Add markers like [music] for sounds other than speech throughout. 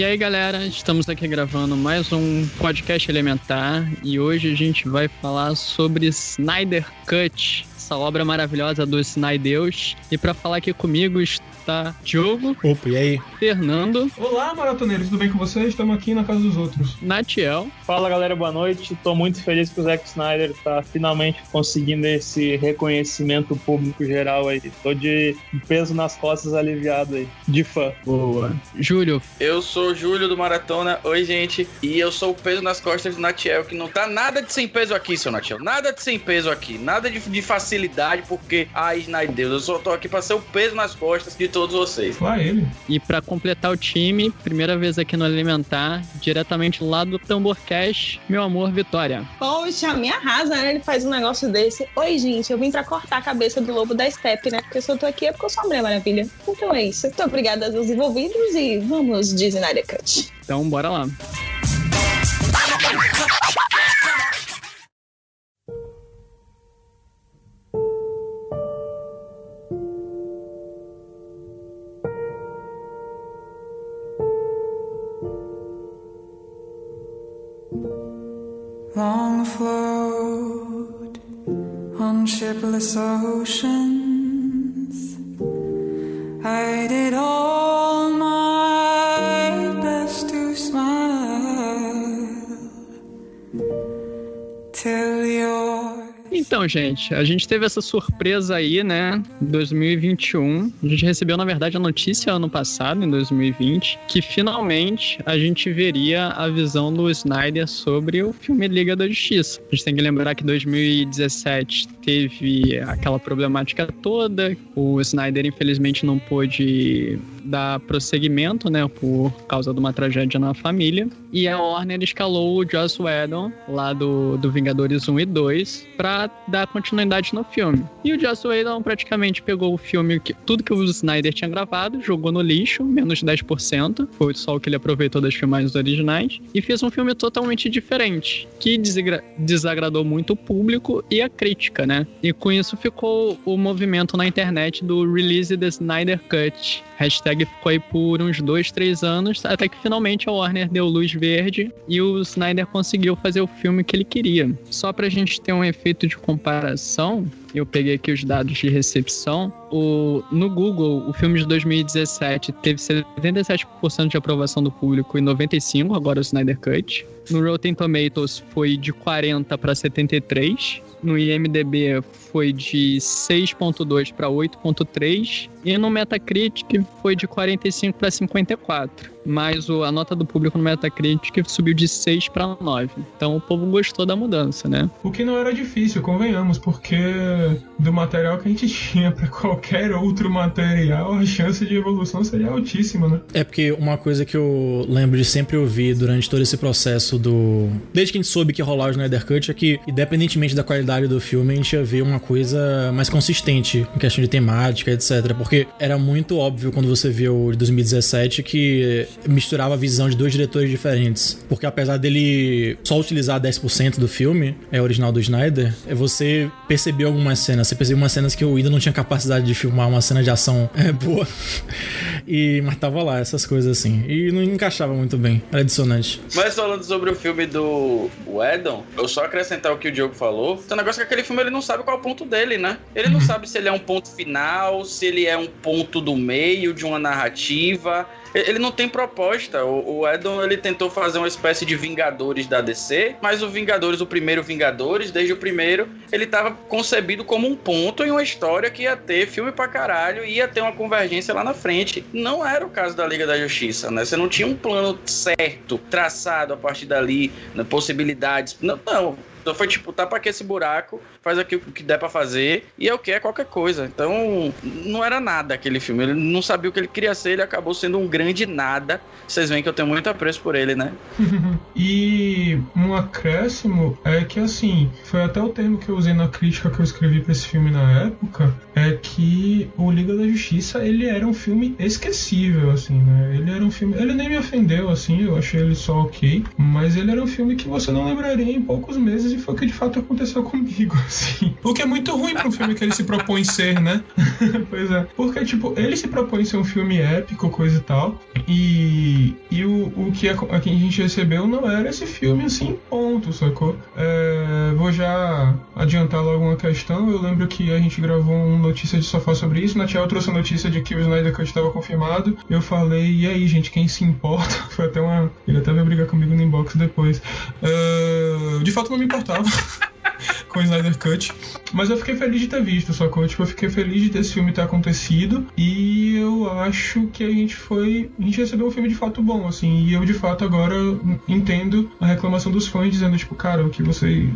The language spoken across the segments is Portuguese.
E aí, galera, estamos aqui gravando mais um podcast elementar e hoje a gente vai falar sobre Snyder Cut, essa obra maravilhosa do Snydeus. E para falar aqui comigo está Diogo. Opa, e aí? Fernando. Olá, maratoneiros, tudo bem com vocês? Estamos aqui na casa dos outros. Natiel. Fala galera, boa noite. Tô muito feliz que o Zack Snyder tá finalmente conseguindo esse reconhecimento público geral aí. Tô de peso nas costas aliviado aí, de fã. Boa. Júlio. Eu sou o Júlio do Maratona. Oi, gente. E eu sou o peso nas costas do Natiel, que não tá nada de sem peso aqui, seu Natiel. Nada de sem peso aqui. Nada de, de facilidade, porque, ai, Snyder, eu só tô aqui pra ser o peso nas costas de todos vocês. Lá ele. E para completar o time, primeira vez aqui no Elementar, diretamente lá do Tamborcast, meu amor, Vitória. Poxa, me arrasa, né? Ele faz um negócio desse. Oi, gente, eu vim pra cortar a cabeça do lobo da Steppe, né? Porque se eu tô aqui é porque eu sou a Mulher Maravilha. Então é isso. Muito obrigada aos envolvidos e vamos de Snyder Cut. Então, bora lá. Long afloat on shipless oceans, I did all my best to smile. Till your Então, gente, a gente teve essa surpresa aí, né? 2021. A gente recebeu, na verdade, a notícia ano passado, em 2020, que finalmente a gente veria a visão do Snyder sobre o filme Liga da Justiça. A gente tem que lembrar que 2017 teve aquela problemática toda. O Snyder, infelizmente, não pôde dar prosseguimento, né? Por causa de uma tragédia na família. E a Warner escalou o Joss Whedon, lá do, do Vingadores 1 e 2, dar continuidade no filme. E o Joss Whedon praticamente pegou o filme, que, tudo que o Snyder tinha gravado, jogou no lixo, menos 10%, foi só o que ele aproveitou das filmagens originais, e fez um filme totalmente diferente, que desagra- desagradou muito o público e a crítica, né? E com isso ficou o movimento na internet do Release the Snyder Cut. Hashtag ficou aí por uns dois, três anos, até que finalmente a Warner deu luz verde e o Snyder conseguiu fazer o filme que ele queria. Só pra gente ter um efeito de comparação, eu peguei aqui os dados de recepção. O, no Google, o filme de 2017 teve 77% de aprovação do público e 95%, agora o Snyder Cut. No Rotten Tomatoes foi de 40 para 73. No IMDb foi de 6.2 para 8.3 e no Metacritic foi de 45 para 54. Mas o, a nota do público no Metacritic subiu de 6 para 9. Então o povo gostou da mudança, né? O que não era difícil, convenhamos, porque do material que a gente [laughs] tinha pra qualquer outro material, a chance de evolução seria altíssima, né? É porque uma coisa que eu lembro de sempre ouvir durante todo esse processo do. Desde que a gente soube que ia rolar o Snyder Cut, é que, independentemente da qualidade do filme, a gente ia ver uma coisa mais consistente em questão de temática, etc. Porque era muito óbvio quando você viu o de 2017 que misturava a visão de dois diretores diferentes. Porque apesar dele só utilizar 10% do filme, é original do Snyder, é você percebeu algumas cenas. Você percebeu umas cenas que o Whedon não tinha capacidade de filmar uma cena de ação [laughs] é, boa. E, mas tava lá, essas coisas assim. E não encaixava muito bem. Era dissonante. Mas falando sobre o filme do Whedon, eu só acrescentar o que o Diogo falou. Tem um negócio que aquele filme ele não sabe qual é o ponto dele, né? Ele não sabe se ele é um ponto final, se ele é um ponto do meio de uma narrativa. Ele não tem proposta. O, o Edon ele tentou fazer uma espécie de Vingadores da DC, mas o Vingadores, o primeiro Vingadores, desde o primeiro, ele estava concebido como um ponto em uma história que ia ter filme pra caralho e ia ter uma convergência lá na frente. Não era o caso da Liga da Justiça, né? Você não tinha um plano certo, traçado a partir dali, né? possibilidades. Não, não. Então foi tipo, tapa aqui esse buraco, faz aqui o que der pra fazer, e é o que é qualquer coisa. Então, não era nada aquele filme. Ele não sabia o que ele queria ser, ele acabou sendo um grande nada. Vocês veem que eu tenho muito apreço por ele, né? [laughs] E um acréscimo é que, assim, foi até o termo que eu usei na crítica que eu escrevi pra esse filme na época, é que o Liga da Justiça, ele era um filme esquecível, assim, né? Ele era um filme... Ele nem me ofendeu, assim, eu achei ele só ok, mas ele era um filme que você não lembraria em poucos meses e foi o que de fato aconteceu comigo, [laughs] assim. O que é muito ruim pra um filme que ele se propõe ser, né? [laughs] pois é. Porque, tipo, ele se propõe ser um filme épico, coisa e tal, e, e o, o que a, a que a gente recebeu não era esse filme, assim, ponto, sacou? É, vou já adiantar logo uma questão. Eu lembro que a gente gravou um notícia de sofá sobre isso. Na Tchau trouxe a notícia de que o Snyder Cut estava confirmado. Eu falei, e aí, gente, quem se importa? [laughs] Foi até uma. Ele até veio brigar comigo no inbox depois. É, de fato, não me importava. [laughs] com o Snyder Cut. Mas eu fiquei feliz de ter visto, sacou? Tipo, eu fiquei feliz de ter esse filme ter acontecido. E eu acho que a gente foi. A gente recebeu um filme de fato bom, assim. E eu, de fato, agora entendo a reclamação dos fãs dizendo, tipo, cara, o que você.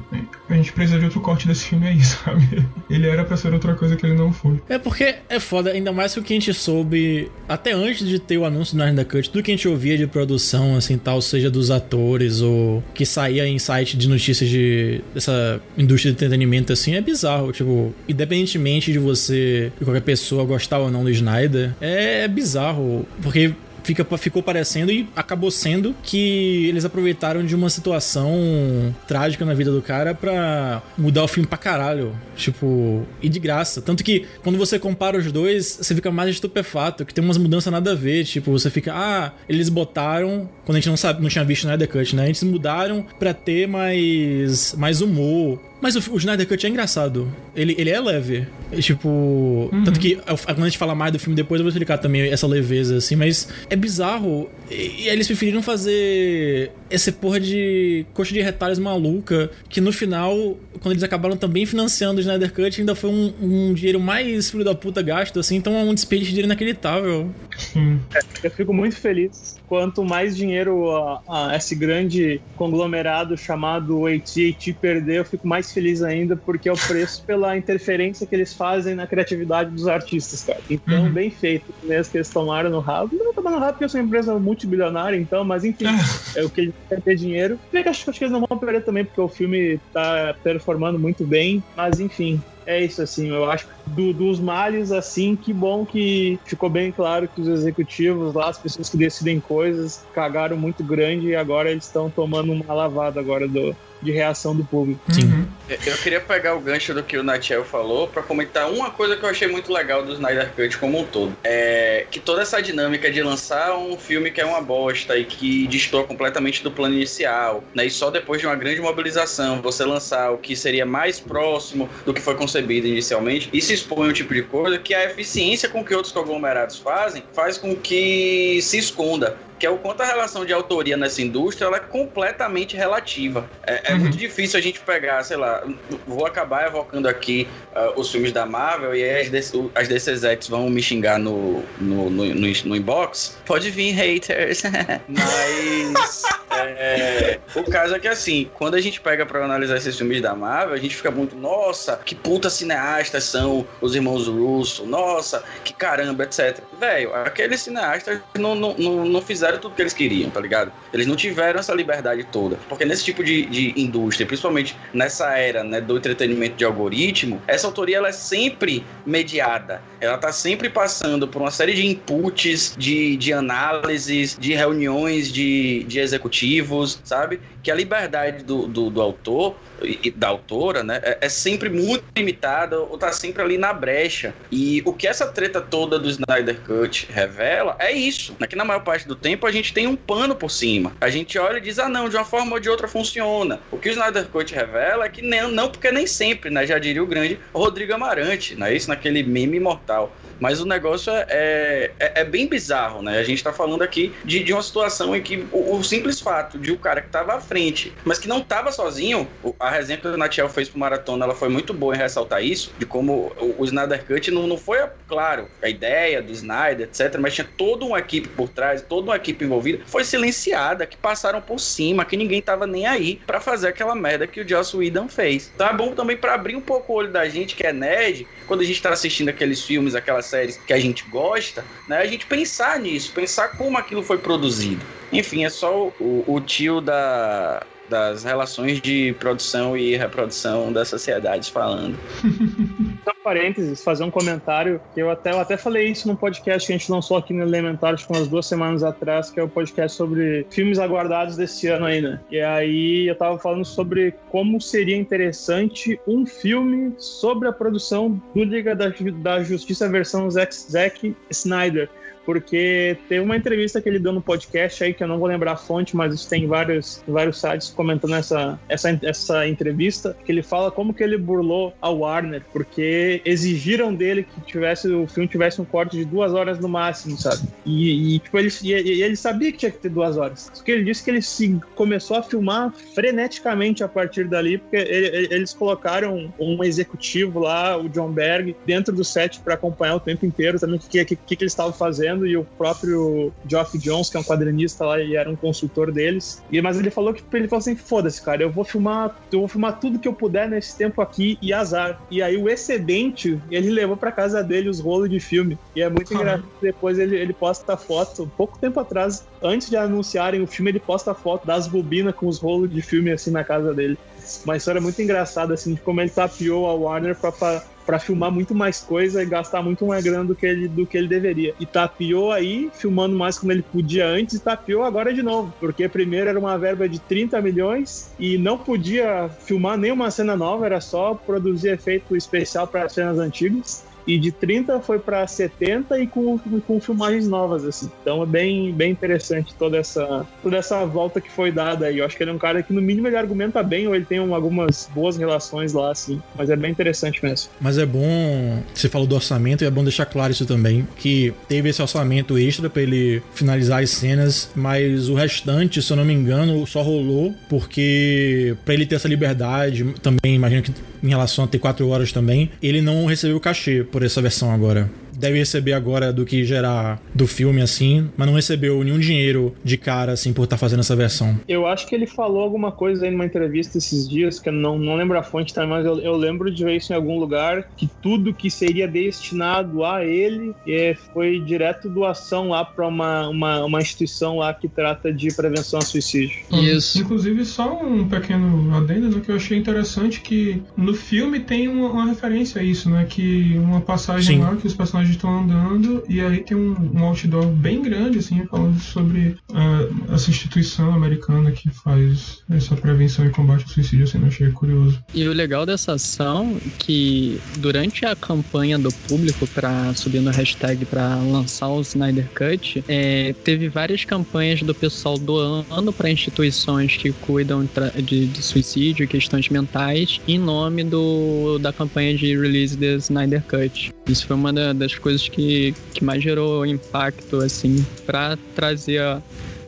A gente precisa de outro corte desse filme aí, [laughs] sabe? Ele era pra ser outra coisa que ele não foi. É porque é foda, ainda mais que o que a gente soube até antes de ter o anúncio do Snyder Cut, tudo que a gente ouvia de produção, assim, tal, seja dos atores ou que saía em site de notícias de dessa indústria de entretenimento, assim, é bizarro. Tipo, independentemente de você, de qualquer pessoa gostar ou não do Snyder, é bizarro. Porque fica, ficou parecendo e acabou sendo que eles aproveitaram de uma situação trágica na vida do cara pra mudar o filme pra caralho. Tipo, e de graça. Tanto que quando você compara os dois, você fica mais estupefato, que tem umas mudanças nada a ver. Tipo, você fica, ah, eles botaram, quando a gente não sabe, não tinha visto nada Cut, né? Eles mudaram pra ter mais, mais humor. Mas o, o Snyder Cut é engraçado. Ele, ele é leve. É, tipo. Tanto que eu- quando a gente fala mais do filme depois, eu vou explicar também essa leveza, assim, mas é bizarro. E, e eles preferiram fazer essa porra de coxa de retalhos maluca, que no final, quando eles acabaram também financiando o Snyder Cut, ainda foi um, um dinheiro mais filho da puta gasto, assim, então é um desperdício de dinheiro inacreditável. Sim. Eu fico muito feliz. Quanto mais dinheiro a, a esse grande conglomerado chamado AT&T perder, eu fico mais feliz ainda, porque é o preço pela interferência que eles fazem na criatividade dos artistas, cara. Então, Uhum. bem feito. Mesmo que eles tomaram no rabo. Não tomaram no rabo porque eu sou uma empresa multibilionária, então, mas enfim, [laughs] é o que eles querem ter dinheiro. Que acho, acho que eles não vão perder também, porque o filme tá performando muito bem, mas enfim. É isso, assim, eu acho que do- dos males, assim, que bom que ficou bem claro que os executivos lá, as pessoas que decidem coisas, cagaram muito grande e agora eles estão tomando uma lavada agora do, de reação do público. Sim. Uhum. Eu queria pegar o gancho do que o Natiel falou pra comentar uma coisa que eu achei muito legal do Snyder Cut como um todo. É que toda essa dinâmica de lançar um filme que é uma bosta e que destoa completamente do plano inicial, né? E só depois de uma grande mobilização você lançar o que seria mais próximo do que foi concebido inicialmente, isso expõe um tipo de coisa que a eficiência com que outros conglomerados fazem faz com que se esconda que é o quanto a relação de autoria nessa indústria ela é completamente relativa. É, é Uhum. muito difícil a gente pegar, sei lá, vou acabar evocando aqui ah, os filmes da Marvel e aí as, DC, as DCZs vão me xingar no, no, no, no, no inbox. Pode vir, haters. [laughs] Mas é, o caso é que assim, quando a gente pega pra analisar esses filmes da Marvel, a gente fica muito, nossa, que puta cineastas são os irmãos Russo, nossa, que caramba, etc. Velho, aqueles cineastas não, não, não, não fizeram tudo que eles queriam, tá ligado? Eles não tiveram essa liberdade toda. Porque nesse tipo de, de indústria, principalmente nessa era né, do entretenimento de algoritmo, essa autoria ela é sempre mediada. Ela tá sempre passando por uma série de inputs, de, de análises, de reuniões de, de executivos, sabe? Que a liberdade do, do, do autor e da autora, né, é, é sempre muito limitada ou tá sempre ali na brecha. E o que essa treta toda do Snyder Cut revela é isso. É que na maior parte do tempo a gente tem um pano por cima. A gente olha e diz, ah não, de uma forma ou de outra funciona. O que o Snyder Cut revela é que nem, não porque nem sempre, né, já diria o grande Rodrigo Amarante, né, isso naquele meme imortal. Mas o negócio é, é, é- é bem bizarro, né? A gente tá falando aqui de, de uma situação em que o, o simples fato de um cara que tava à frente, mas que não tava sozinho. O- A resenha que o Natiel fez pro Maratona, ela foi muito boa em ressaltar isso, de como o, o Snyder Cut não, não foi, claro, a ideia do Snyder, etc, mas tinha toda uma equipe por trás, toda uma equipe envolvida, foi silenciada, que passaram por cima, que ninguém tava nem aí pra fazer aquela merda que o Joss Whedon fez. Então é bom também pra abrir um pouco o olho da gente que é nerd, quando a gente tá assistindo aqueles filmes, aquelas séries que a gente gosta, né, a gente pensar nisso, pensar como aquilo foi produzido. Enfim, é só o, o tio da, das relações de produção e reprodução das sociedades falando. [laughs] Um parênteses, fazer um comentário. que Eu até, eu até falei isso num podcast que a gente lançou aqui no Elementar, acho que umas duas semanas atrás, que é o podcast sobre filmes aguardados desse ano aí, né? E aí eu tava falando sobre como seria interessante um filme sobre a produção do Liga da, da Justiça versão Zack Snyder. Porque teve uma entrevista que ele deu no podcast aí, que eu não vou lembrar a fonte, mas tem vários, vários sites comentando essa, essa, essa entrevista, que ele fala como que ele burlou a Warner, porque exigiram dele que tivesse o filme tivesse um corte de duas horas no máximo, sabe? E, e, tipo, ele, e, e ele sabia que tinha que ter duas horas. Só que ele disse que ele se começou a filmar freneticamente a partir dali, porque ele- ele- eles colocaram um executivo lá, o John Berg, dentro do set para acompanhar o tempo inteiro também o que, que, que, que eles estavam fazendo, e o próprio Geoff Jones, que é um quadrinista lá e era um consultor deles. E, mas ele falou que ele falou assim: foda-se, cara, eu vou filmar, eu vou filmar tudo que eu puder nesse tempo aqui e azar. E aí o excedente, ele levou para casa dele os rolos de filme. E é muito engraçado. Depois ele, ele posta foto, pouco tempo atrás, antes de anunciarem o filme, ele posta foto das bobinas com os rolos de filme assim na casa dele. Uma história muito engraçada, assim, de como ele tapeou a Warner pra, pra filmar muito mais coisa e gastar muito mais grana do que ele, do que ele deveria. E tapeou aí, filmando mais como ele podia antes, e tapeou agora de novo. Porque primeiro era uma verba de 30 milhões e não podia filmar nenhuma cena nova, era só produzir efeito especial para cenas antigas. E de 30 foi para 70 e com, com filmagens novas, assim. Então é bem, bem interessante toda essa, toda essa volta que foi dada aí. Eu acho que ele é um cara que, no mínimo, ele argumenta bem, ou ele tem um- algumas boas relações lá, assim. Mas é bem interessante mesmo. Mas é bom, você falou do orçamento, e é bom deixar claro isso também, que teve esse orçamento extra pra ele finalizar as cenas, mas o restante, se eu não me engano, só rolou porque pra ele ter essa liberdade, também imagino que em relação a ter quatro horas também, ele não recebeu cachê por essa versão agora. Deve receber agora do que gerar do filme assim, mas não recebeu nenhum dinheiro de cara assim por estar fazendo essa versão. Eu acho que ele falou alguma coisa aí numa entrevista esses dias, que eu não, não lembro a fonte, tá? mas eu, eu lembro de ver isso em algum lugar, que tudo que seria destinado a ele é, foi direto doação lá para uma, uma, uma instituição lá que trata de prevenção ao suicídio. Isso. Inclusive, só um pequeno adendo né, que eu achei interessante que no filme tem uma, uma referência a isso, né? Que uma passagem Sim. lá que os personagens estão andando e aí tem um, um outdoor bem grande, assim, falando sobre ah, essa instituição americana que faz essa prevenção e combate ao suicídio, assim, eu achei curioso. E o legal dessa ação é que durante a campanha do público para subir no hashtag para lançar o Snyder Cut, é, teve várias campanhas do pessoal doando para instituições que cuidam de, de suicídio questões mentais em nome do, da campanha de release do Snyder Cut. Isso foi uma da- das coisas que, que mais gerou impacto assim para trazer a,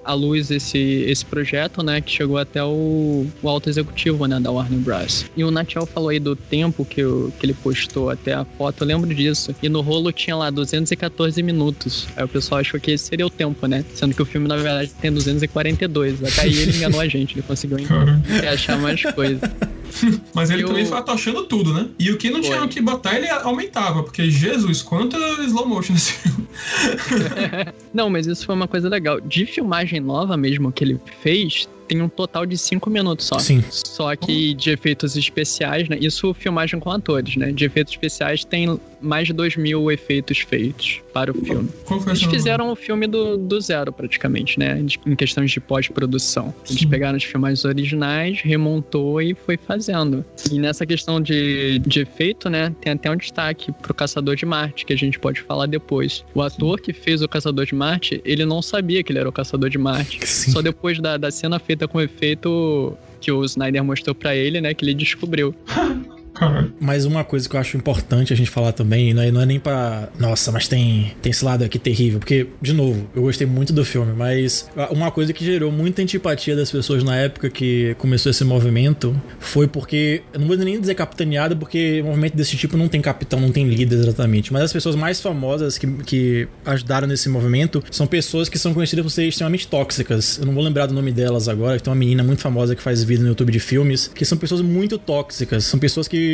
à luz esse, esse projeto, né, que chegou até o, o alto executivo, né, da Warner Bros. E o Natiel falou aí do tempo que, o, que ele postou até a foto, eu lembro disso. E no rolo tinha lá 214 minutos. Aí o pessoal achou que esse seria o tempo, né? Sendo que o filme, na verdade, tem 242. Até aí ele enganou a gente, ele conseguiu achar mais coisa. [laughs] [laughs] Mas ele E também o- foi atochando tudo, né? E o que não Foi. tinha que botar, ele aumentava, porque Jesus, quanto slow motion nesse filme. [laughs] Não, mas isso foi uma coisa legal. De filmagem nova mesmo que ele fez, tem um total de 5 minutos só. Sim. Só que de efeitos especiais, né? Isso filmagem com atores, né? De efeitos especiais tem mais de 2 mil efeitos feitos para o filme. Qual foi Eles fizeram o filme do, do zero, praticamente, né? Em questões de pós-produção. Eles Sim. pegaram as filmagens originais, remontou e foi fazendo. E nessa questão de, de efeito, né? Tem até um destaque pro Caçador de Marte, que a gente pode falar depois. O ator que fez o Caçador de Marte, ele não sabia que ele era o Caçador de Marte. Sim. Só depois da, da cena feita com efeito que o Snyder mostrou pra ele, né? Que ele descobriu. [laughs] Caralho. Mas uma coisa que eu acho importante a gente falar também, não é, não é nem pra. Nossa, mas tem, tem esse lado aqui terrível. Porque, de novo, eu gostei muito do filme, mas uma coisa que gerou muita antipatia das pessoas na época que começou esse movimento foi porque. Eu não vou nem dizer capitaneado, porque movimento desse tipo não tem capitão, não tem líder exatamente. Mas as pessoas mais famosas que, que ajudaram nesse movimento são pessoas que são conhecidas por serem extremamente tóxicas. Eu não vou lembrar do nome delas agora. Tem uma menina muito famosa que faz vídeo no YouTube de filmes, que são pessoas muito tóxicas. São pessoas que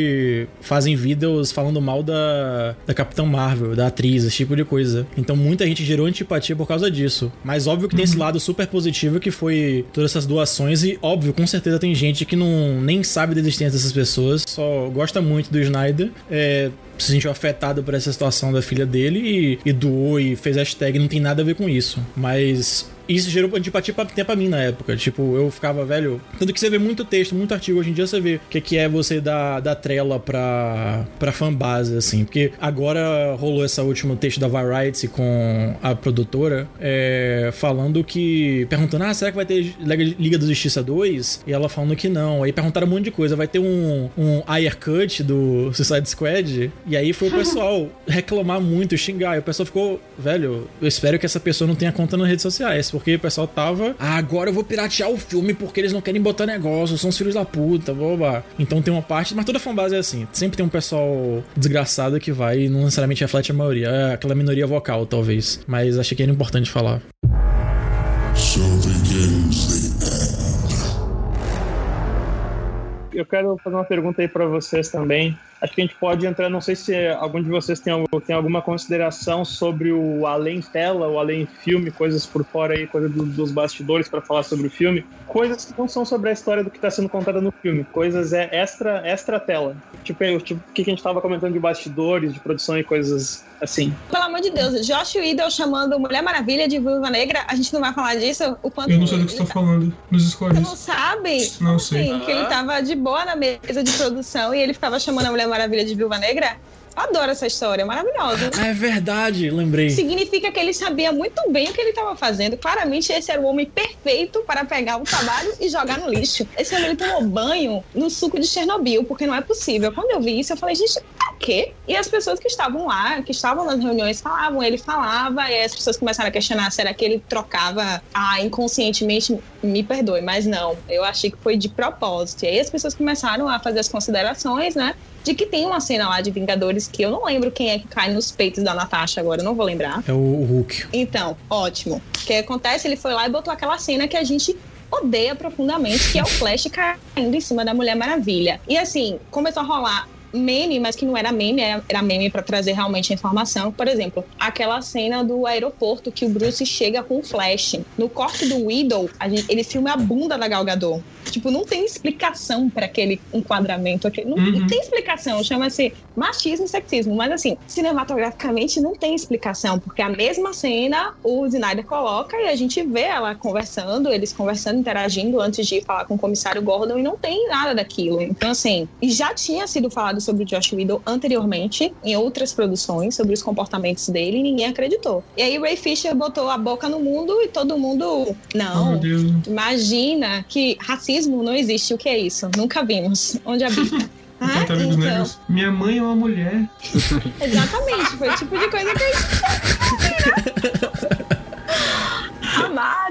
fazem vídeos falando mal da, da Capitão Marvel, da atriz, esse tipo de coisa. Então muita gente gerou antipatia por causa disso. Mas óbvio que tem esse lado super positivo que foi todas essas doações e óbvio, com certeza tem gente que não nem sabe da existência dessas pessoas, só gosta muito do Snyder. É, se sentiu afetado por essa situação da filha dele e, e doou e fez hashtag, não tem nada a ver com isso. Mas isso gerou antipatia pra, até pra mim na época. Tipo, eu ficava, velho. Tanto que você vê muito texto, muito artigo hoje em dia, você vê o que, que é você dar, dar trela pra, pra fanbase, assim. Porque agora rolou esse último texto da Variety com a produtora, é, falando que. Perguntando, ah, será que vai ter Liga da Justiça 2? E ela falando que não. Aí perguntaram um monte de coisa. Vai ter um, um Ayer Cut do Suicide Squad? E aí foi o pessoal [laughs] reclamar muito, xingar. E o pessoal ficou, velho, eu espero que essa pessoa não tenha conta nas redes sociais porque o pessoal tava. Ah, agora eu vou piratear o filme porque eles não querem botar negócio, são os filhos da puta, boba. Então tem uma parte, mas toda fanbase é assim. Sempre tem um pessoal desgraçado que vai e não necessariamente reflete a maioria. É aquela minoria vocal, talvez. Mas achei que era importante falar. So begins the. Eu quero fazer uma pergunta aí para vocês também. Acho que a gente pode entrar, não sei se algum de vocês tem, algum- tem alguma consideração sobre o além tela, o além filme, coisas por fora aí, coisa do- dos bastidores para falar sobre o filme. Coisas que não são sobre a história do que está sendo contada no filme, coisas é extra, extra tela. Tipo, tipo, o que a gente estava comentando de bastidores, de produção e coisas assim. Pelo amor de Deus, Josh Whedon chamando Mulher Maravilha de Viúva Negra, a gente não vai falar disso? O quanto Eu não sei do que você tá falando. Nos Você escolhas. não sabe? Não sei. Sim, que ele tava de boa na mesa de produção e ele ficava chamando a Mulher Maravilha de Viúva Negra. Adoro essa história, é maravilhosa. Ah, é verdade, lembrei. Significa que ele sabia muito bem o que ele estava fazendo. Claramente, esse era o homem perfeito para pegar o trabalho e jogar no lixo. Esse homem ele tomou banho no suco de Chernobyl, porque não é possível. Quando eu vi isso, eu falei, gente, o quê? E as pessoas que estavam lá, que estavam nas reuniões, falavam, ele falava, e as pessoas começaram a questionar: será que ele trocava ah, inconscientemente? Me perdoe, mas não. Eu achei que foi de propósito. E aí as pessoas começaram a fazer as considerações, né? De que tem uma cena lá de Vingadores que eu não lembro quem é que cai nos peitos da Natasha agora, eu não vou lembrar. É o, Hulk. Então, ótimo. O que acontece? Ele foi lá e botou aquela cena que a gente odeia profundamente, que é o Flash [laughs] caindo em cima da Mulher Maravilha. E assim, começou a rolar meme, mas que não era meme, era era meme pra trazer realmente a informação. Por exemplo, aquela cena do aeroporto que o Bruce chega com o Flash. No corte do Widow, gente- ele filma a bunda da Gal Gadot. Tipo, não tem explicação pra aquele enquadramento. aquele- Não, não Uhum. tem explicação. Chama-se machismo e sexismo. Mas assim, cinematograficamente não tem explicação, porque a mesma cena o Snyder coloca e a gente vê ela conversando, eles conversando, interagindo antes de falar com o comissário Gordon e não tem nada daquilo. Então, assim, e já tinha sido falado sobre o Josh Whedon anteriormente em outras produções, sobre os comportamentos dele e ninguém acreditou. E aí Ray Fisher botou a boca no mundo e todo mundo, Oh, não, Deus. Imagina que racismo não existe. O que é isso? Nunca vimos. Onde habita? [laughs] Ah, então. Minha mãe é uma mulher. [laughs] exatamente. Foi o tipo de coisa que a [laughs]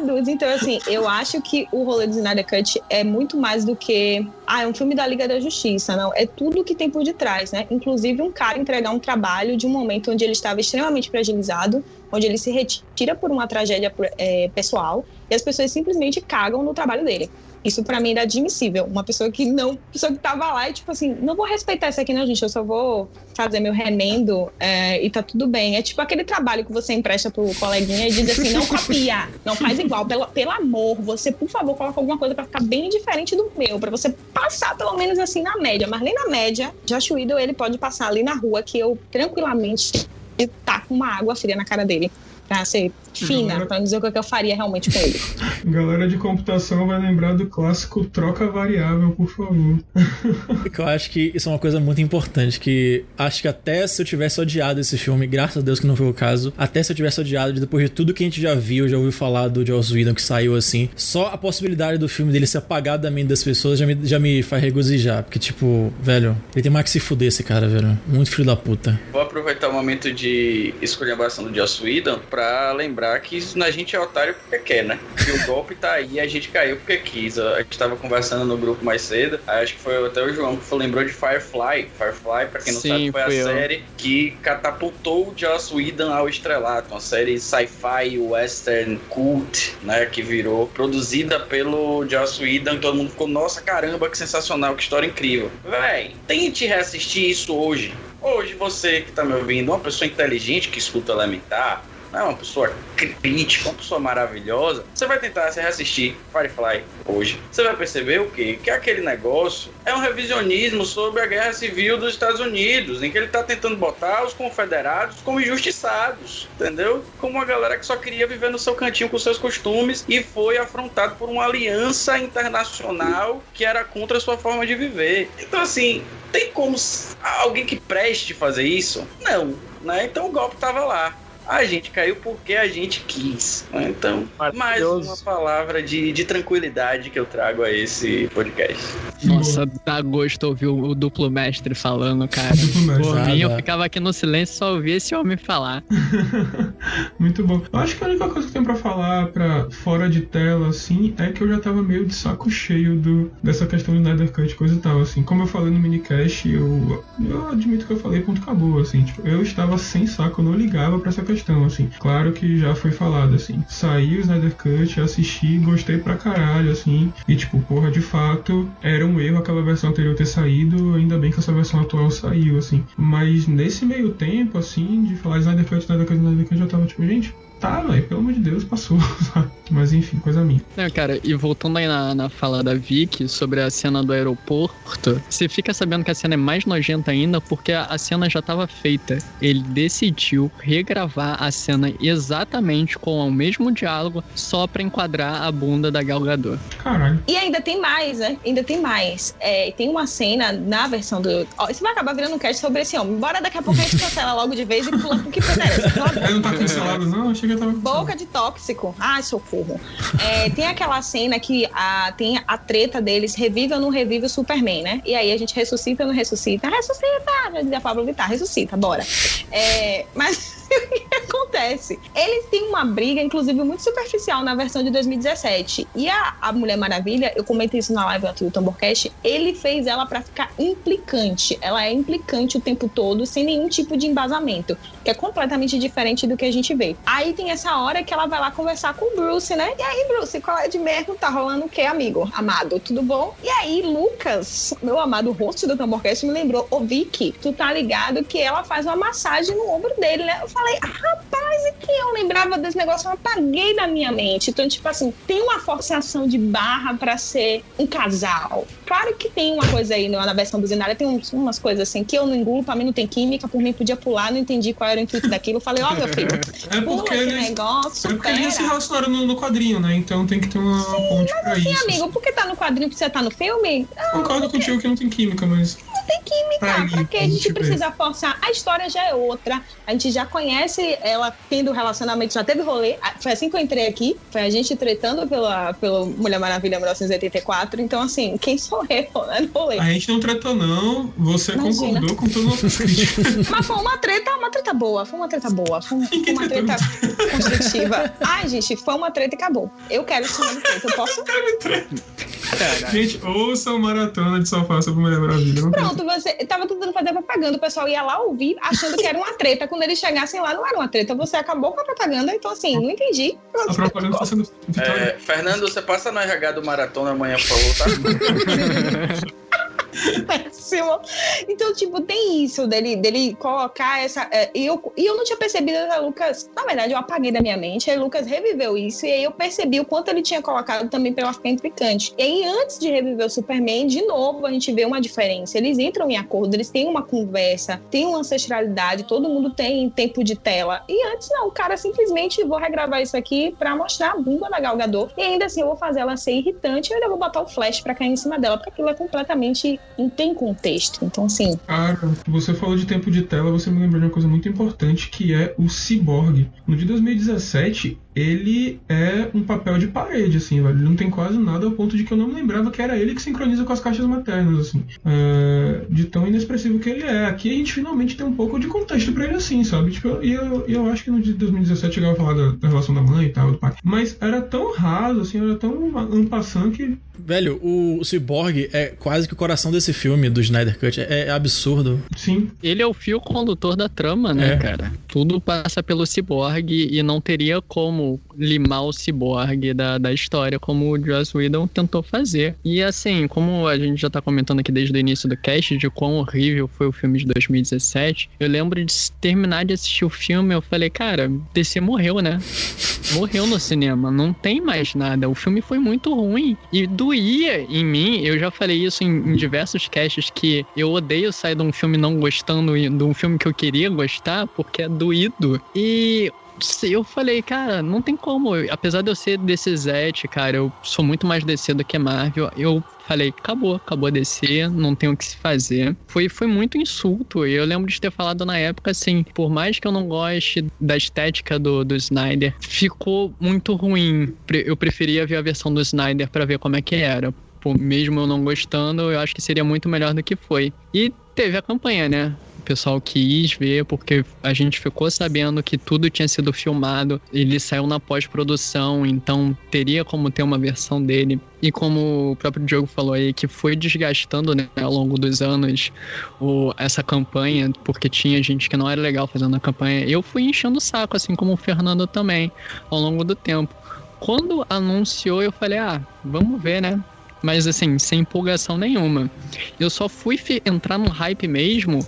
Amados. Então, assim, eu acho que o rolê do Snyder Cut é muito mais do que. Ah, é um filme da Liga da Justiça. Não, é tudo que tem por detrás, né? Inclusive, um cara entregar um trabalho de um momento onde ele estava extremamente fragilizado, onde ele se retira por uma tragédia eh, pessoal e as pessoas simplesmente cagam no trabalho dele. Isso pra mim era admissível. Uma pessoa que não. Pessoa que tava lá e, tipo assim, não vou respeitar isso aqui, não, gente. Eu só vou fazer meu remendo é, e tá tudo bem. É tipo aquele trabalho que você empresta pro coleguinha e diz assim: não copia, não faz igual. Pelo, pelo amor, você, por favor, coloca alguma coisa pra ficar bem diferente do meu, pra você passar pelo menos assim na média. Mas nem na média, Josh Whedon, ele pode passar ali na rua que eu tranquilamente tá com uma água fria na cara dele. Pra ser fina, Agora- pra não dizer o que eu faria realmente com ele. [laughs] Galera de computação vai lembrar do clássico troca variável, por favor. [laughs] Eu acho que isso é uma coisa muito importante. Que acho que até se eu tivesse odiado esse filme, graças a Deus que não foi o caso, até se eu tivesse odiado depois de tudo que a gente já viu, já ouviu falar do Joss Whedon que saiu assim, só a possibilidade do filme dele ser apagado da mente das pessoas já me, já me faz regozijar. Porque, tipo, velho, ele tem mais que se fuder esse cara, velho. Muito filho da puta. Vou aproveitar o momento de esculhambação do Joss Whedon pra lembrar que isso- a gente é otário porque quer, né? Que o golpe tá aí, a gente caiu porque quis. A gente tava conversando no grupo mais cedo, acho que foi até o João que foi- lembrou de Firefly. Firefly, pra quem não Sim, sabe, foi a eu. série que catapultou o Joss Whedon ao estrelato. Uma série sci-fi, western, cult, né? Que virou produzida pelo Joss Whedon. Todo mundo ficou, nossa, caramba, que sensacional, que história incrível. Véi, tente reassistir isso hoje. Hoje você que tá me ouvindo, uma pessoa inteligente que escuta Elementar, né, uma pessoa crítica, uma pessoa maravilhosa, você vai tentar se reassistir Firefly hoje. Você vai perceber o quê? Que aquele negócio é um revisionismo sobre a guerra civil dos Estados Unidos, em que ele tá tentando botar os confederados como injustiçados, entendeu? Como uma galera que só queria viver no seu cantinho com seus costumes e foi afrontado por uma aliança internacional que era contra a sua forma de viver. Então, assim, tem como alguém que preste fazer isso? Não, né? Então o golpe tava lá. A gente caiu porque a gente quis. né? Então, mais uma palavra de, de tranquilidade que eu trago a esse podcast. Nossa, dá gosto ouvir o, o duplo mestre falando, cara. [laughs] Por mim, eu ficava aqui no silêncio e só ouvia esse homem falar. [laughs] Muito bom. Eu acho que a única coisa que tem pra falar pra fora de tela, assim, é que eu já tava meio de saco cheio do, dessa questão do Snyder Cut, coisa e tal, assim. Como eu falei no minicast, eu, eu admito que eu falei, ponto acabou, assim. Tipo, eu estava sem saco, eu não ligava pra essa questão, assim. Claro que já foi falado, assim. Saí o Snyder Cut, assisti, gostei pra caralho, assim. E, tipo, porra, de fato, era um erro aquela versão anterior ter saído, ainda bem que essa versão atual saiu, assim. Mas nesse meio tempo, assim, de falar Snyder Cut, Snyder Cut, Snyder Cut, eu já tava tipo, gente, tá, velho, pelo amor de Deus, passou? [laughs] Mas enfim, coisa minha. Não, cara, e voltando aí na, na fala da Vicky sobre a cena do aeroporto, você fica sabendo que a cena é mais nojenta ainda porque a, a cena já estava feita. Ele decidiu regravar a cena exatamente com o mesmo diálogo só pra enquadrar a bunda da Gal Gadot. Caralho. E ainda tem mais, né? Ainda tem mais. É, tem uma cena na versão do. Ó, isso vai acabar virando um cast sobre esse homem. Bora daqui a pouco a gente cancela logo de vez e pula pro que interessa. [laughs] Não tá cancelado, não? Achei que eu tava cancelado. Boca de tóxico. Ai, socorro. É, tem aquela cena que a, tem a treta deles, revive ou não revive o Superman, né? E aí a gente ressuscita ou não ressuscita? Ressuscita! Já dizia a Pablo Vittar, ressuscita, bora. É, mas o [laughs] que acontece? Eles têm uma briga, inclusive, muito superficial na versão de 2017. E a, a Mulher Maravilha, eu comentei isso na live do Tamborcast, ele fez ela pra ficar implicante. Ela é implicante o tempo todo, sem nenhum tipo de embasamento que é completamente diferente do que a gente vê. Aí tem essa hora que ela vai lá conversar com o Bruce, né? E aí, Bruce, qual é de mesmo? Tá rolando o quê, amigo? Amado, tudo bom? E aí, Lucas, meu amado host do Tamborcast, me lembrou, ô Vicky, tu tá ligado que ela faz uma massagem no ombro dele, né? Eu falei, ah, rapaz, e que eu lembrava desse negócio, eu apaguei da minha mente. Então, tipo assim, tem uma forçação de barra pra ser um casal. Claro que tem uma coisa aí na na versão do Zenária, tem uns- umas coisas assim que eu não engulo, pra mim não tem química, por mim podia pular, não entendi qual era o intuito daquilo. Eu falei, ó, meu filho, É pula porque esse eles. negócio, É porque eles se relacionaram no, no quadrinho, né? Então tem que ter uma ponte pra Sim, isso. amigo, por que tá no quadrinho que você tá no filme? Concordo contigo que não tem química, mas. Não tem química. Pra Pra, que a gente precisa forçar? A história já é outra. A gente já conhece ela tendo relacionamento, já teve rolê. Foi assim que eu entrei aqui. Foi a gente tretando pela, pela Mulher Maravilha 1984. Então, assim, quem sou [laughs] eu, né? No rolê. A gente não tretou, não. Você Imagina. concordou com todas as nossas críticas. [laughs] Mas foi uma treta, uma treta boa. Foi uma treta boa. Foi uma, foi uma treta construtiva. Ai, gente, foi uma treta e acabou. Eu quero esse nome treta. Eu posso. [laughs] gente, ouçam maratona de sofá sobre Mulher Maravilha. Não tem- Pronto, você tava tentando fazer propaganda, o pessoal ia lá ouvir, achando que era uma treta. Quando eles chegassem lá, não era uma treta. Você acabou com a propaganda, então assim, não entendi. A propaganda tá sendo. É, Fernando, você passa no RH do Maratona amanhã, por favor, tá? [laughs] [laughs] Então, tipo, tem isso dele, dele colocar essa. é, E eu, e eu não tinha percebido a Lucas. Na verdade, eu apaguei da minha mente. Aí Lucas reviveu isso. E aí eu percebi o quanto ele tinha colocado também pra ela ficar implicante. E aí, antes de reviver o Superman, de novo, a gente vê uma diferença. Eles entram em acordo, eles têm uma conversa, tem uma ancestralidade, todo mundo tem tempo de tela. E antes, não, o cara simplesmente vou regravar isso aqui pra mostrar a bunda da Gal Gadot. E ainda assim, eu vou fazer ela ser irritante e ainda vou botar o flash pra cair em cima dela, porque aquilo é completamente. Não tem contexto. Então, assim, Cara, você falou de tempo de tela, você me lembrou de uma coisa muito importante que é o Cyborg. No de 2017, ele é um papel de parede, assim, velho. Ele não tem quase nada ao ponto de que eu não me lembrava que era ele que sincroniza com as caixas maternas, assim. É, de tão inexpressivo que ele é. Aqui a gente finalmente tem um pouco de contexto pra ele, assim, sabe? Tipo, e eu, eu acho que no de 2017 chegava a falar da, da relação da mãe e tal, do pai. Mas era tão raso, assim, era tão ampassant que Velho, o, o Cyborg é quase que o coração desse filme do Snyder Cut. É, é absurdo. Sim. Ele é o fio condutor da trama, né, É. cara? Tudo passa pelo ciborgue e não teria como limar o ciborgue da, da história, como o Joss Whedon tentou fazer. E assim, como a gente já tá comentando aqui desde o início do cast, de quão horrível foi o filme de 2017, eu lembro de terminar de assistir o filme, eu falei, cara, DC morreu, né? Morreu no cinema, não tem mais nada. O filme foi muito ruim e doía em mim. Eu já falei isso em, em diversos casts que eu odeio sair de um filme não gostando de um filme que eu queria gostar porque é doído. E eu falei, cara, não tem como. Apesar de eu ser desse Zete, cara, eu sou muito mais DC do que Marvel. Eu falei, acabou, acabou a DC, não tem o que se fazer. Foi, foi muito insulto. E eu lembro de ter falado na época assim, por mais que eu não goste da estética do, do Snyder, ficou muito ruim. Eu preferia ver a versão do Snyder pra ver como é que era. Pô, mesmo eu não gostando, eu acho que seria muito melhor do que foi. E teve a campanha, né? O pessoal quis ver, porque a gente ficou sabendo que tudo tinha sido filmado, ele saiu na pós-produção, então teria como ter uma versão dele. E como o próprio Diogo falou aí, que foi desgastando né, ao longo dos anos o, essa campanha, porque tinha gente que não era legal fazendo a campanha. Eu fui enchendo o saco, assim como o Fernando também, ao longo do tempo. Quando anunciou, eu falei, ah, vamos ver, né? Mas assim, sem empolgação nenhuma. Eu só fui entrar no hype mesmo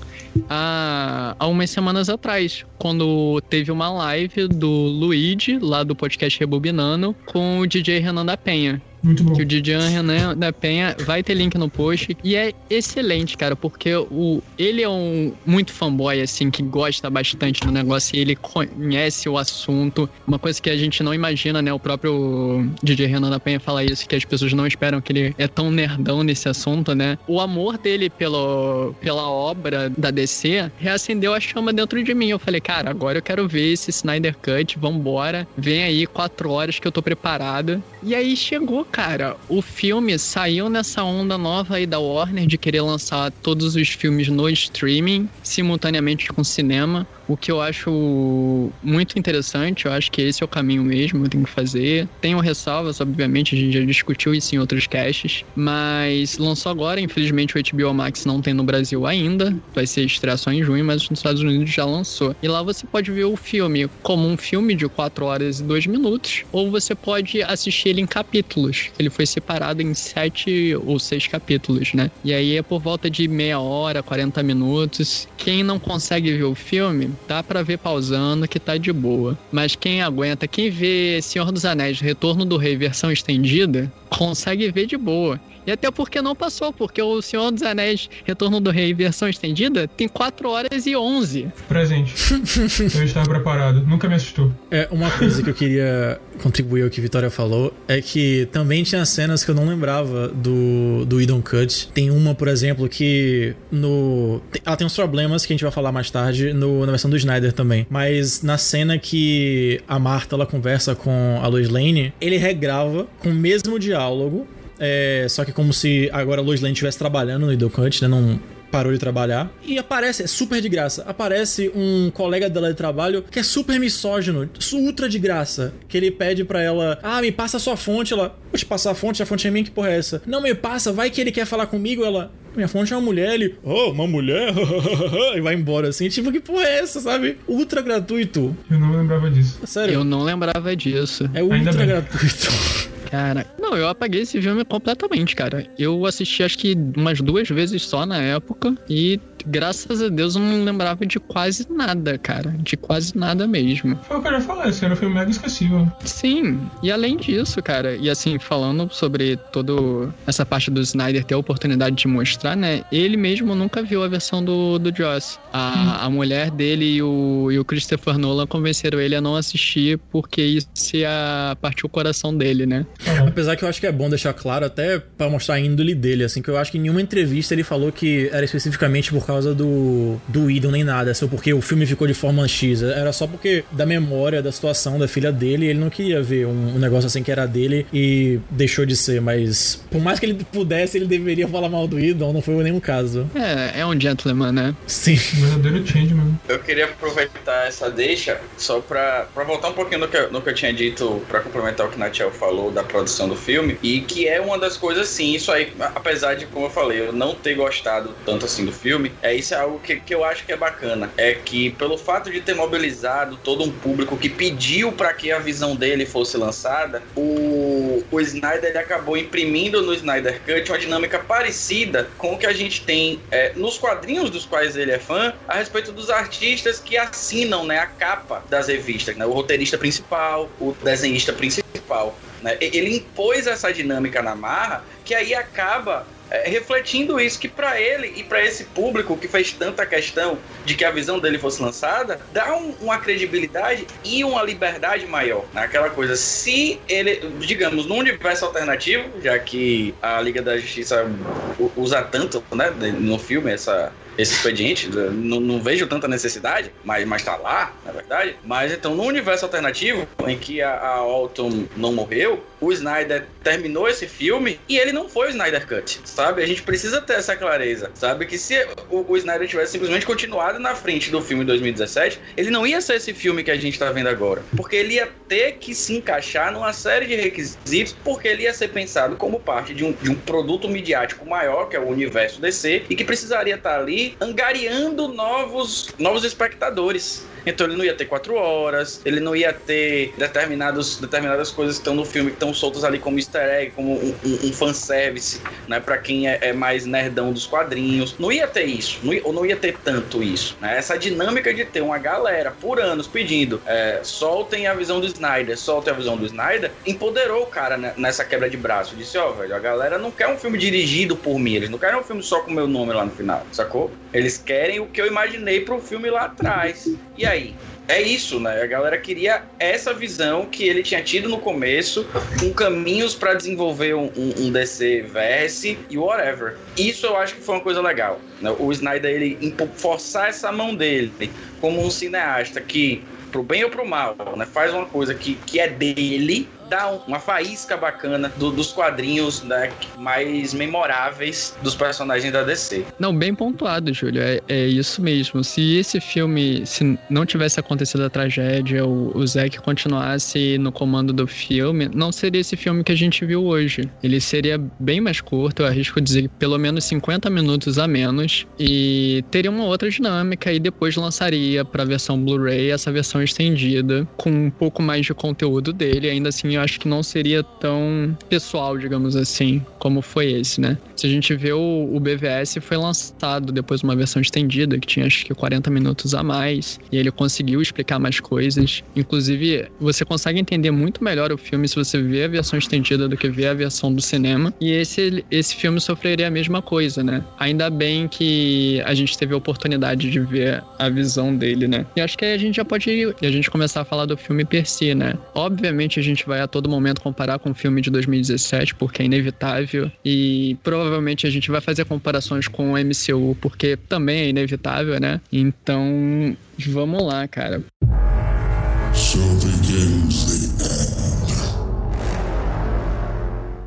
há, há umas semanas atrás, quando teve uma live do Luigi, lá do podcast Rebobinando, com o DJ Renan da Penha. Muito bom. Que o DJ Renan da Penha vai ter link no post. E é excelente, cara, porque o, ele é um muito fanboy, assim, que gosta bastante do negócio e ele conhece o assunto. Uma coisa que a gente não imagina, né? O próprio DJ Renan da Penha fala isso, que as pessoas não esperam que ele é tão nerdão nesse assunto, né? O amor dele pelo, pela obra da DC reacendeu a chama dentro de mim. Eu falei, cara, agora eu quero ver esse Snyder Cut, vambora. Vem aí, quatro horas que eu tô preparado. E aí chegou, cara. O filme saiu nessa onda nova aí da Warner de querer lançar todos os filmes no streaming, simultaneamente com cinema. O que eu acho muito interessante, eu acho que esse é o caminho mesmo, eu tenho que fazer. Tenho ressalvas, obviamente, a gente já discutiu isso em outros casts, mas lançou agora, infelizmente o HBO Max não tem no Brasil ainda, vai ser estreia só em junho, mas nos Estados Unidos já lançou. E lá você pode ver o filme como um filme de 4 horas e 2 minutos, ou você pode assistir ele em capítulos. Ele foi separado em 7 ou 6 capítulos, né? E aí é por volta de meia hora, 40 minutos. Quem não consegue ver o filme, dá pra ver pausando que tá de boa. Mas quem aguenta, quem vê Senhor dos Anéis, Retorno do Rei versão estendida, consegue ver de boa. E até porque não passou, porque o Senhor dos Anéis Retorno do Rei versão estendida tem 4 horas e 11. Presente. [laughs] eu estava preparado. Nunca me assustou. É, uma coisa que eu queria contribuir ao que a Vitória falou é que também tinha cenas que eu não lembrava do, do Idon Cut. Tem uma, por exemplo, que no. Ela tem uns problemas que a gente vai falar mais tarde no, na versão do Snyder também. Mas na cena que a Marta ela conversa com a Lois Lane, ele regrava com o mesmo diálogo. É, só que como se agora a Lois Lane estivesse trabalhando no Idon Cut, né? Não, parou de trabalhar. E aparece, é super de graça, aparece um colega dela de trabalho que é super misógino, ultra de graça. Que ele pede pra ela: Ah, me passa a sua fonte. Ela, vou te passar a fonte, a fonte é minha, que porra é essa? Não, me passa, vai que ele quer falar comigo. Ela, minha fonte é uma mulher. Ele, oh, uma mulher? [laughs] e vai embora assim. Tipo, que porra é essa, sabe? Ultra gratuito. Eu não lembrava disso. Sério. Eu não lembrava disso. É ultra gratuito. [laughs] Cara, não, eu apaguei esse filme completamente, cara. Eu assisti acho que umas duas vezes só na época e graças a Deus eu não lembrava de quase nada, cara. De quase nada mesmo. Foi o que eu já falei, esse era um filme mega esquecível. Sim, e além disso, cara, e assim, falando sobre toda essa parte do Snyder ter a oportunidade de mostrar, né? Ele mesmo nunca viu a versão do, do Joss. A, a mulher dele e o, e o Christopher Nolan convenceram ele a não assistir porque isso ia partir o coração dele, né? Apesar que eu acho que é bom deixar claro, até pra mostrar a índole dele, assim, que eu acho que em nenhuma entrevista ele falou que era especificamente por causa do, do Idol nem nada, assim, porque o filme ficou de forma X. Era só porque da memória, da situação da filha dele, ele não queria ver um, um negócio assim que era dele e deixou de ser, mas por mais que ele pudesse, ele deveria falar mal do Idol, não foi nenhum caso. É, é um gentleman, né? Sim. Verdadeiro changeman. Eu queria aproveitar essa deixa só pra, pra voltar um pouquinho no que, eu- no que eu tinha dito, pra complementar o que Natiel falou da produção do filme, e que é uma das coisas, sim, isso aí, apesar de, como eu falei, eu não ter gostado tanto assim do filme, é isso é algo que, que eu acho que é bacana. É que pelo fato de ter mobilizado todo um público que pediu pra que a visão dele fosse lançada, o, o Snyder ele acabou imprimindo no Snyder Cut uma dinâmica parecida com o que a gente tem é, nos quadrinhos dos quais ele é fã, a respeito dos artistas que assinam né, a capa das revistas, né, o roteirista principal, o desenhista principal. né. Ele impôs essa dinâmica na marra que aí acaba é, refletindo isso que pra ele e pra esse público que fez tanta questão de que a visão dele fosse lançada, dá um- uma credibilidade e uma liberdade maior. Né? Aquela coisa, se ele, digamos, num universo alternativo, já que a Liga da Justiça usa tanto né, no filme essa, esse expediente, não, não vejo tanta necessidade, mas, mas tá lá, na verdade. Mas então, no universo alternativo, em que a, a Alton não morreu, o Snyder terminou esse filme e ele não foi o Snyder Cut, sabe? A gente precisa ter essa clareza, sabe? Que se o, o Snyder tivesse simplesmente continuado na frente do filme em 2017, ele não ia ser esse filme que a gente tá vendo agora. Porque ele ia ter que se encaixar numa série de requisitos, porque ele ia ser pensado como parte de um, de um produto midiático maior, que é o universo DC, e que precisaria estar ali angariando novos, novos espectadores. Então ele não ia ter quatro horas, ele não ia ter determinados, determinadas coisas que estão no filme, que estão soltas ali como easter egg, como um, um, um fanservice, né? Pra quem é, é mais nerdão dos quadrinhos. Não ia ter isso, não ou não ia ter tanto isso. Né? Essa dinâmica de ter uma galera por anos pedindo é, soltem a visão do Snyder, soltem a visão do Snyder, empoderou o cara nessa quebra de braço. Disse, ó, velho, a galera não quer um filme dirigido por mim, eles não querem um filme só com meu nome lá no final, sacou? Eles querem o que eu imaginei pro filme lá atrás. E aí? É isso, né? A galera queria essa visão que ele tinha tido no começo, com caminhos pra desenvolver um, um, DC verse e whatever. Isso eu acho que foi uma coisa legal. né? O Snyder, ele forçar essa mão dele como um cineasta que, pro bem ou pro mal, né, faz uma coisa que, que é dele, dá um- uma faísca bacana do- dos quadrinhos né, mais memoráveis dos personagens da DC. Não, bem pontuado, Júlio. É, é isso mesmo. Se esse filme, se não tivesse acontecido a tragédia, o, o Zack continuasse no comando do filme, não seria esse filme que a gente viu hoje. Ele seria bem mais curto, eu arrisco dizer pelo menos 50 minutos a menos, e teria uma outra dinâmica e depois lançaria para a versão Blu-ray essa versão estendida com um pouco mais de conteúdo dele. Ainda assim, eu acho que não seria tão pessoal, digamos assim, como foi esse, né? Se a gente vê o, o BVS foi lançado depois uma versão estendida que tinha acho que 40 minutos a mais e ele conseguiu explicar mais coisas. Inclusive, você consegue entender muito melhor o filme se você vê a versão estendida do que vê a versão do cinema. E esse esse filme sofreria a mesma coisa, né? Ainda bem que a gente teve a oportunidade de ver a visão dele, né? E acho que a gente já pode a gente começar a falar do filme per si, né? Obviamente a gente vai a todo momento comparar com o filme de 2017, porque é inevitável, e provavelmente a gente vai fazer comparações com o MCU, porque também é inevitável, né? Então, vamos lá, cara. So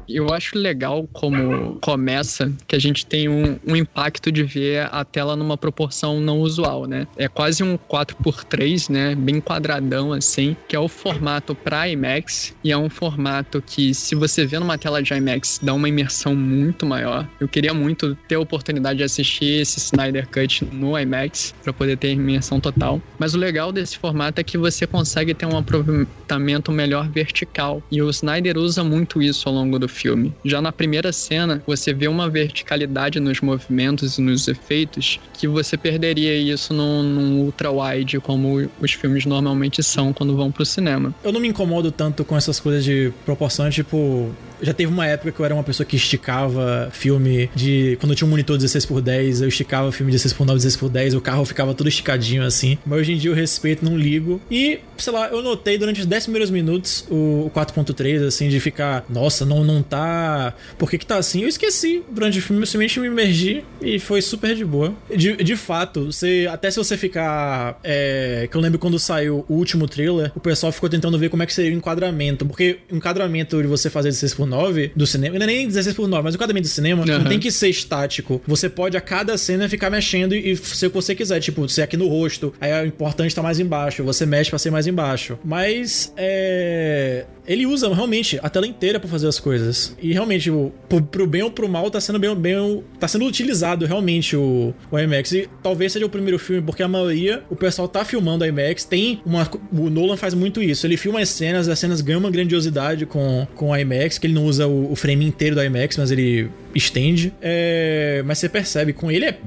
Eu acho legal como começa que a gente tem um, um impacto de ver a tela numa proporção não usual, né? É quase um 4x3, né? Bem quadradão assim, que é o formato para IMAX e é um formato que se você vê numa tela de IMAX dá uma imersão muito maior. Eu queria muito ter a oportunidade de assistir esse Snyder Cut no IMAX para poder ter imersão total. Mas o legal desse formato é que você consegue ter um aproveitamento melhor vertical e o Snyder usa muito isso ao longo do filme. Já na primeira cena, você vê uma verticalidade nos movimentos e nos efeitos que você perderia isso num, num ultra-wide, como os filmes normalmente são quando vão pro cinema. Eu não me incomodo tanto com essas coisas de proporção, tipo, já teve uma época que eu era uma pessoa que esticava filme de. Quando eu tinha um monitor 16 por 10 eu esticava filme 16 por 9 16 por 10 o carro ficava todo esticadinho assim. Mas hoje em dia eu respeito, não ligo. E, sei lá, eu notei durante os 10 primeiros minutos o 4.3, assim, de ficar, nossa, não, não tá. Por que, que tá assim? Eu esqueci durante o filme, eu simplesmente me imergi e foi super de boa. De, de fato, você, até se você ficar. É, que eu lembro quando saiu o último trailer, o pessoal ficou tentando ver como é que seria o enquadramento. Porque o enquadramento de você fazer 16 por 9 do cinema, não é nem 16 por 9, mas o enquadramento do cinema não Aham. tem que ser estático. Você pode a cada cena ficar mexendo e ser o que você quiser. Tipo, ser aqui no rosto, aí o importante tá mais embaixo. Você mexe pra ser mais embaixo. Mas é. Ele usa realmente a tela inteira pra fazer as coisas. E realmente, tipo, pro, pro bem ou pro mal, tá sendo bem, bem. tá sendo utilizado realmente o, o IMAX. E talvez seja o primeiro filme, porque a maioria, o pessoal tá filmando IMAX. Tem uma. O Nolan faz muito isso. Ele filma as cenas, as cenas ganham uma grandiosidade com, com o IMAX, que ele não usa o, o frame inteiro do IMAX, mas ele estende. É, mas você percebe, com ele é,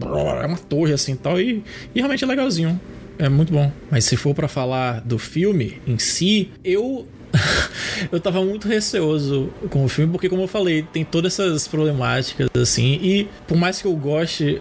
é uma torre assim tal. E, e realmente é legalzinho. É muito bom. Mas se for pra falar do filme em si, eu [laughs] eu tava muito receoso com o filme, porque como eu falei, tem todas essas problemáticas assim, e por mais que eu goste,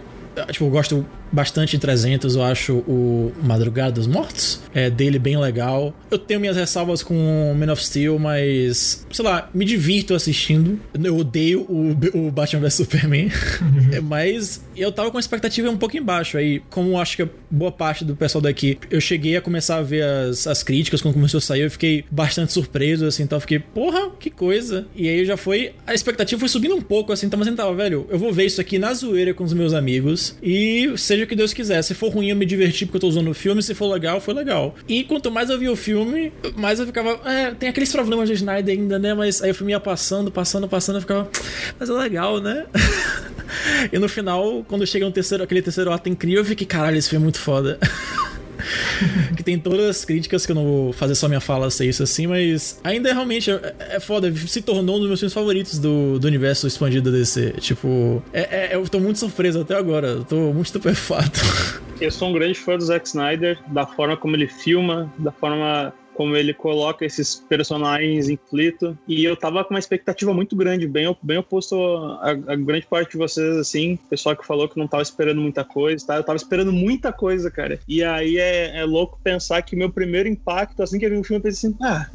tipo, eu gosto bastante de 300, eu acho o Madrugada dos Mortos é, dele bem legal. Eu tenho minhas ressalvas com Man of Steel, mas sei lá, me divirto assistindo. Eu odeio o, o Batman vs Superman, [laughs] É, mas eu tava com a expectativa um pouco embaixo. Aí, como acho que boa parte do pessoal daqui, eu cheguei a começar a ver as, as críticas quando começou a sair, eu fiquei bastante surpreso, assim, então eu fiquei, porra, que coisa. E aí já foi, a expectativa foi subindo um pouco, assim, então, mas eu tava, velho, eu vou ver isso aqui na zoeira com os meus amigos e seja o que Deus quiser. Se for ruim, eu me diverti porque eu tô usando o filme, se for legal, foi legal. E quanto mais eu via o filme, mais eu ficava, é, tem aqueles problemas do Snyder ainda, né? Mas aí o filme ia passando, passando, passando, eu ficava, mas é legal, né? [laughs] e no final, quando chega um terceiro, aquele terceiro ato incrível, eu fiquei, caralho, esse filme é muito foda. [laughs] [laughs] que tem todas as críticas que eu não vou fazer só minha fala ser isso assim, mas ainda é realmente é, é foda, se tornou um dos meus filmes favoritos do, do universo expandido DC. Tipo, é, é- eu tô muito surpreso até agora, tô muito estupefato. Eu sou um grande fã do Zack Snyder, da forma como ele filma, da forma como ele coloca esses personagens em conflito. E eu tava com uma expectativa muito grande, bem, bem oposto a, a grande parte de vocês, assim, pessoal que falou que não tava esperando muita coisa, tá? Eu tava esperando muita coisa, cara. E aí é, é louco pensar que meu primeiro impacto, assim que eu vi o filme, eu pensei assim, ah.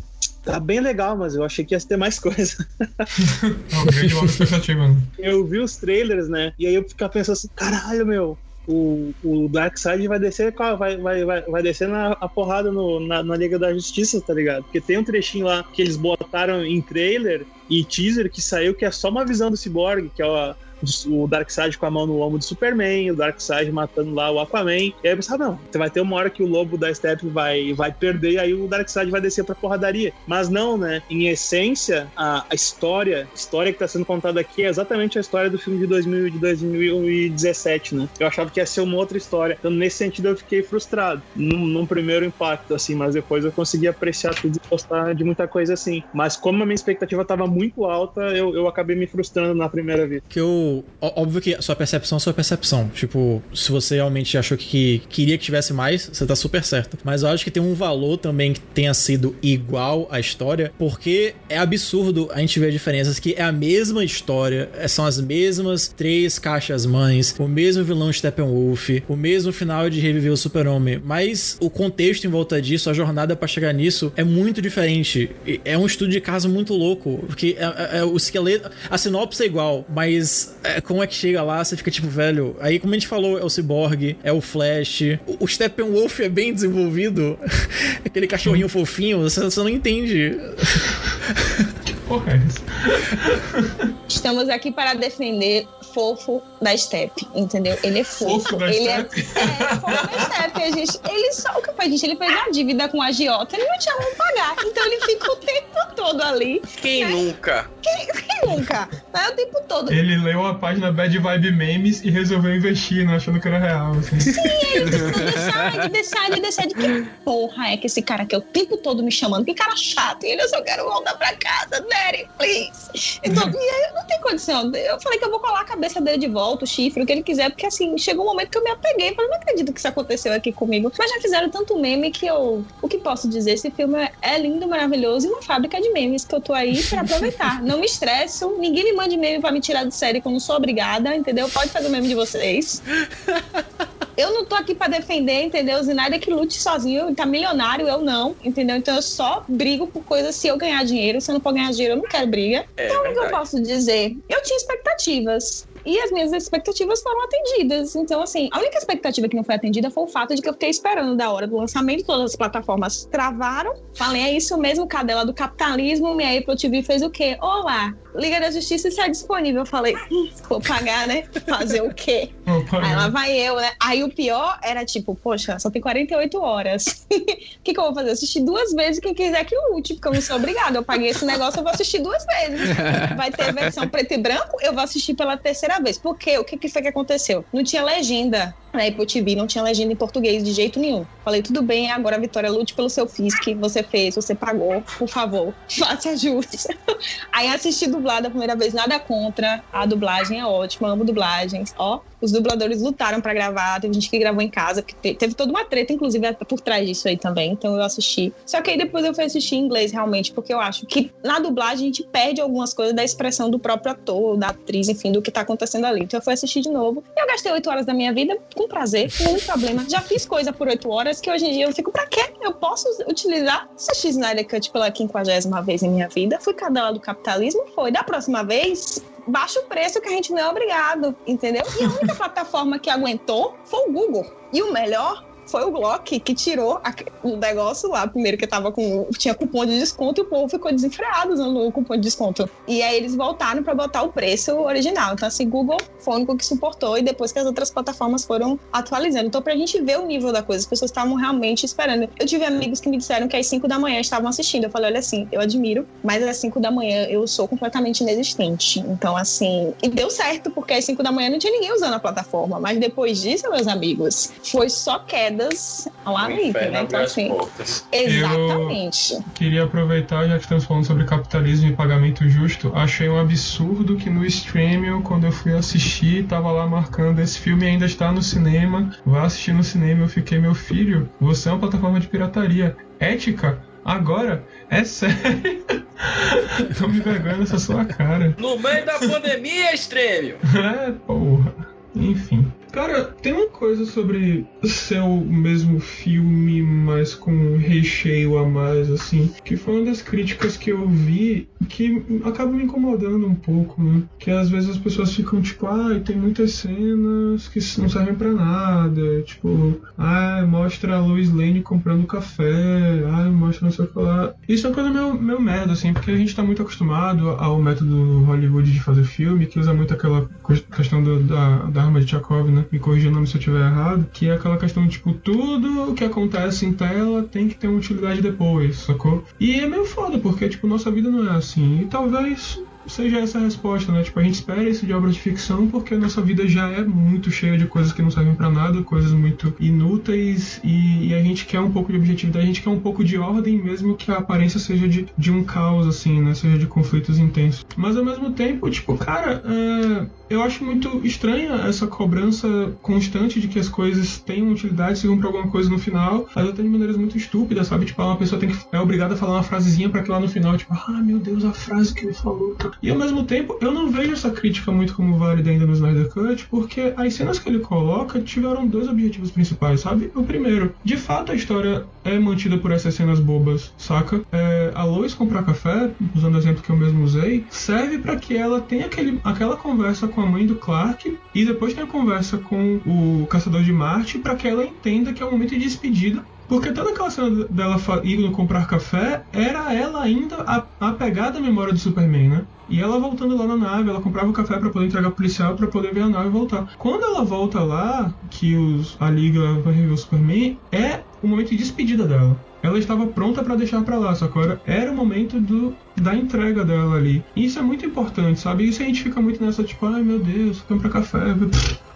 Tá bem legal, mas eu achei que ia ter mais [laughs] coisa. É uma grande expectativa. né? Eu vi os trailers, né? E aí eu ficava pensando assim, caralho, meu, o, o Darkseid vai descer, vai, vai, vai, vai descer na a porrada no, na, na Liga da Justiça, tá ligado? Porque tem um trechinho lá que eles botaram em trailer e teaser que saiu que é só uma visão do Cyborg, que é o, o Darkseid com a mão no ombro do Superman, o Darkseid matando lá o Aquaman. E aí eu pensava, não, vai ter uma hora que o lobo da Step vai, vai perder e aí o Darkseid vai descer pra porradaria. Mas não, né? Em essência, a, a história, a história que tá sendo contada aqui é exatamente a história do filme de, 2000, de 2017, né? Eu achava que ia ser uma outra história. Então, nesse sentido, eu fiquei frustrado num, num primeiro impacto, assim, mas depois eu consegui apreciar tudo e gostar de muita coisa assim. Mas como a minha expectativa tava muito alta, eu, eu acabei me frustrando na primeira vez. Que eu. Óbvio que a sua percepção é sua percepção. Tipo, se você realmente achou que queria que tivesse mais, você tá super certo. Mas eu acho que tem um valor também que tenha sido igual à história, porque é absurdo a gente ver diferenças que é a mesma história, é- são as mesmas três caixas mães, o mesmo vilão Steppenwolf, o mesmo final de reviver o super-homem, mas o contexto em volta disso, a jornada pra chegar nisso é muito diferente. É um estudo de caso muito louco, porque é, é- é o esqueleto, a sinopse é igual, mas é, como é que chega lá, você fica tipo, velho. Aí, como a gente falou, é o Cyborg, é o Flash, o, o Steppenwolf é bem desenvolvido, [laughs] aquele cachorrinho fofinho, você, você não entende. [laughs] porra é essa? Estamos aqui para defender fofo da Step, entendeu? Ele é fofo. Fofo da ele Step? É, é, fofo da Step. A gente, ele só o que faz, gente? Ele fez uma dívida com a agiota, ele não tinha como pagar. Então ele fica o tempo todo ali. Quem nunca? Quem, quem nunca? Vai o tempo todo. Ele leu a página Bad Vibe Memes e resolveu investir, né, achando que era real. Assim. Ele não deixar de deixar de deixar de que porra é que esse cara aqui é o tempo todo me chamando? Que cara chato. E ele, eu só quero voltar pra casa, Daddy, please. Então, [laughs] e aí não tem condição. Eu falei que eu vou colar a cabeça dele de volta, o chifre, o que ele quiser, porque assim, chegou um momento que eu me apeguei. Falei, não acredito que isso aconteceu aqui comigo. Mas já fizeram tanto meme que eu. O que posso dizer? Esse filme é- é lindo, maravilhoso e uma fábrica de memes que eu tô aí pra aproveitar. Não me estresso, ninguém me mande meme pra me tirar de série que eu não sou obrigada, entendeu? Pode fazer o meme de vocês. Eu não tô aqui pra defender, entendeu? O Zinaider que lute sozinho, tá milionário, eu não, entendeu? Então eu só brigo por coisas se eu ganhar dinheiro. Se eu não for ganhar dinheiro, eu não quero briga. É então o que eu posso dizer? Eu tinha expectativas. E as minhas expectativas foram atendidas. Então, assim, a única expectativa que não foi atendida foi o fato de que eu fiquei esperando da hora do lançamento, todas as plataformas travaram. Falei, é isso mesmo, cadela do capitalismo. Minha Apple TV fez o quê? Olá, Liga da Justiça está disponível. Eu falei, hum, vou pagar, né? Fazer o quê? [laughs] Aí lá vai eu, né? Aí o pior era tipo, poxa, só tem 48 horas. [laughs] O que, que eu vou fazer? Assistir duas vezes quem quiser que lute, porque eu não sou obrigada. Eu paguei esse negócio, eu vou assistir duas vezes. [laughs] Vai ter versão preto e branco, eu vou assistir pela terceira vez. Por quê? O que, que foi que aconteceu? Não tinha legenda na Apple TV, não tinha legenda em português de jeito nenhum. Falei, tudo bem, agora Vitória lute pelo seu FISC, você fez, você pagou, por favor, [laughs] faça ajuste. [laughs] Aí assisti dublada a primeira vez, nada contra. A dublagem é ótima, amo dublagens. Ó, os dubladores lutaram pra gravar, teve gente que gravou em casa, teve toda uma treta, inclusive, por trás disso aí também. Então eu assisti. Só que aí depois eu fui assistir em inglês, realmente, porque eu acho que na dublagem a gente perde algumas coisas da expressão do próprio ator, da atriz, enfim, do que tá acontecendo ali. Então eu fui assistir de novo. E eu gastei oito horas da minha vida com prazer, nenhum problema. Já fiz coisa por oito horas que hoje em dia eu fico, pra quê? Eu posso utilizar esse Snyder Cut pela quinquagésima vez em minha vida. Fui cadela do capitalismo, foi. Da próxima vez, baixa o preço que a gente não é obrigado, entendeu? E a única [laughs] plataforma que aguentou foi o Google. E o melhor foi o Glock que tirou o negócio lá, primeiro que tava com. tinha cupom de desconto e o povo ficou desenfreado usando o cupom de desconto. E aí eles voltaram pra botar o preço original. Então, assim, Google foi o único que suportou e depois que as outras plataformas foram atualizando. Então, pra gente ver o nível da coisa, as pessoas estavam realmente esperando. Eu tive amigos que me disseram que às 5 da manhã estavam assistindo. Eu falei, olha assim, eu admiro, mas às 5 da manhã eu sou completamente inexistente. Então, assim, e deu certo, porque às 5 da manhã não tinha ninguém usando a plataforma. Mas depois disso, meus amigos, foi só quedas lá O no item, inferno né? Então, assim, portas. exatamente. Queria aproveitar, já que estamos falando sobre capitalismo e pagamento justo, achei um absurdo que no Streamio, quando eu fui assistir, tava lá marcando esse filme ainda está no cinema, vai assistir no cinema, eu fiquei, meu filho, você é uma plataforma de pirataria. Ética? Agora? É sério? [laughs] Tô me vergonha nessa sua cara. No meio da [laughs] pandemia, Extrêmio! É, porra. Enfim. Cara, tem uma coisa sobre ser o mesmo filme, mas com um recheio a mais, assim, que foi uma das críticas que eu vi que acaba me incomodando um pouco, né? Que às vezes as pessoas ficam tipo, ai, tem muitas cenas que não servem pra nada, tipo, ai, mostra a Lois Lane comprando café, ai, mostra não sei o que lá. Isso é uma coisa meio, meio merda, assim, porque a gente tá muito acostumado ao método Hollywood de fazer filme, que usa muito aquela ques- questão do- da, da arma de Chekhov, né? Me corrija o nome se eu estiver errado, que é aquela questão, tipo, tudo o que acontece em tela tem que ter uma utilidade depois, sacou? E é meio foda, porque, tipo, nossa vida não é assim. E talvez seja essa a resposta, né? Tipo, a gente espera isso de obras de ficção porque a nossa vida já é muito cheia de coisas que não servem pra nada, coisas muito inúteis e, e a gente quer um pouco de objetividade, a gente quer um pouco de ordem, mesmo que a aparência seja de, de um caos, assim, né? Seja de conflitos intensos. Mas ao mesmo tempo, tipo, cara, é, eu acho muito estranha essa cobrança constante de que as coisas tenham utilidade, sirvam pra alguma coisa no final, mas até de maneiras muito estúpidas, sabe? Tipo, uma pessoa tem que, é obrigada a falar uma frasezinha pra que lá no final, tipo, ah, meu Deus, a frase que ele falou. E ao mesmo tempo, eu não vejo essa crítica muito como válida ainda no Snyder Cut, porque as cenas que ele coloca tiveram dois objetivos principais, sabe? O primeiro, de fato a história é mantida por essas cenas bobas, saca? É, a Lois comprar café, usando o exemplo que eu mesmo usei, serve pra que ela tenha aquele, aquela conversa com a mãe do Clark e depois tenha a conversa com o Caçador de Marte pra que ela entenda que é o momento de despedida Porque toda aquela cena dela indo comprar café era ela ainda apegada à memória do Superman, né? E ela voltando lá na nave, ela comprava o café pra poder entregar pro policial pra poder ver a nave voltar. Quando ela volta lá, que os, a Liga vai rever o Superman, é o momento de despedida dela. Ela estava pronta pra deixar pra lá, só que agora era o momento do, da entrega dela ali. E isso é muito importante, sabe? Isso a gente fica muito nessa, tipo, ai meu Deus, compra café.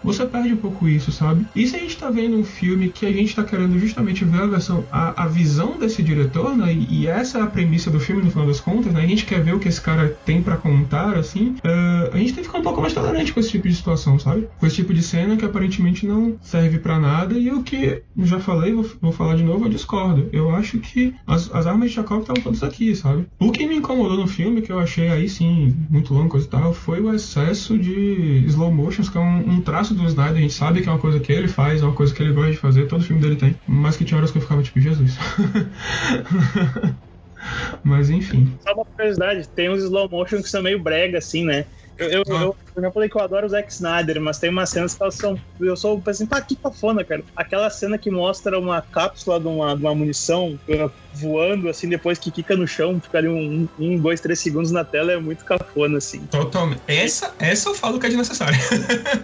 Você perde um pouco isso, sabe? E se a gente tá vendo um filme que a gente tá querendo justamente ver a versão, a, a visão desse diretor, né? E, e essa é a premissa do filme no final das contas, né? A gente quer ver o que esse cara tem pra contar, assim. eh, a gente tem que ficar um pouco mais tolerante com esse tipo de situação, sabe? Com esse tipo de cena que aparentemente não serve pra nada. E o que já falei, vou, vou falar de novo, eu discordo. Eu acho que as, as armas de Chekhov estavam todas aqui, sabe? O que me incomodou no filme, que eu achei aí sim muito longo coisa e tal, foi o excesso de slow motions, que é um, um traço do Snyder. A gente sabe que é uma coisa que ele faz, é uma coisa que ele gosta de fazer, todo filme dele tem. Mas que tinha horas que eu ficava tipo, Jesus. [laughs] Mas enfim. Só uma curiosidade, tem uns slow motion que são meio brega, assim, né? Eu, eu, eu, eu já falei que eu adoro o Zack Snyder, mas tem umas cenas que elas são. Eu sou assim, pá, que cafona, cara. Aquela cena que mostra uma cápsula de uma, de uma munição uh, voando, assim, depois que fica no chão, fica ali um, um, dois, três segundos na tela, é muito cafona, assim. Totalmente. Essa, essa eu falo que é desnecessária.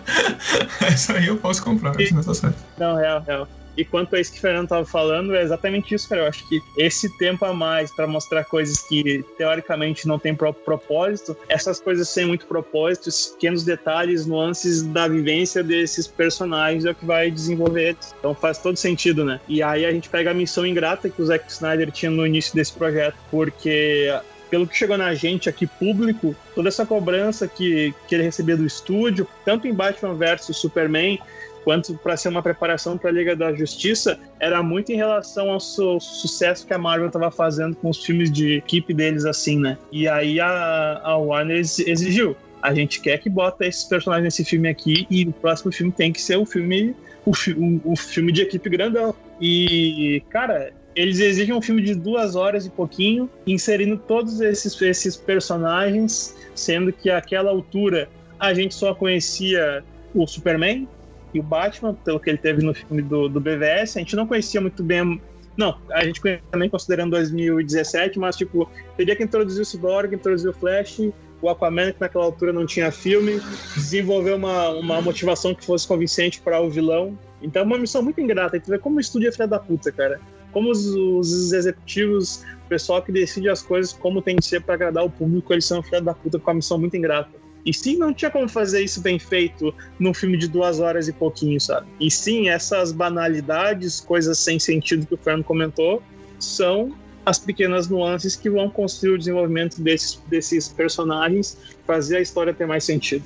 [laughs] essa aí eu posso comprar, é desnecessária. Não, real, real. E quanto a isso que o Fernando tava falando, é exatamente isso, cara. Eu acho que esse tempo a mais para mostrar coisas que teoricamente não tem próprio propósito, essas coisas sem muito propósito, esses pequenos detalhes, nuances da vivência desses personagens é o que vai desenvolver eles. Então faz todo sentido, né? E aí a gente pega a missão ingrata que o Zack Snyder tinha no início desse projeto, porque pelo que chegou na gente aqui público, toda essa cobrança que, que ele recebia do estúdio, tanto em Batman vs Superman, quanto para ser uma preparação para a Liga da Justiça, era muito em relação ao su sucesso que a Marvel estava fazendo com os filmes de equipe deles, assim, né? E aí a, a Warner exigiu. A gente quer que bota esses personagens nesse filme aqui e o próximo filme tem que ser o filme, o, o, o filme de equipe grandão. E, cara, eles exigem um filme de duas horas e pouquinho, inserindo todos esses, esses personagens, sendo que àquela altura a gente só conhecia o Superman, e o Batman, pelo que ele teve no filme do, do BVS. A gente não conhecia muito bem. Não, a gente também considerando 2017, mas tipo, teria que introduzir o Cyborg, introduzir o Flash, o Aquaman, que naquela altura não tinha filme, desenvolver uma, uma motivação que fosse convincente para o vilão. Então é uma missão muito ingrata. E tu vê como o estúdio é filha da puta, cara. Como os, os executivos, o pessoal que decide as coisas, como tem que ser para agradar o público, eles são filha da puta com a missão muito ingrata. E sim, não tinha como fazer isso bem feito num filme de duas horas e pouquinho, sabe? E sim, essas banalidades, coisas sem sentido que o Fernando comentou, são as pequenas nuances que vão construir o desenvolvimento desses, desses personagens, fazer a história ter mais sentido.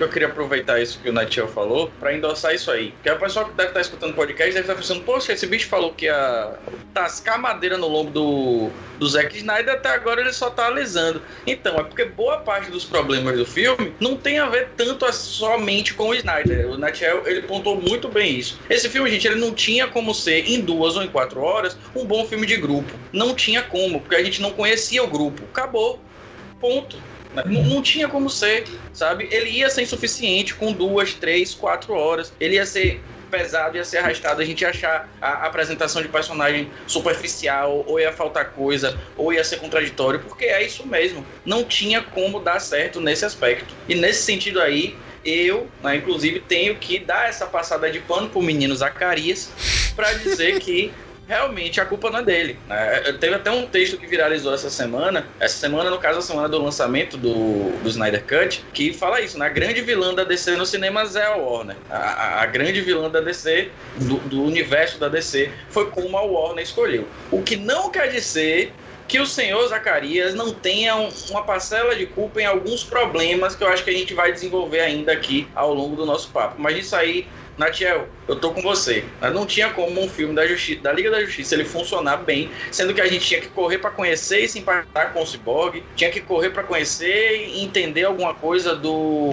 Eu queria aproveitar isso que o Natiel falou para endossar isso aí. Porque o pessoal que deve estar escutando o podcast deve estar pensando, poxa, esse bicho falou que ia tascar madeira no lombo do, do Zack Snyder, até agora ele só tá alisando. Então, é porque boa parte dos problemas do filme não tem a ver tanto a, somente com o Snyder. O Natiel, ele pontuou muito bem isso. Esse filme, gente, ele não tinha como ser, em duas ou em quatro horas, um bom filme de grupo. Não tinha como, porque a gente não conhecia o grupo. Acabou. Ponto. Não, não, tinha como ser, sabe? Ele ia ser insuficiente com duas, três, quatro horas. Ele ia ser pesado, ia ser arrastado. A gente ia achar a apresentação de personagem superficial, ou ia faltar coisa, ou ia ser contraditório, porque é isso mesmo. Não tinha como dar certo nesse aspecto. E nesse sentido aí, eu, né, inclusive, tenho que dar essa passada de pano pro menino Zacarias para dizer que realmente a culpa não é dele. Né? Teve até um texto que viralizou essa semana, essa semana, no caso, a semana do lançamento do, do Snyder Cut, que fala isso, né? A grande vilã da DC nos cinemas é a Warner. A, a grande vilã da DC, do, do universo da DC, foi como a Warner escolheu. O que não quer dizer que o senhor Zacarias não tenha um, uma parcela de culpa em alguns problemas que eu acho que a gente vai desenvolver ainda aqui ao longo do nosso papo. Mas isso aí Natiel, eu tô com você. Não tinha como um filme da, da Liga da Justiça ele funcionar bem, sendo que a gente tinha que correr para conhecer e se impactar com o Cyborg, tinha que correr para conhecer e entender alguma coisa do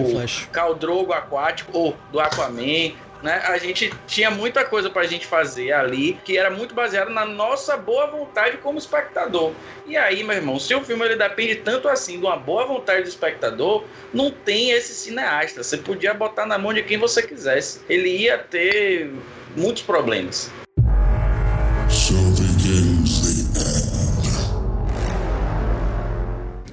Caldrogo aquático ou do Aquaman, né? A gente tinha muita coisa pra gente fazer ali que era muito baseado na nossa boa vontade como espectador. E aí, meu irmão, se o filme ele depende tanto assim de uma boa vontade do espectador, não tem esse cineasta. Você podia botar na mão de quem você quisesse. Ele ia ter muitos problemas.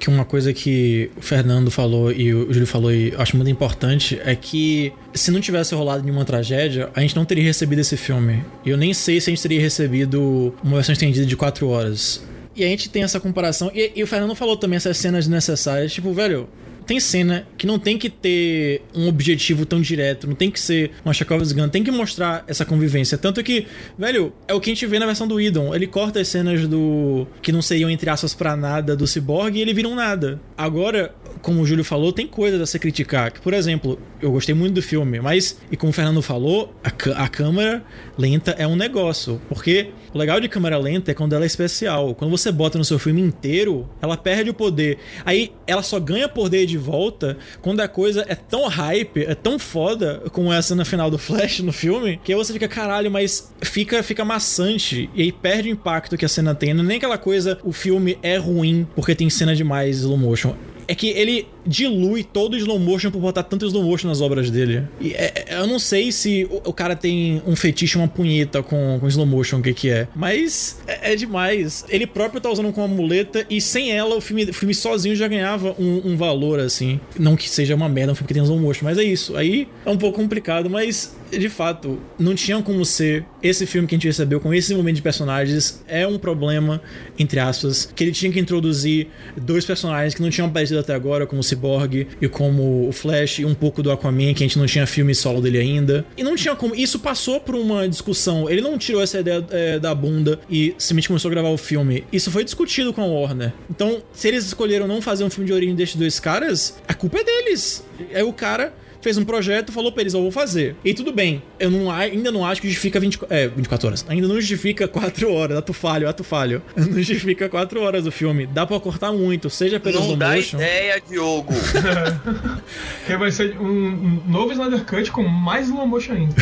So uma coisa que o Fernando falou e o Júlio falou e acho muito importante é que se não tivesse rolado nenhuma tragédia, a gente não teria recebido esse filme. E eu nem sei se a gente teria recebido uma versão estendida de 4 horas. E a gente tem essa comparação. E, e o Fernando falou também essas cenas necessárias. Tipo, velho, tem cena que não tem que ter um objetivo tão direto, não tem que ser uma Chekhov's Gun, tem que mostrar essa convivência. Tanto que, velho, é o que a gente vê na versão do Idon. Ele corta as cenas do. que não seriam entre aspas pra nada do Cyborg e ele vira um nada. Agora, como o Júlio falou, tem coisas a se criticar. Que, por exemplo, eu gostei muito do filme, mas, e como o Fernando falou, a, a câmera lenta é um negócio. Porque o legal de câmera lenta é quando ela é especial. Quando você bota no seu filme inteiro, ela perde o poder. Aí ela só ganha poder de volta quando a coisa é tão hype, é tão foda, como essa na final do Flash no filme, que aí você fica, caralho, mas fica, fica maçante. E aí perde o impacto que a cena tem. Não é nem aquela coisa, o filme é ruim porque tem cena demais slow motion é que ele dilui todo o slow motion por botar tanto slow motion nas obras dele. E é, é, eu não sei se o, o, cara tem um fetiche, uma punheta com, com slow motion, o que que é. Mas é, é, demais. Ele próprio tá usando como muleta e sem ela o filme, o filme sozinho já ganhava um, um, valor, assim. Não que seja uma merda um filme que tem slow motion, mas é isso. Aí é um pouco complicado, mas de fato, não tinha como ser esse filme que a gente recebeu com esse momento de personagens. É um problema, entre aspas, que ele tinha que introduzir dois personagens que não tinham aparecido até agora, como o Cyborg e como o Flash, e um pouco do Aquaman, que a gente não tinha filme solo dele ainda. E não tinha como. Isso passou por uma discussão. Ele não tirou essa ideia é, da bunda e simplesmente começou a gravar o filme. Isso foi discutido com a Warner. Então, se eles escolheram não fazer um filme de origem desses dois caras, a culpa é deles. É o cara fez um projeto, falou pra eles, eu vou fazer. E tudo bem, eu não, ainda não acho que justifica 20, é, 24 horas. Ainda não justifica [laughs] 4 horas. Ato falho, ato falho. [laughs] Não justifica 4 horas o filme. Dá pra cortar muito, seja pelo Não dá motion. ideia, Diogo. [laughs] que vai ser um novo Snyder Cut com mais slow motion ainda.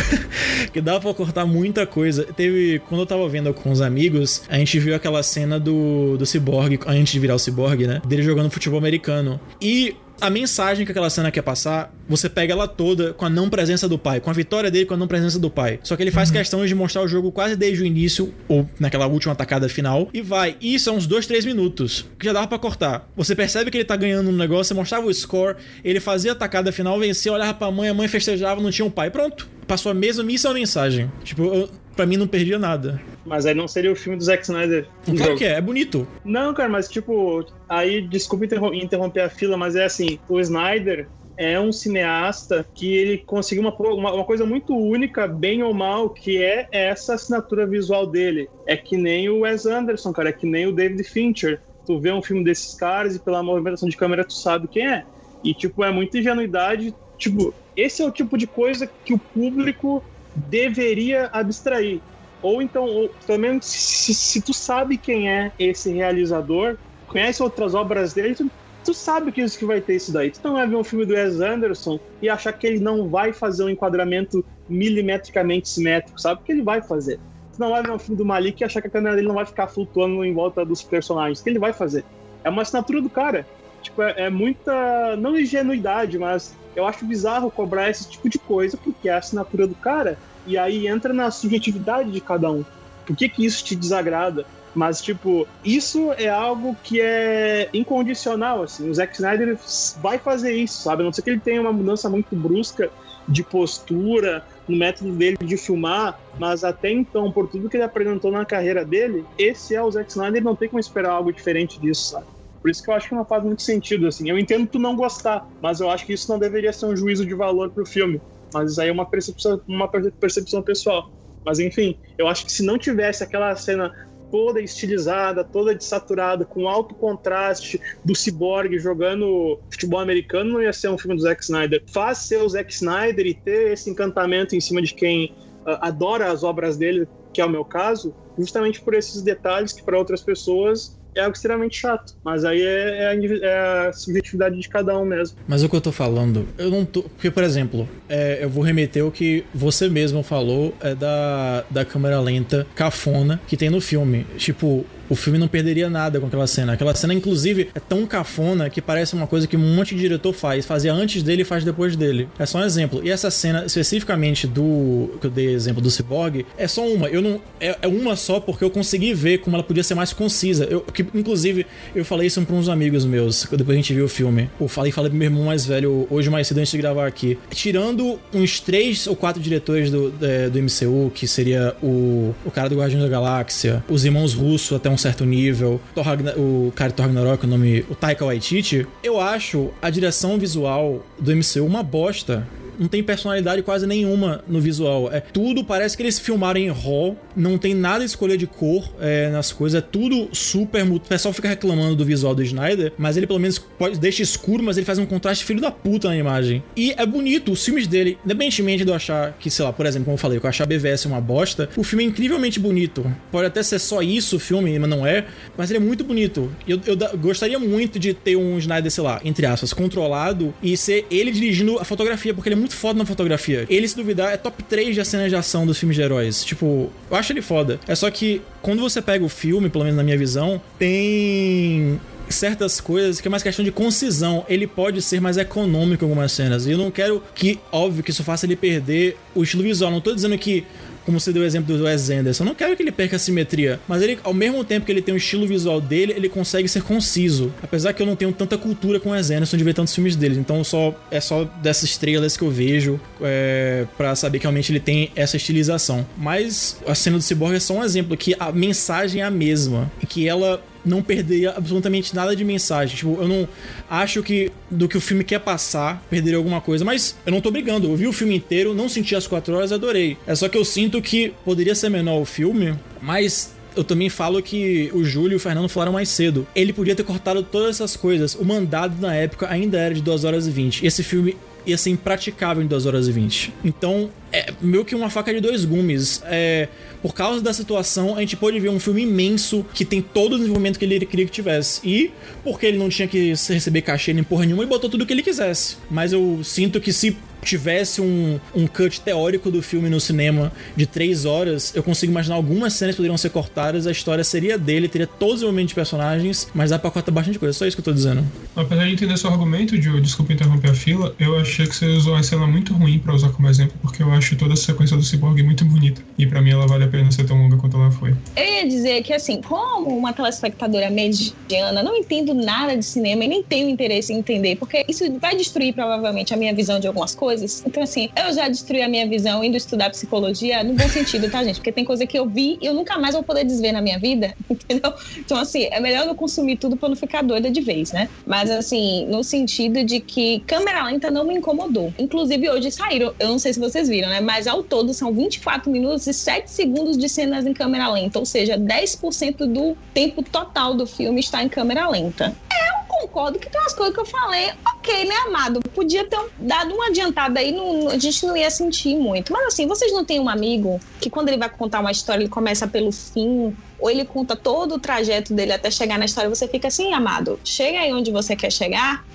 que dá pra cortar muita coisa. Teve, quando eu tava vendo com os amigos, a gente viu aquela cena do, do Cyborg, antes de virar o Cyborg, né? Dele jogando futebol americano. E a mensagem que aquela cena quer passar, você pega ela toda com a não presença do pai, com a vitória dele com a não presença do pai. Só que ele faz uhum. questão de mostrar o jogo quase desde o início, ou naquela última atacada final, e vai. E isso é uns 2, 3 minutos, que já dava para cortar. Você percebe que ele tá ganhando um negócio, você mostrava o score, ele fazia a atacada final, vencia, olhava pra mãe, a mãe festejava, não tinha um pai. Pronto. Passou a mesma missão mensagem. Tipo, eu, pra mim não perdia nada. Mas aí não seria o filme do Zack Snyder. Claro que é, é bonito. Não, cara, mas tipo, aí desculpa interromper a fila, mas é assim, o Snyder é um cineasta que ele conseguiu uma, uma, uma, coisa muito única, bem ou mal, que é essa assinatura visual dele. É que nem o Wes Anderson, cara, é que nem o David Fincher. Tu vê um filme desses caras e pela movimentação de câmera tu sabe quem é. E, tipo, é muita ingenuidade. Tipo, esse é o tipo de coisa que o público deveria abstrair. Ou então, ou, pelo menos se, se, tu sabe quem é esse realizador, conhece outras obras dele, tu, tu sabe que isso que vai ter isso daí. Tu não vai ver um filme do Wes Anderson e achar que ele não vai fazer um enquadramento milimetricamente simétrico, sabe? Porque ele vai fazer. Tu não vai ver um filme do Malik e achar que a câmera dele não vai ficar flutuando em volta dos personagens, que ele vai fazer. É uma assinatura do cara. Tipo, é, é muita, não ingenuidade, mas eu acho bizarro cobrar esse tipo de coisa, porque é a assinatura do cara, e aí entra na subjetividade de cada um. Por que, que isso te desagrada? Mas, tipo, isso é algo que é incondicional, assim. O Zack Snyder vai fazer isso, sabe? A não ser que ele tenha uma mudança muito brusca de postura, no método dele de filmar, mas até então, por tudo que ele apresentou na carreira dele, esse é o Zack Snyder, não tem como esperar algo diferente disso, sabe? Por isso que eu acho que não faz muito sentido, assim. Eu entendo tu não gostar, mas eu acho que isso não deveria ser um juízo de valor pro filme. Mas aí é uma percepção, uma percepção pessoal. Mas enfim, eu acho que se não tivesse aquela cena toda estilizada, toda desaturada, com alto contraste do Cyborg jogando futebol americano, não ia ser um filme do Zack Snyder. Faz ser o Zack Snyder e ter esse encantamento em cima de quem uh, adora as obras dele, que é o meu caso, justamente por esses detalhes que para outras pessoas é algo extremamente chato. Mas aí é, é, a, é, a, subjetividade de cada um mesmo. Mas o que eu tô falando, eu não tô. Porque, por exemplo, é, eu vou remeter o que você mesmo falou é da, da câmera lenta cafona que tem no filme. Tipo, o filme não perderia nada com aquela cena. Aquela cena, inclusive, é tão cafona que parece uma coisa que um monte de diretor faz. Fazia antes dele e faz depois dele. É só um exemplo. E essa cena, especificamente do. que eu dei exemplo do Cyborg, é só uma. Eu não. É, é uma só porque eu consegui ver como ela podia ser mais concisa. Eu, que, inclusive, eu falei isso pra uns amigos meus, depois a gente viu o filme. Eu falei, falei pro meu irmão mais velho hoje mais cedo antes de gravar aqui. Tirando uns três ou quatro diretores do, é, do MCU, que seria o, o cara do Guardião da Galáxia, os irmãos Russo até um certo nível, Thor o cara Thor Ragnarok, o nome, o Taika Waititi, eu acho a direção visual do MCU uma bosta não tem personalidade quase nenhuma no visual. É tudo, parece que eles filmaram em RAW, não tem nada de escolha de cor é, nas coisas, é tudo super. O pessoal fica reclamando do visual do Snyder, mas ele pelo menos pode, deixa escuro, mas ele faz um contraste filho da puta na imagem. E é bonito, os filmes dele, independentemente de eu achar que, sei lá, por exemplo, como eu falei, que eu achar BVS uma bosta, o filme é incrivelmente bonito. Pode até ser só isso o filme, mas não é, mas ele é muito bonito. Eu, eu, eu gostaria muito de ter um Snyder, sei lá, entre aspas, controlado e ser ele dirigindo a fotografia, porque ele é muito foda na fotografia. Ele, se duvidar, é top 3 de cenas de ação dos filmes de heróis. Tipo, eu acho ele foda. É só que quando você pega o filme, pelo menos na minha visão, tem certas coisas que é mais questão de concisão. Ele pode ser mais econômico em algumas cenas. E eu não quero que, óbvio, que isso faça ele perder o estilo visual. Não tô dizendo que como você deu o exemplo do Wes Anderson. Eu não quero que ele perca a simetria, mas ele, ao mesmo tempo que ele tem o estilo visual dele, ele consegue ser conciso. Apesar que eu não tenho tanta cultura com o Wes Anderson de ver tantos filmes dele, então só é só dessas trailers que eu vejo é, para saber que realmente ele tem essa estilização. Mas a cena do Cyborg é só um exemplo que a mensagem é a mesma e que ela não perderia absolutamente nada de mensagem. Tipo, eu não acho que do que o filme quer passar, perderia alguma coisa. Mas eu não tô brigando. Eu vi o filme inteiro, não senti as quatro horas, adorei. É só que eu sinto que poderia ser menor o filme, mas eu também falo que o Júlio e o Fernando falaram mais cedo. Ele podia ter cortado todas essas coisas. O mandado na época ainda era de 2 horas e 20. Esse filme ia ser impraticável em 2 horas e 20. Então, é meio que uma faca de dois gumes. É, por causa da situação, a gente pode ver um filme imenso que tem todo o desenvolvimento que ele queria que tivesse. E porque ele não tinha que receber cachê nem porra nenhuma, ele botou tudo o que ele quisesse. Mas eu sinto que se tivesse um, um cut teórico do filme no cinema de três horas, eu consigo imaginar algumas cenas que poderiam ser cortadas, a história seria dele, teria todos os momentos de personagens, mas dá pra cortar bastante coisa. Só isso que eu tô dizendo. Apesar de entender seu argumento, Joe, desculpa interromper a fila, eu achei que você usou uma cena muito ruim pra usar como exemplo, porque eu acho toda a sequência do Cyborg muito bonita. E pra mim ela vale a pena ser tão longa quanto ela foi. Eu ia dizer que, assim, como uma telespectadora mediana, não entendo nada de cinema e nem tenho interesse em entender, porque isso vai destruir provavelmente a minha visão de algumas coisas. Então, assim, eu já destruí a minha visão indo estudar psicologia no bom sentido, tá, gente? Porque tem coisa que eu vi e eu nunca mais vou poder desver na minha vida, [laughs] entendeu? Então, assim, é melhor não consumir tudo pra não ficar doida de vez, né? Mas, assim, no sentido de que câmera lenta não me incomodou. Inclusive, hoje saíram, eu não sei se vocês viram, né? Mas ao todo são 24 minutos e 7 segundos de cenas em câmera lenta, ou seja, 10% do tempo total do filme está em câmera lenta. É concordo que tem umas coisas que eu falei, ok, né, amado? Podia ter dado uma adiantada aí, não, a gente não ia sentir muito. Mas assim, vocês não têm um amigo que quando ele vai contar uma história, ele começa pelo fim, ou ele conta todo o trajeto dele até chegar na história, você fica assim, amado, chega aí onde você quer chegar.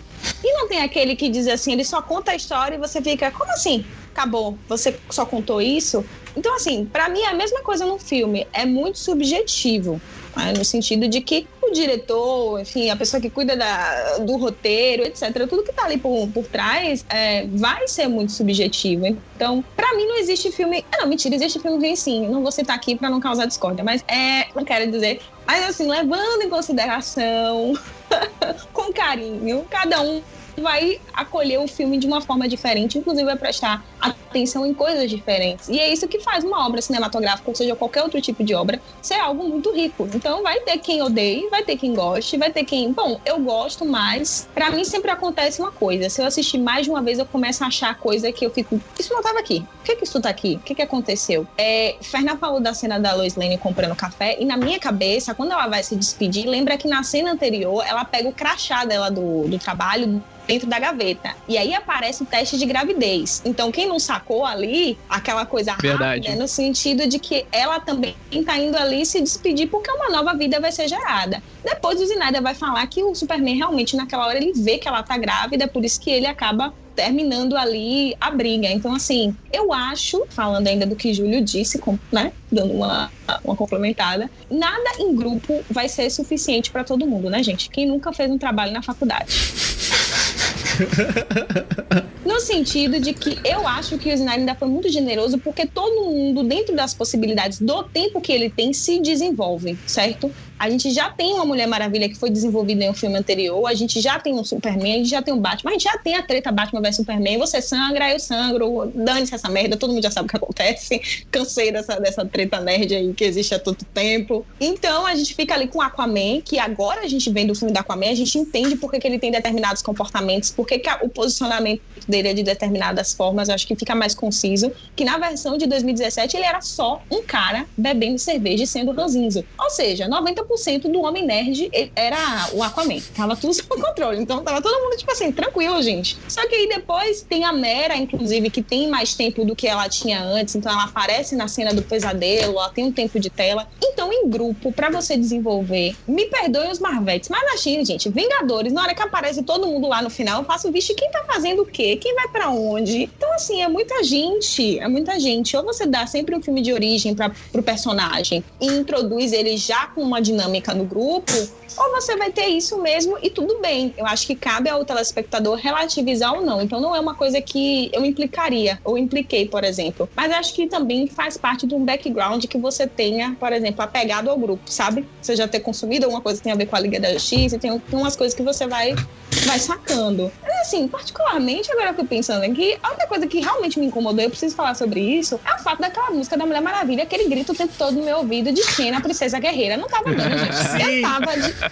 E não tem aquele que diz assim, ele só conta a história e você fica, como assim? Acabou, você só contou isso? Então, assim, para mim é a mesma coisa no filme, é muito subjetivo. Né? No sentido de que o diretor, enfim, a pessoa que cuida da, do roteiro, etc., tudo que tá ali por, por trás é, vai ser muito subjetivo. Então, para mim, não existe filme. Ah, não, mentira, existe filme ruim sim. Não vou citar aqui para não causar discórdia, mas é. Não quero dizer. Mas, assim, levando em consideração, [laughs] com carinho, cada um vai acolher o filme de uma forma diferente, inclusive vai prestar atenção em coisas diferentes. E é isso que faz uma obra cinematográfica, ou seja, qualquer outro tipo de obra, ser algo muito rico. Então vai ter quem odeie, vai ter quem goste, vai ter quem. Bom, eu gosto, mas para mim sempre acontece uma coisa. Se eu assistir mais de uma vez, eu começo a achar coisa que eu fico. Isso não tava aqui. Por que, que isso tá aqui? O que, que aconteceu? É, Fernanda falou da cena da Lois Lane comprando café, e na minha cabeça, quando ela vai se despedir, lembra que na cena anterior ela pega o crachá dela do, do trabalho dentro da gaveta. E aí aparece o teste de gravidez. Então, quem não sacou ali aquela coisa Verdade. rápida, no sentido de que ela também tá indo ali se despedir porque uma nova vida vai ser gerada. Depois o Zinaida vai falar que o Superman realmente naquela hora ele vê que ela tá grávida, por isso que ele acaba terminando ali a briga. Então, assim, eu acho, falando ainda do que Júlio disse, né? Dando uma, uma complementada, nada em grupo vai ser suficiente para todo mundo, né, gente? Quem nunca fez um trabalho na faculdade? [laughs] No sentido de que eu acho que o Snyder ainda foi muito generoso porque todo mundo, dentro das possibilidades do tempo que ele tem, se desenvolve, certo? A gente já tem uma Mulher Maravilha que foi desenvolvida em um filme anterior, a gente já tem um Superman, a gente já tem um Batman, a gente já tem a treta Batman vs Superman, você sangra, eu sangro, dane-se essa merda, todo mundo já sabe o que acontece. [laughs] Cansei dessa, dessa treta nerd aí que existe há tanto tempo. Então a gente fica ali com Aquaman, que agora a gente vem do filme do Aquaman, a gente entende por que, que ele tem determinados comportamentos, por que, que o posicionamento dele é de determinadas formas, acho que fica mais conciso. Que na versão de 2017 ele era só um cara bebendo cerveja e sendo ranzinzo. Ou seja, 90% do homem nerd era o Aquaman. Tava tudo [laughs] sob controle. Então tava todo mundo, tipo assim, tranquilo, gente. Só que aí depois tem a Mera, inclusive, que tem mais tempo do que ela tinha antes. Então ela aparece na cena do pesadelo, ela tem um tempo de tela. Então, em grupo, pra você desenvolver, me perdoem os Marvetes, mas na China, gente, Vingadores, na hora que aparece todo mundo lá no final, eu faço, vixe, quem tá fazendo o quê? Quem vai pra onde? Então, assim, é muita gente, é muita gente. Ou você dá sempre um filme de origem para pro personagem e introduz ele já com uma dinâmica no grupo, ou você vai ter isso mesmo e tudo bem. Eu acho que cabe ao telespectador relativizar ou não. Então não é uma coisa que eu implicaria, ou impliquei, por exemplo. Mas acho que também faz parte de um background que você tenha, por exemplo, apegado ao grupo, sabe? Você já ter consumido alguma coisa que tem a ver com a Liga da Justiça, tem, tem umas coisas que você vai, vai sacando. Mas assim, particularmente, agora que eu pensando aqui, a única coisa que realmente me incomodou, eu preciso falar sobre isso, é o fato daquela música da Mulher Maravilha, aquele grito o tempo todo no meu ouvido de Xena, a princesa guerreira. Não tava dando, gente. Eu tava de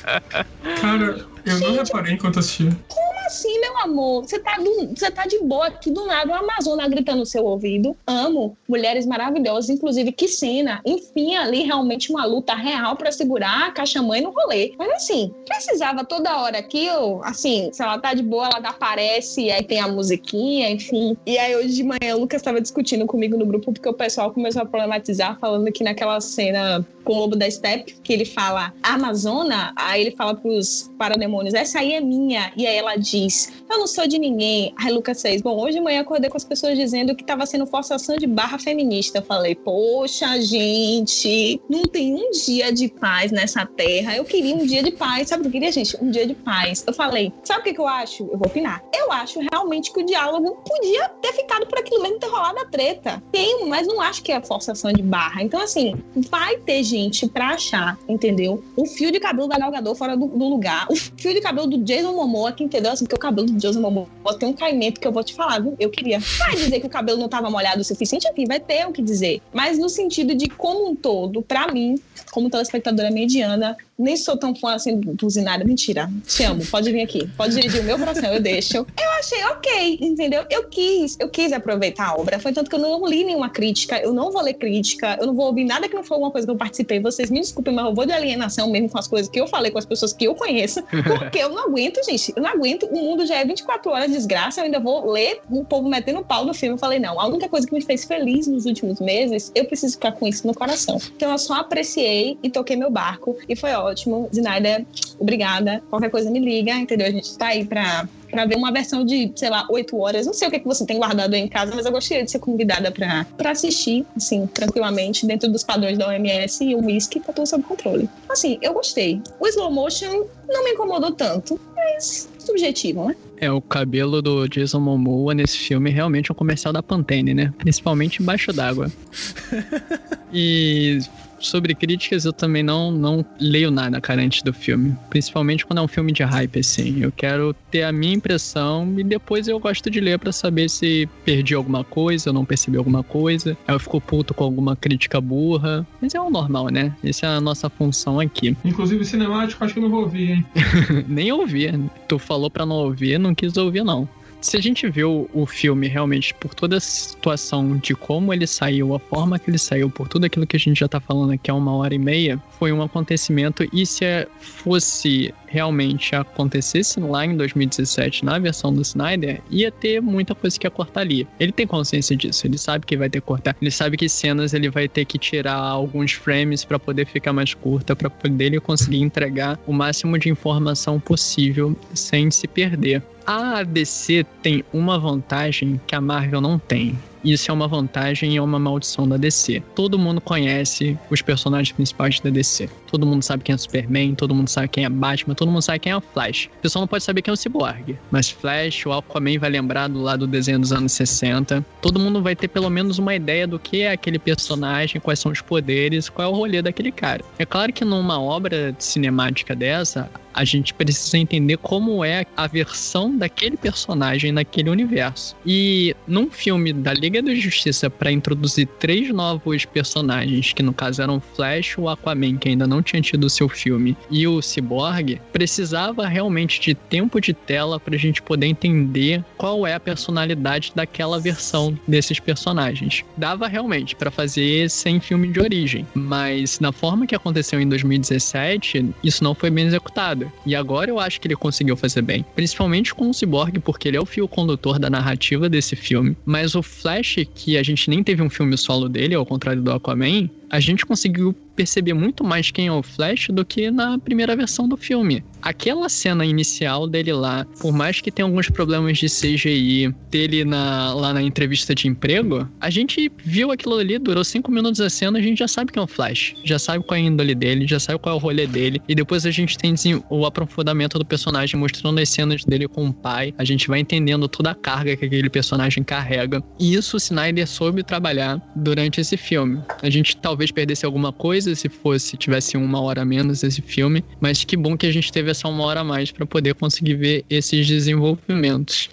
Cara, eu não reparei enquanto assistia. Como assim, meu amor? Você tá, do- você tá de boa aqui do nada, uma Amazona gritando no seu ouvido. Amo mulheres maravilhosas, inclusive que cena. Enfim, ali realmente uma luta real pra segurar a caixa mãe no rolê. Mas assim, precisava toda hora aquilo, assim, se ela tá de boa, ela aparece, aí tem a musiquinha, enfim. E aí hoje de manhã o Lucas tava discutindo comigo no grupo porque o pessoal começou a problematizar, falando que naquela cena com o Lobo da Steppe, que ele fala Amazona, aí ele fala pros parademônios, essa aí é minha. E aí ela diz, eu não sou de ninguém. Aí Lucas fez, bom, hoje de manhã acordei com as pessoas dizendo que tava sendo forçação de barra feminista. Eu falei, poxa, gente, não tem um dia de paz nessa terra. Eu queria um dia de paz. Sabe o que eu queria, gente? Um dia de paz. Eu falei, sabe o que, que eu acho? Eu vou opinar. Eu acho realmente que o diálogo podia ter ficado por aquilo mesmo, ter rolado a treta. Tem, mas não acho que é forçação de barra. Então, assim, vai ter gente pra achar, entendeu? O fio de cabelo da Gal Gadot fora do, do lugar. O fio de cabelo do Jason Momoa, que entendeu? Assim, porque o cabelo do Jason Momoa tem um caimento que eu vou te falar, viu? Eu queria. Vai dizer que o cabelo não tava molhado o suficiente? Enfim, vai ter o que dizer. Mas no sentido de como um todo, pra mim, como telespectadora mediana, nem sou tão fã assim Zinara. Mentira. Te amo. Pode vir aqui. Pode dirigir o meu coração, eu deixo. Eu achei ok, entendeu? Eu quis, eu quis aproveitar a obra. Foi tanto que eu não li nenhuma crítica, eu não vou ler crítica, eu não vou ouvir nada que não for uma coisa que eu participei. Vocês me desculpem, mas eu vou de alienação mesmo com as coisas que eu falei com as pessoas que eu conheço, porque eu não aguento, gente. Eu não aguento. O mundo já é 24 horas de desgraça, eu ainda vou ler o povo metendo pau no filme. Eu falei, não, a única coisa que me fez feliz nos últimos meses, eu preciso ficar com isso no coração. Então eu só apreciei e toquei meu barco e foi ótimo. Zinaida, obrigada. Qualquer coisa me liga, entendeu? A gente tá aí pra, pra ver uma versão de, sei lá, oito horas. Não sei o que, que você tem guardado aí em casa, mas eu gostaria de ser convidada pra, pra assistir, assim, tranquilamente, dentro dos padrões da OMS e o whisky tá tudo sob controle. Assim, eu gostei. O slow motion não me incomodou tanto, mas subjetivo, né? É, o cabelo do Jason Momoa nesse filme realmente é um comercial da Pantene, né? Principalmente embaixo d'água. [laughs] E sobre críticas, eu também não, não leio nada, cara, antes do filme. Principalmente quando é um filme de hype, assim. Eu quero ter a minha impressão e depois eu gosto de ler pra saber se perdi alguma coisa, eu não percebi alguma coisa. Aí eu fico puto com alguma crítica burra. Mas é o normal, né? Essa é a nossa função aqui. Inclusive cinemático, acho que eu não vou ouvir, hein? [laughs] Nem ouvir. Tu falou pra não ouvir, não quis ouvir, não. Se a gente viu o filme realmente por toda a situação de como ele saiu, a forma que ele saiu, por tudo aquilo que a gente já tá falando aqui há uma hora e meia, foi um acontecimento. E se é- fosse realmente acontecesse lá em 2017, na versão do Snyder, ia ter muita coisa que ia cortar ali. Ele tem consciência disso, ele sabe que vai ter que cortar. Ele sabe que cenas ele vai ter que tirar alguns frames pra poder ficar mais curta, pra poder ele conseguir entregar o máximo de informação possível sem se perder. A DC tem uma vantagem que a Marvel não tem. Isso é uma vantagem e é uma maldição da DC. Todo mundo conhece os personagens principais da DC. Todo mundo sabe quem é Superman, todo mundo sabe quem é Batman, todo mundo sabe quem é o Flash. O pessoal não pode saber quem é o Cyborg. Mas Flash, o Aquaman vai lembrar do lado do desenho dos anos 60. Todo mundo vai ter pelo menos uma ideia do que é aquele personagem, quais são os poderes, qual é o rolê daquele cara. É claro que numa obra cinemática dessa, a gente precisa entender como é a versão daquele personagem naquele universo. E num filme da Liga da Justiça para introduzir três novos personagens, que no caso eram Flash, o Aquaman, que ainda não tinha tido seu filme, e o Cyborg, precisava realmente de tempo de tela para a gente poder entender qual é a personalidade daquela versão desses personagens. Dava realmente para fazer sem filme de origem, mas na forma que aconteceu em 2017, isso não foi bem executado. E agora eu acho que ele conseguiu fazer bem. Principalmente com o Cyborg, porque ele é o fio condutor da narrativa desse filme. Mas o Flash, que a gente nem teve um filme solo dele, ao contrário do Aquaman, a gente conseguiu perceber muito mais quem é o Flash do que na primeira versão do filme. Aquela cena inicial dele lá, por mais que tenha alguns problemas de CGI, dele na, lá na entrevista de emprego, a gente viu aquilo ali, durou cinco minutos a cena, a gente já sabe quem é o Flash, já sabe qual é a índole dele, já sabe qual é o rolê dele, e depois a gente tem o aprofundamento do personagem mostrando as cenas dele com o pai, a gente vai entendendo toda a carga que aquele personagem carrega, e isso o Snyder soube trabalhar durante esse filme. A gente talvez perdesse alguma coisa se fosse tivesse uma hora a menos esse filme, mas que bom que a gente teve essa uma hora a mais para poder conseguir ver esses desenvolvimentos.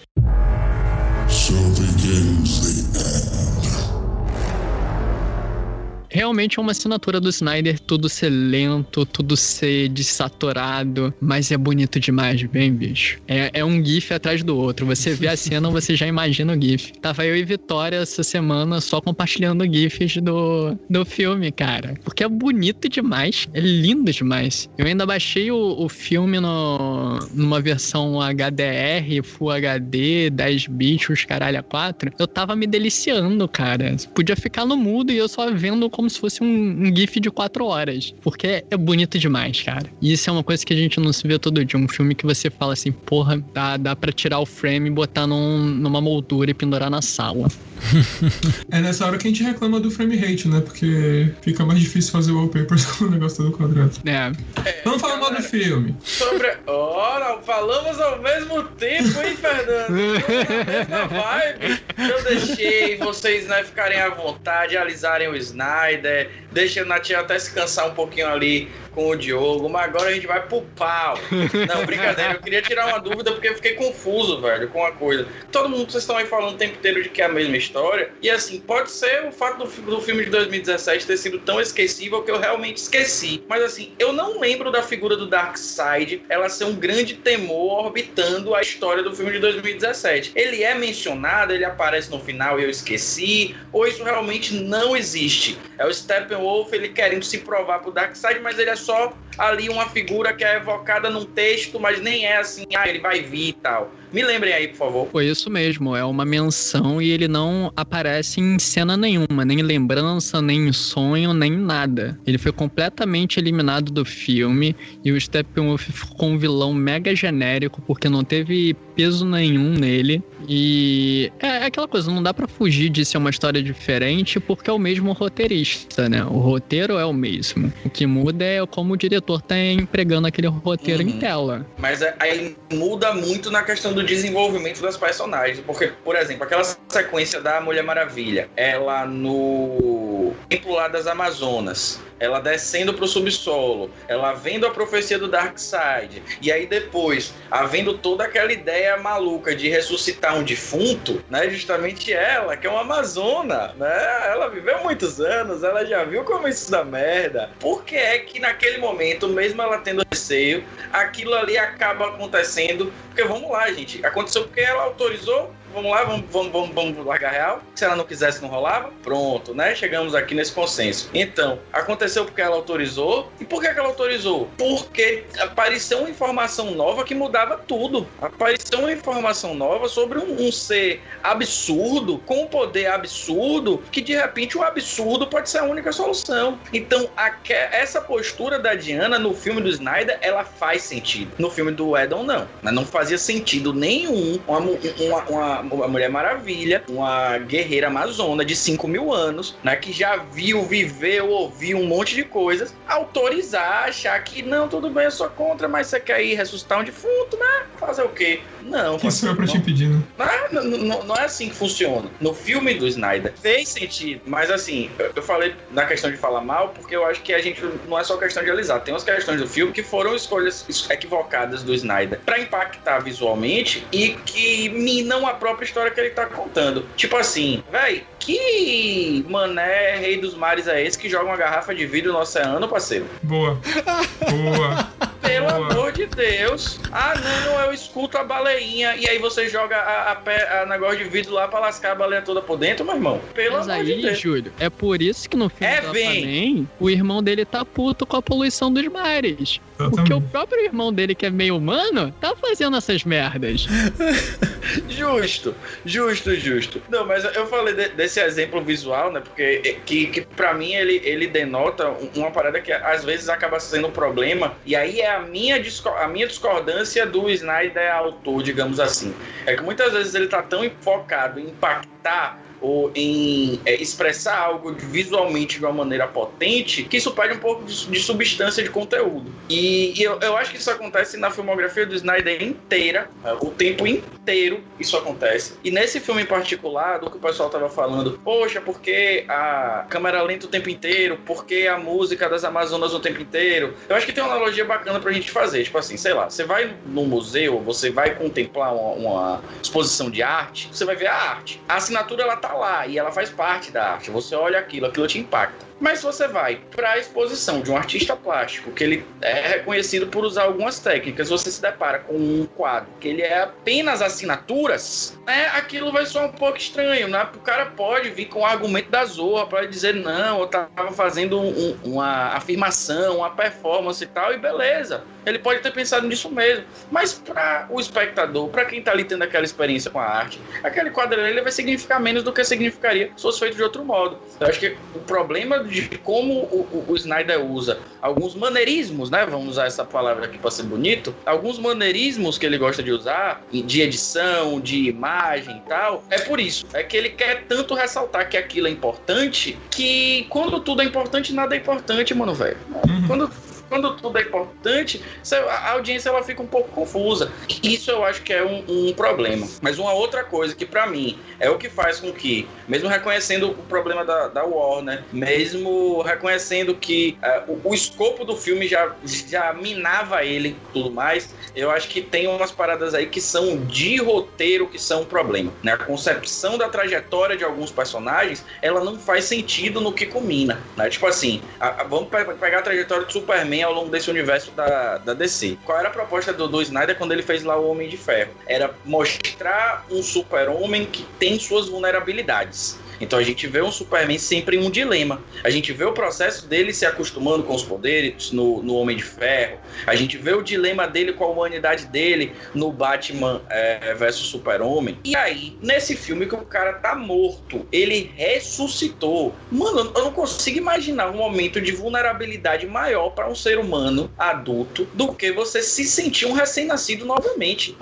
So begins the Realmente é uma assinatura do Snyder tudo ser lento, tudo ser desaturado, mas é bonito demais, bem, bicho. É, é um GIF atrás do outro. Você vê a [laughs] cena, você já imagina o GIF. Tava eu e Vitória essa semana só compartilhando GIFs do, do filme, cara. Porque é bonito demais, é lindo demais. Eu ainda baixei o, o filme no, numa versão HDR, Full HD, 10 bits, os caralho a 4. Eu tava me deliciando, cara. Podia ficar no mudo e eu só vendo como se fosse um, um GIF de 4 horas. Porque é bonito demais, cara. E isso é uma coisa que a gente não se vê todo dia. Um filme que você fala assim, porra, dá, dá pra tirar o frame e botar num, numa moldura e pendurar na sala. [laughs] É nessa hora que a gente reclama do frame rate, né? Porque fica mais difícil fazer o wallpaper [laughs] com o negócio todo quadrado. É. Vamos falar mal do filme. Sobre. Ora, falamos ao mesmo tempo, hein, Fernando? Na mesma vibe. Eu deixei vocês né, ficarem à vontade, alisarem o Snyder, deixei o Natinha até se cansar um pouquinho ali com o Diogo, mas agora a gente vai pro pau. Não, brincadeira, eu queria tirar uma dúvida porque eu fiquei confuso, velho, com a coisa. Todo mundo, vocês estão aí falando o tempo inteiro de que é a mesma história, e assim, pode ser o fato do, do filme de 2017 ter sido tão esquecível que eu realmente esqueci. Mas assim, eu não lembro da figura do Darkseid ela ser um grande temor orbitando a história do filme de 2017. Ele é mencionado, ele aparece no final e eu esqueci, ou isso realmente não existe? É o Steppenwolf ele querendo se provar pro Darkseid, mas ele é só ali uma figura que é evocada num texto, mas nem é assim, ah, ele vai vir e tal. Me lembrem aí, por favor. Foi isso mesmo, é uma menção e ele não aparece em cena nenhuma, nem lembrança, nem sonho, nem nada. Ele foi completamente eliminado do filme e o Steppenwolf ficou um vilão mega genérico porque não teve peso nenhum nele. E é é aquela coisa, não dá pra fugir de ser uma história diferente porque é o mesmo roteirista, né? O roteiro é o mesmo. O que muda é como o diretor tá empregando aquele roteiro em Uhum. tela. Mas é- aí muda muito na questão do desenvolvimento das personagens. Porque, por exemplo, aquela sequência da Mulher Maravilha, ela no templo lá das Amazonas, ela descendo pro subsolo, ela vendo a profecia do Darkseid, e aí depois, havendo toda aquela ideia maluca de ressuscitar um defunto, né? Justamente ela, que é uma Amazona, né? Ela viveu muitos anos, ela já viu como isso dá merda. Por que é que naquele momento, mesmo ela tendo receio, aquilo ali acaba acontecendo? Porque vamos lá, gente, aconteceu porque ela autorizou vamos lá, vamos, vamos, vamos, vamos largar real. Se ela não quisesse, não rolava. Pronto, né? Chegamos aqui nesse consenso. Então, aconteceu porque ela autorizou. E por que, ela autorizou? Porque apareceu uma informação nova que mudava tudo. Apareceu uma informação nova sobre um, um ser absurdo, com um poder absurdo, que de repente o absurdo pode ser a única solução. Então, aque- essa postura da Diana no filme do Snyder, ela faz sentido. No filme do Edon, não. Mas não fazia sentido nenhum uma, uma, uma, uma Mulher Maravilha, uma guerreira amazona de 5 mil anos, né, que já viu, viveu, ouviu um monte de coisas, autorizar, achar que não, tudo bem, eu sou contra, mas você quer ir ressuscitar um defunto, né? Fazer o quê? Não, Que sou eu pra não. te impedir, né? Não, não, não- não é assim que funciona. No filme do Snyder fez sentido, mas assim, eu, eu falei na questão de falar mal, porque eu acho que a gente não é só questão de alisar. Tem umas questões do filme que foram escolhas es- equivocadas do Snyder pra impactar visualmente e que minam a própria história que ele tá contando. Tipo assim, véi, que mané rei dos mares é esse que joga uma garrafa de vidro no oceano, parceiro? Boa. [laughs] Boa. Pelo amor de Deus. Ah, não, eu escuto a baleinha. E aí você joga a, a, pé- a negócio de vidro lá pra lascar a baleia toda por dentro, meu irmão. Pelo Mas amor aí, de Deus. Júlio, é por isso que no filme É, do. Aquaman, o irmão dele tá puto com a poluição dos mares. Porque o Exatamente. próprio irmão dele, que é meio humano, tá fazendo essas merdas. [laughs] Justo, justo, justo. Não, mas eu falei de- desse exemplo visual, né? Porque é, que, que para mim ele, ele denota um- uma parada que às vezes acaba sendo um problema. E aí é a minha, disco- a minha discordância do Snyder autor, digamos assim. É que muitas vezes ele tá tão focado em impactar ou em é, expressar algo visualmente de uma maneira potente, que isso perde um pouco de, de substância de conteúdo. E, e eu, eu acho que isso acontece na filmografia do Snyder inteira, é, o tempo inteiro isso acontece. E nesse filme em particular, do que o pessoal tava falando, poxa, porque a câmera lenta o tempo inteiro, porque a música das Amazonas o tempo inteiro. Eu acho que tem uma analogia bacana pra gente fazer. Tipo assim, sei lá, você vai num museu, você vai contemplar uma, uma exposição de arte, você vai ver a arte. A assinatura ela tá lá e ela faz parte da arte. Você olha aquilo, aquilo te impacta. Mas se você vai para a exposição de um artista plástico, que ele é reconhecido por usar algumas técnicas, você se depara com um quadro que ele é apenas assinaturas, né? Aquilo vai soar um pouco estranho, né? O cara pode vir com o argumento da Zorra para dizer não, eu tava fazendo um- uma afirmação, uma performance e tal, e beleza. Ele pode ter pensado nisso mesmo. Mas para o espectador, para quem tá ali tendo aquela experiência com a arte, aquele quadro ele vai significar menos do que significaria se fosse feito de outro modo. Eu acho que o problema de como o, o- o Snyder usa alguns maneirismos, né? Vamos usar essa palavra aqui para ser bonito. Alguns maneirismos que ele gosta de usar, de edição, de imagem e tal, é por isso. É que ele quer tanto ressaltar que aquilo é importante que quando tudo é importante, nada é importante, mano, velho. Uhum. Quando quando tudo é importante, a audiência ela fica um pouco confusa. Isso eu acho que é um, um problema. Mas uma outra coisa que pra mim é o que faz com que, mesmo reconhecendo o problema da, da Warner, mesmo reconhecendo que eh, o, o escopo do filme já, já minava ele tudo mais, eu acho que tem umas paradas aí que são de roteiro que são um problema. Né? A concepção da trajetória de alguns personagens, ela não faz sentido no que culmina. Né? Tipo assim, a- a- vamos pe- pegar a trajetória do Superman ao longo desse universo da, da DC. Qual era a proposta do, do Snyder quando ele fez lá o Homem de Ferro? Era mostrar um super-homem que tem suas vulnerabilidades. Então a gente vê um Superman sempre em um dilema. A gente vê o processo dele se acostumando com os poderes no, no Homem de Ferro. A gente vê o dilema dele com a humanidade dele no Batman é, versus Super-Homem. E aí, nesse filme que o cara tá morto, ele ressuscitou. Mano, eu não consigo imaginar um momento de vulnerabilidade maior para um ser humano adulto do que você se sentir um recém-nascido novamente.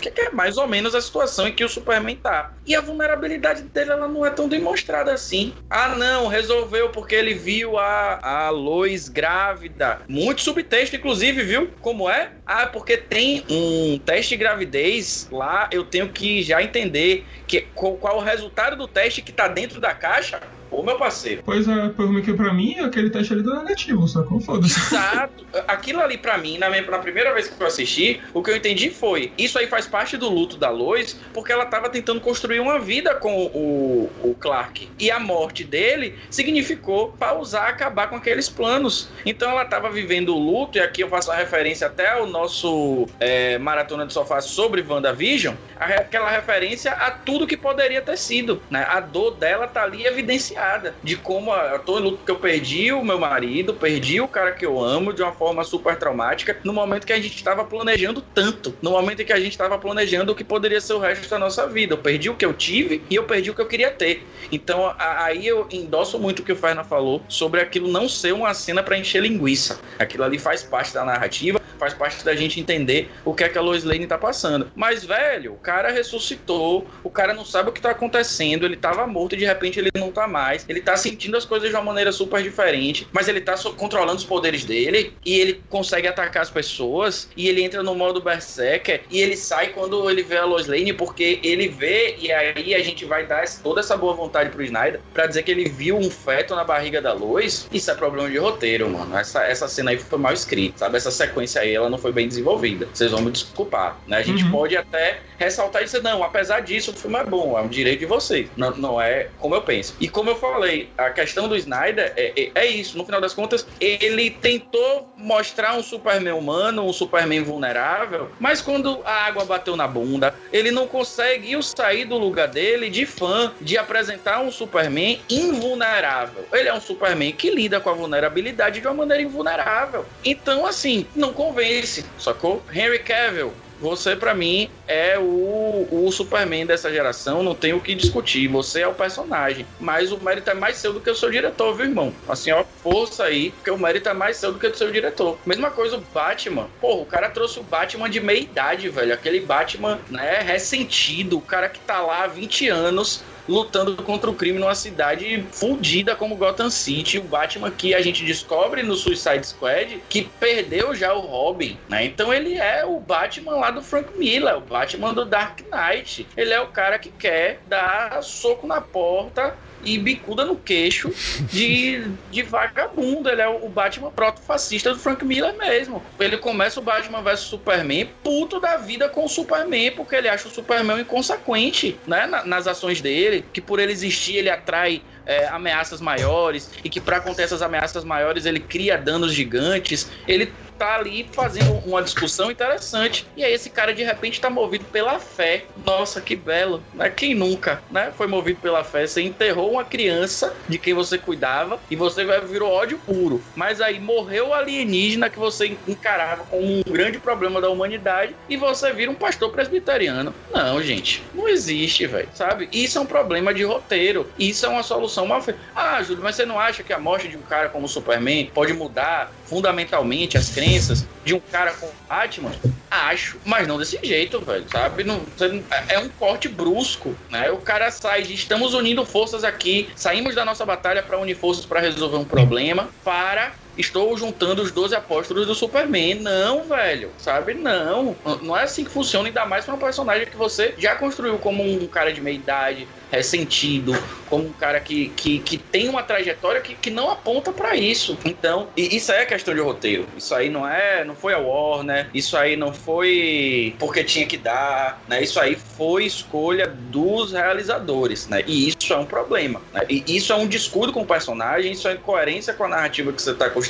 Que é mais ou menos a situação em que o Superman tá. E a vulnerabilidade dele ela não é tão demonstrada assim. Ah, não, resolveu porque ele viu a, a Lois grávida. Muito subtexto, inclusive, viu? Como é? Ah, porque tem um teste de gravidez lá, eu tenho que já entender que, qual, qual o resultado do teste que tá dentro da caixa. Ô, meu parceiro. Pois é, porque pra mim aquele teste ali deu negativo, sacou? Foda-se. Exato. Aquilo ali pra mim, na, minha- na primeira vez que eu assisti, o que eu entendi foi: isso aí faz parte do luto da Lois, porque ela tava tentando construir uma vida com o, o Clark. E a morte dele significou pausar, acabar com aqueles planos. Então ela tava vivendo o luto, e aqui eu faço uma referência até ao nosso é, Maratona de Sofá sobre WandaVision, a aquela referência a tudo que poderia ter sido. Né? A dor dela tá ali evidenciada, de como eu tô em luto porque eu perdi o meu marido, perdi o cara que eu amo de uma forma super traumática, no momento que a gente estava planejando tanto, no momento em que a gente estava planejando o que poderia ser o resto da nossa vida. Eu perdi o que eu tive e eu perdi o que eu queria ter. Então a- aí eu endosso muito o que o Ferna falou sobre aquilo não ser uma cena para encher linguiça. Aquilo ali faz parte da narrativa, faz parte da gente entender o que é que a Lois Lane tá passando. Mas, velho, o cara ressuscitou, o cara não sabe o que tá acontecendo, ele tava morto e de repente ele não tá mais, ele tá sentindo as coisas de uma maneira super diferente, mas ele tá controlando os poderes dele e ele consegue atacar as pessoas e ele entra no modo Berserker e ele sai quando ele vê a Lois Lane porque ele vê e aí a gente vai dar toda essa boa vontade pro Snyder pra dizer que ele viu um feto na barriga da Lois. Isso é problema de roteiro, mano. Essa, essa cena aí foi mal escrita, sabe? Essa sequência aí ela não foi bem desenvolvida. Vocês vão me desculpar, né? A gente Uhum. pode até ressaltar e dizer, não, apesar disso, o filme é bom, é um direito de vocês. Não, não é como eu penso. E como eu falei, a questão do Snyder é, é, é isso. No final das contas, ele tentou mostrar um Superman humano, um Superman vulnerável, mas quando a água bateu na bunda, ele não conseguiu sair do lugar dele de fã, de apresentar um Superman invulnerável. Ele é um Superman que lida com a vulnerabilidade de uma maneira invulnerável. Então, assim, não convence, sacou? Henry Cavill, você pra mim é o, o Superman dessa geração, não tem o que discutir. Você é o personagem, mas o mérito é mais seu do que o seu diretor, viu, irmão? Assim, ó, força aí, porque o mérito é mais seu do que o seu diretor. Mesma coisa o Batman. Porra, o cara trouxe o Batman de meia idade, velho. Aquele Batman, né, ressentido, o cara que tá lá há 20 anos lutando contra o crime numa cidade fudida como Gotham City. O Batman que a gente descobre no Suicide Squad que perdeu já o Robin, né? Então ele é o Batman lá do Frank Miller, o Batman do Dark Knight. Ele é o cara que quer dar soco na porta e bicuda no queixo de, de vagabundo. Ele é o Batman proto-fascista do Frank Miller mesmo. Ele começa o Batman vs Superman puto da vida com o Superman, porque ele acha o Superman inconsequente, né? na- nas ações dele, que por ele existir ele atrai é, ameaças maiores e que para acontecer essas ameaças maiores ele cria danos gigantes. Ele tá ali fazendo uma discussão interessante. E aí esse cara de repente tá movido pela fé. Nossa, que belo, né? Quem nunca, né? Foi movido pela fé. Você enterrou uma criança de quem você cuidava e você virou ódio puro. Mas aí morreu o alienígena que você encarava como um grande problema da humanidade e você vira um pastor presbiteriano. Não, gente, não existe, velho. Sabe? Isso é um problema de roteiro. Isso é uma solução mal feita. Ah, Júlio, mas você não acha que a morte de um cara como o Superman pode mudar fundamentalmente as crenças de um cara como Batman? Acho, mas não desse jeito, velho, sabe? Não, não- é um corte brusco, né? O cara sai de estamos unindo forças aqui, saímos da nossa batalha para unir forças para resolver um problema, para estou juntando os 12 apóstolos do Superman. Não, velho, sabe? Não. Não é assim que funciona, ainda mais pra um personagem que você já construiu como um cara de meia idade, ressentido, como um cara que, que, que tem uma trajetória que, que não aponta pra isso. Então, isso aí é questão de roteiro. Isso aí não é, não foi a Warner, isso aí não foi porque tinha que dar, né? Isso aí foi escolha dos realizadores, né? E isso é um problema, né? E isso é um descuido com o personagem, isso é incoerência com a narrativa que você está construindo.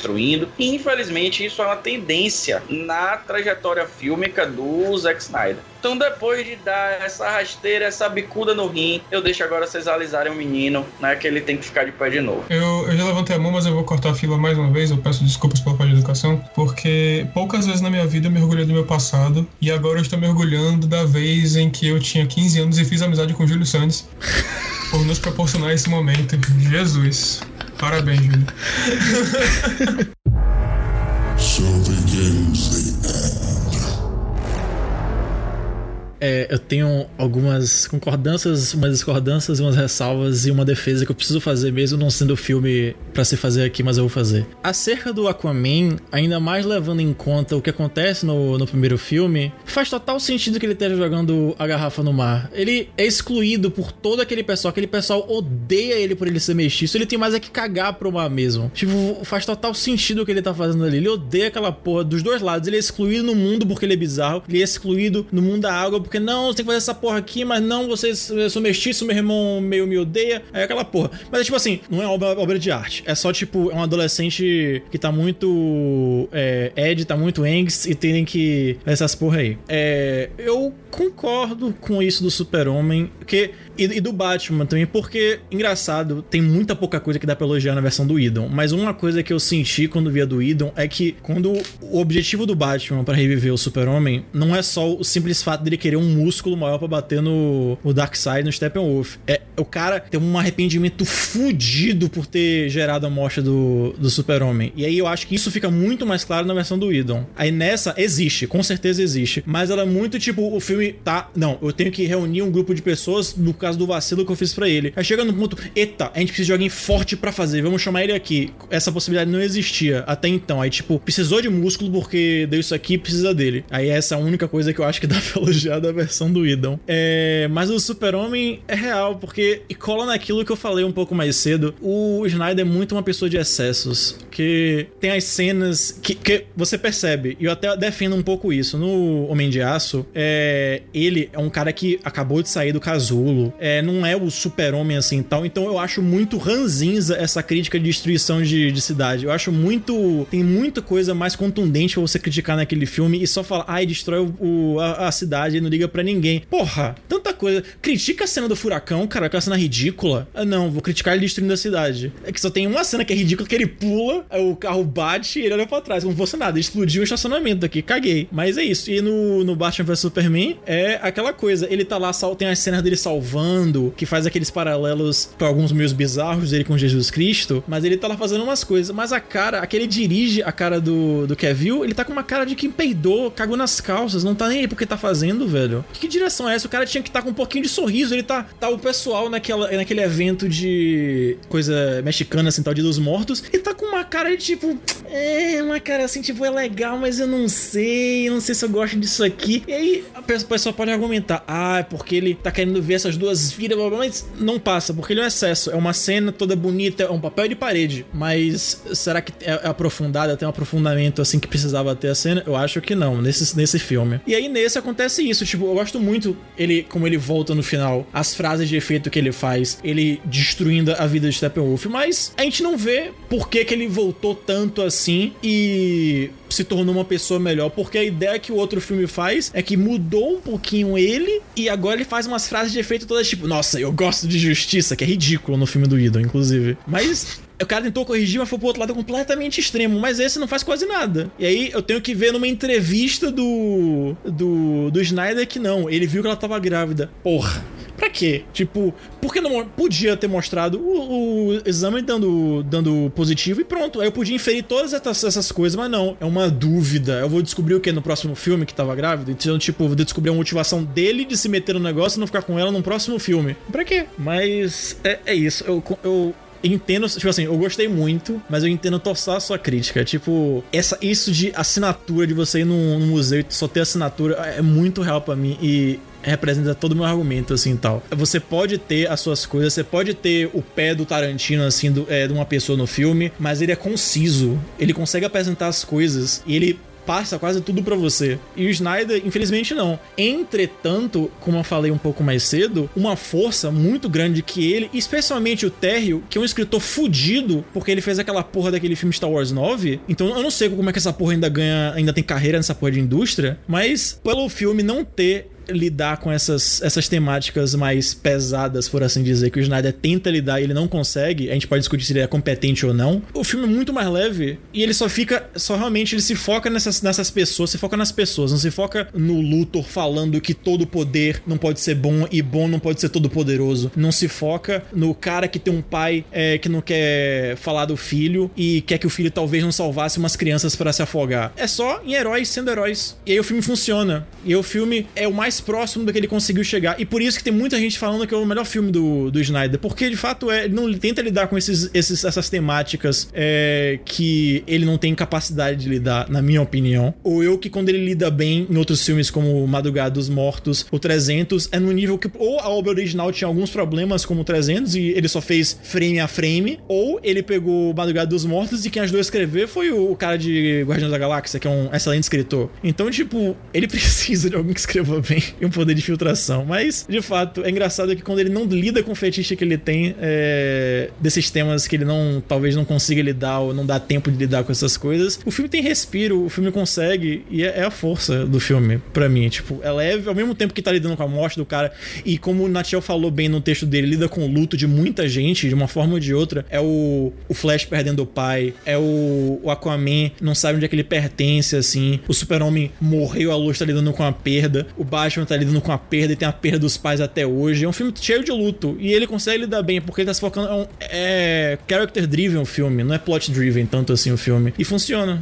E infelizmente isso é uma tendência na trajetória fílmica do Zack Snyder. Então, depois de dar essa rasteira, essa bicuda no rim, eu deixo agora vocês alisarem o menino, né? Que ele tem que ficar de pé de novo. Eu, eu já levantei a mão, mas eu vou cortar a fila mais uma vez. Eu peço desculpas pela falta de educação, porque poucas vezes na minha vida eu mergulhei do meu passado e agora eu estou mergulhando da vez em que eu tinha 15 anos e fiz amizade com o Júlio Santos por nos proporcionar esse momento. Jesus. Parabéns, Júlio. [laughs] So begins the é, eu tenho algumas concordâncias, umas discordâncias, umas ressalvas e uma defesa que eu preciso fazer mesmo não sendo filme pra se fazer aqui, mas eu vou fazer. Acerca do Aquaman, ainda mais levando em conta o que acontece no, no primeiro filme, faz total sentido que ele esteja jogando a garrafa no mar. Ele é excluído por todo aquele pessoal, aquele pessoal odeia ele por ele ser mestiço, ele tem mais é que cagar pro mar mesmo. Tipo, faz total sentido o que ele tá fazendo ali. Ele odeia aquela porra dos dois lados. Ele é excluído no mundo porque ele é bizarro, ele é excluído no mundo da água porque não, você tem que fazer essa porra aqui, mas não, vocês eu sou mestiço, meu irmão meio me odeia. É aquela porra. Mas é tipo assim, não é obra, obra de arte. É só tipo, é um adolescente que tá muito. É, Ed, tá muito angst e tem que. Essas porra aí. É, eu concordo com isso do Super-Homem, que e, e, do Batman também, porque, engraçado, tem muita pouca coisa que dá pra elogiar na versão do Idon. Mas uma coisa que eu senti quando via do Idon é que quando o objetivo do Batman para reviver o Super-Homem não é só o simples fato dele querer um músculo maior para bater no, no Darkseid, no Steppenwolf. É o cara tem um arrependimento fudido por ter gerado a morte do, do Super-Homem. E aí eu acho que isso fica muito mais claro na versão do Idon. Aí nessa, existe, com certeza existe. Mas ela é muito tipo, o filme tá. Não, eu tenho que reunir um grupo de pessoas no caso do vacilo que eu fiz para ele. Aí chega no ponto, eita, a gente precisa de alguém forte para fazer, vamos chamar ele aqui. Essa possibilidade não existia até então. Aí, tipo, precisou de músculo porque deu isso aqui precisa dele. Aí essa é a única coisa que eu acho que dá [laughs] pra elogiar da versão do Idon. É, mas o Super-Homem é real, porque e cola naquilo que eu falei um pouco mais cedo. O Snyder é muito uma pessoa de excessos. Que tem as cenas que, que você percebe, e eu até defendo um pouco isso. No Homem de Aço, é, ele é um cara que acabou de sair do casulo é, não é o super-homem assim tal. Então eu acho muito ranzinza essa crítica de destruição de, de cidade. Eu acho muito. Tem muita coisa mais contundente pra você criticar naquele filme e só falar, ai, destrói o, o a, a, cidade e não liga para ninguém. Porra, tanta coisa. Critica a cena do furacão, cara, aquela cena ridícula. Ah, não, vou criticar ele destruindo a cidade. É que só tem uma cena que é ridícula, que ele pula, o carro bate e ele olha pra trás, como fosse nada. Explodiu o estacionamento aqui, caguei. Mas é isso. E no, no Batman vs Superman é aquela coisa. Ele tá lá, tem as cenas dele salvando que faz aqueles paralelos para alguns meus bizarros dele com Jesus Cristo, mas ele tá lá fazendo umas coisas. Mas a cara, aquele dirige a cara do, do Kevin, ele tá com uma cara de quem peidou, cagou nas calças, não tá nem aí porque tá fazendo, velho. Que, direção é essa? O cara tinha que estar tá com um pouquinho de sorriso, ele tá, tá o pessoal naquela, naquele evento de coisa mexicana, assim, tal, de dos mortos, e tá com uma cara de tipo, é, uma cara assim, tipo, é legal, mas eu não sei, eu não sei se eu gosto disso aqui. E aí a pessoa pode argumentar, ah, é porque ele tá querendo ver essas duas vira, mas não passa, porque ele é um excesso. É uma cena toda bonita, é um papel de parede. Mas será que é, é aprofundada, tem um aprofundamento assim que precisava ter a cena? Eu acho que não, nesse, nesse filme. E aí nesse acontece isso, tipo, eu gosto muito ele como ele volta no final, as frases de efeito que ele faz, ele destruindo a vida de Steppenwolf, mas a gente não vê por que, que ele voltou tanto assim e se tornou uma pessoa melhor, porque a ideia que o outro filme faz é que mudou um pouquinho ele e agora ele faz umas frases de efeito todas tipo, nossa, eu gosto de justiça, que é ridículo no filme do Idol, inclusive. Mas o cara tentou corrigir, mas foi pro outro lado completamente extremo. Mas esse não faz quase nada. E aí eu tenho que ver numa entrevista do. do. do Snyder que não. Ele viu que ela tava grávida. Porra. Pra quê? Tipo, porque não podia ter mostrado o, o, exame dando, dando positivo e pronto. Aí eu podia inferir todas essas, essas coisas, mas não. É uma dúvida. Eu vou descobrir o que no próximo filme que tava grávida. Então, tipo, vou descobrir a motivação dele de se meter no negócio e não ficar com ela no próximo filme. Pra quê? Mas é, é isso. Eu, eu entendo, tipo assim, eu gostei muito, mas eu entendo torçar a sua crítica. Tipo, essa, isso de assinatura, de você ir num, num museu e só ter assinatura, é muito real para mim. E representa todo o meu argumento, assim, tal. Você pode ter as suas coisas, você pode ter o pé do Tarantino, assim, do, é, de uma pessoa no filme, mas ele é conciso. Ele consegue apresentar as coisas e ele passa quase tudo para você. E o Snyder, infelizmente, não. Entretanto, como eu falei um pouco mais cedo, uma força muito grande que ele, especialmente o Terrio, que é um escritor fudido, porque ele fez aquela porra daquele filme Star Wars 9. Então eu não sei como é que essa porra ainda ganha, ainda tem carreira nessa porra de indústria, mas pelo filme não ter lidar com essas, essas temáticas mais pesadas, por assim dizer, que o Snyder tenta lidar e ele não consegue, a gente pode discutir se ele é competente ou não. O filme é muito mais leve e ele só fica, só realmente ele se foca nessas, nessas pessoas, se foca nas pessoas, não se foca no Luthor falando que todo poder não pode ser bom e bom não pode ser todo poderoso. Não se foca no cara que tem um pai é, que não quer falar do filho e quer que o filho talvez não salvasse umas crianças para se afogar. É só em heróis sendo heróis. E aí o filme funciona. E aí o filme é o mais mais próximo do que ele conseguiu chegar. E por isso que tem muita gente falando que é o melhor filme do, do Snyder. Porque de fato é, ele não tenta lidar com esses, esses, essas temáticas é, que ele não tem capacidade de lidar, na minha opinião. Ou eu que quando ele lida bem em outros filmes como Madrugada dos Mortos, o 300, é no nível que ou a obra original tinha alguns problemas como o 300 e ele só fez frame a frame, ou ele pegou Madrugada dos Mortos e quem ajudou a escrever foi o cara de Guardiões da Galáxia, que é um excelente escritor. Então, tipo, ele [laughs] precisa de alguém que escreva bem e um poder de filtração. Mas, de fato, é engraçado que quando ele não lida com o fetiche que ele tem é, desses temas que ele não talvez não consiga lidar ou não dá tempo de lidar com essas coisas, o filme tem respiro, o filme consegue e é, é a força do filme para mim. Tipo, é leve ao mesmo tempo que tá lidando com a morte do cara e como o Natiel falou bem no texto dele, lida com o luto de muita gente de uma forma ou de outra. É o, o Flash perdendo o pai, é o, o Aquaman não sabe onde é que ele pertence, assim. O Super-Homem morreu, a luz tá lidando com a perda. O Batman tá lidando com a perda e tem a perda dos pais até hoje. É um filme cheio de luto. E ele consegue lidar bem, porque ele tá se focando. É, um, é character driven o filme, não é plot driven tanto assim o filme. E funciona.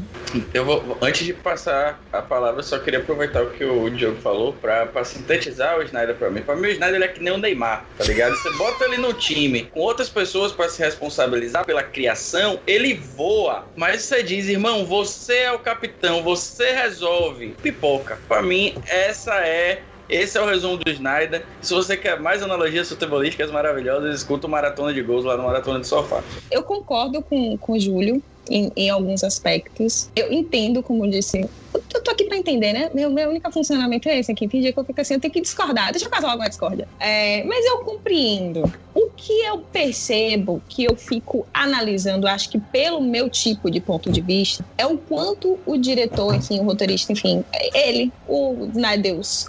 Eu vou, antes de passar a palavra, só queria aproveitar o que o Diogo falou pra, pra sintetizar o Snyder pra mim. Pra mim, o Snyder é que nem o Neymar, tá ligado? Você bota ele no time com outras pessoas pra se responsabilizar pela criação, ele voa. Mas você diz, irmão, você é o capitão, você resolve. Pipoca. Pra mim, essa é esse é o resumo do Snyder. Se você quer mais analogias futebolísticas maravilhosas, escuta o Maratona de Gols lá no Maratona de Sofá. Eu concordo com, com o Júlio em, em alguns aspectos. Eu entendo, como eu disse, eu, tô aqui pra entender, né? Meu, meu único funcionamento é esse aqui. Fingir que eu fico assim, eu tenho que discordar. Deixa eu causar alguma discórdia. É, mas eu compreendo. O que eu percebo, que eu fico analisando, acho que pelo meu tipo de ponto de vista, é o quanto o diretor, enfim, o roteirista, enfim, ele, o Deus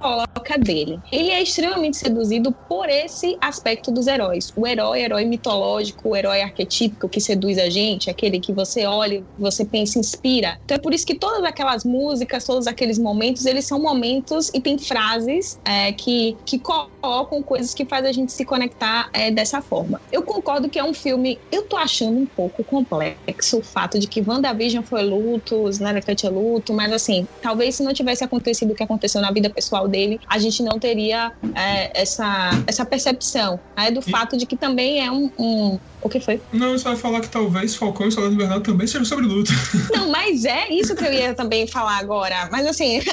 coloca dele. Ele é extremamente seduzido por esse aspecto dos heróis. O herói, herói mitológico, o herói arquetípico que seduz a gente, aquele que você olha, você pensa, inspira. Então é por isso que todas aquelas músicas, todos aqueles momentos, eles são momentos e tem frases é, que, que colocam coisas que fazem a gente se conectar é, dessa forma. Eu concordo que é um filme, eu tô achando um pouco complexo o fato de que WandaVision foi luto, Snyder Cut é luto, mas assim, talvez se não tivesse acontecido o que aconteceu na vida pessoal dele, a gente não teria é, essa, essa percepção né, do e... fato de que também é um, um, O que foi? Não, você vai falar que talvez Falcão e Soldado Invernal também seja sobre luta. [laughs] Não, mas é isso que eu ia também falar agora. Mas assim. [laughs]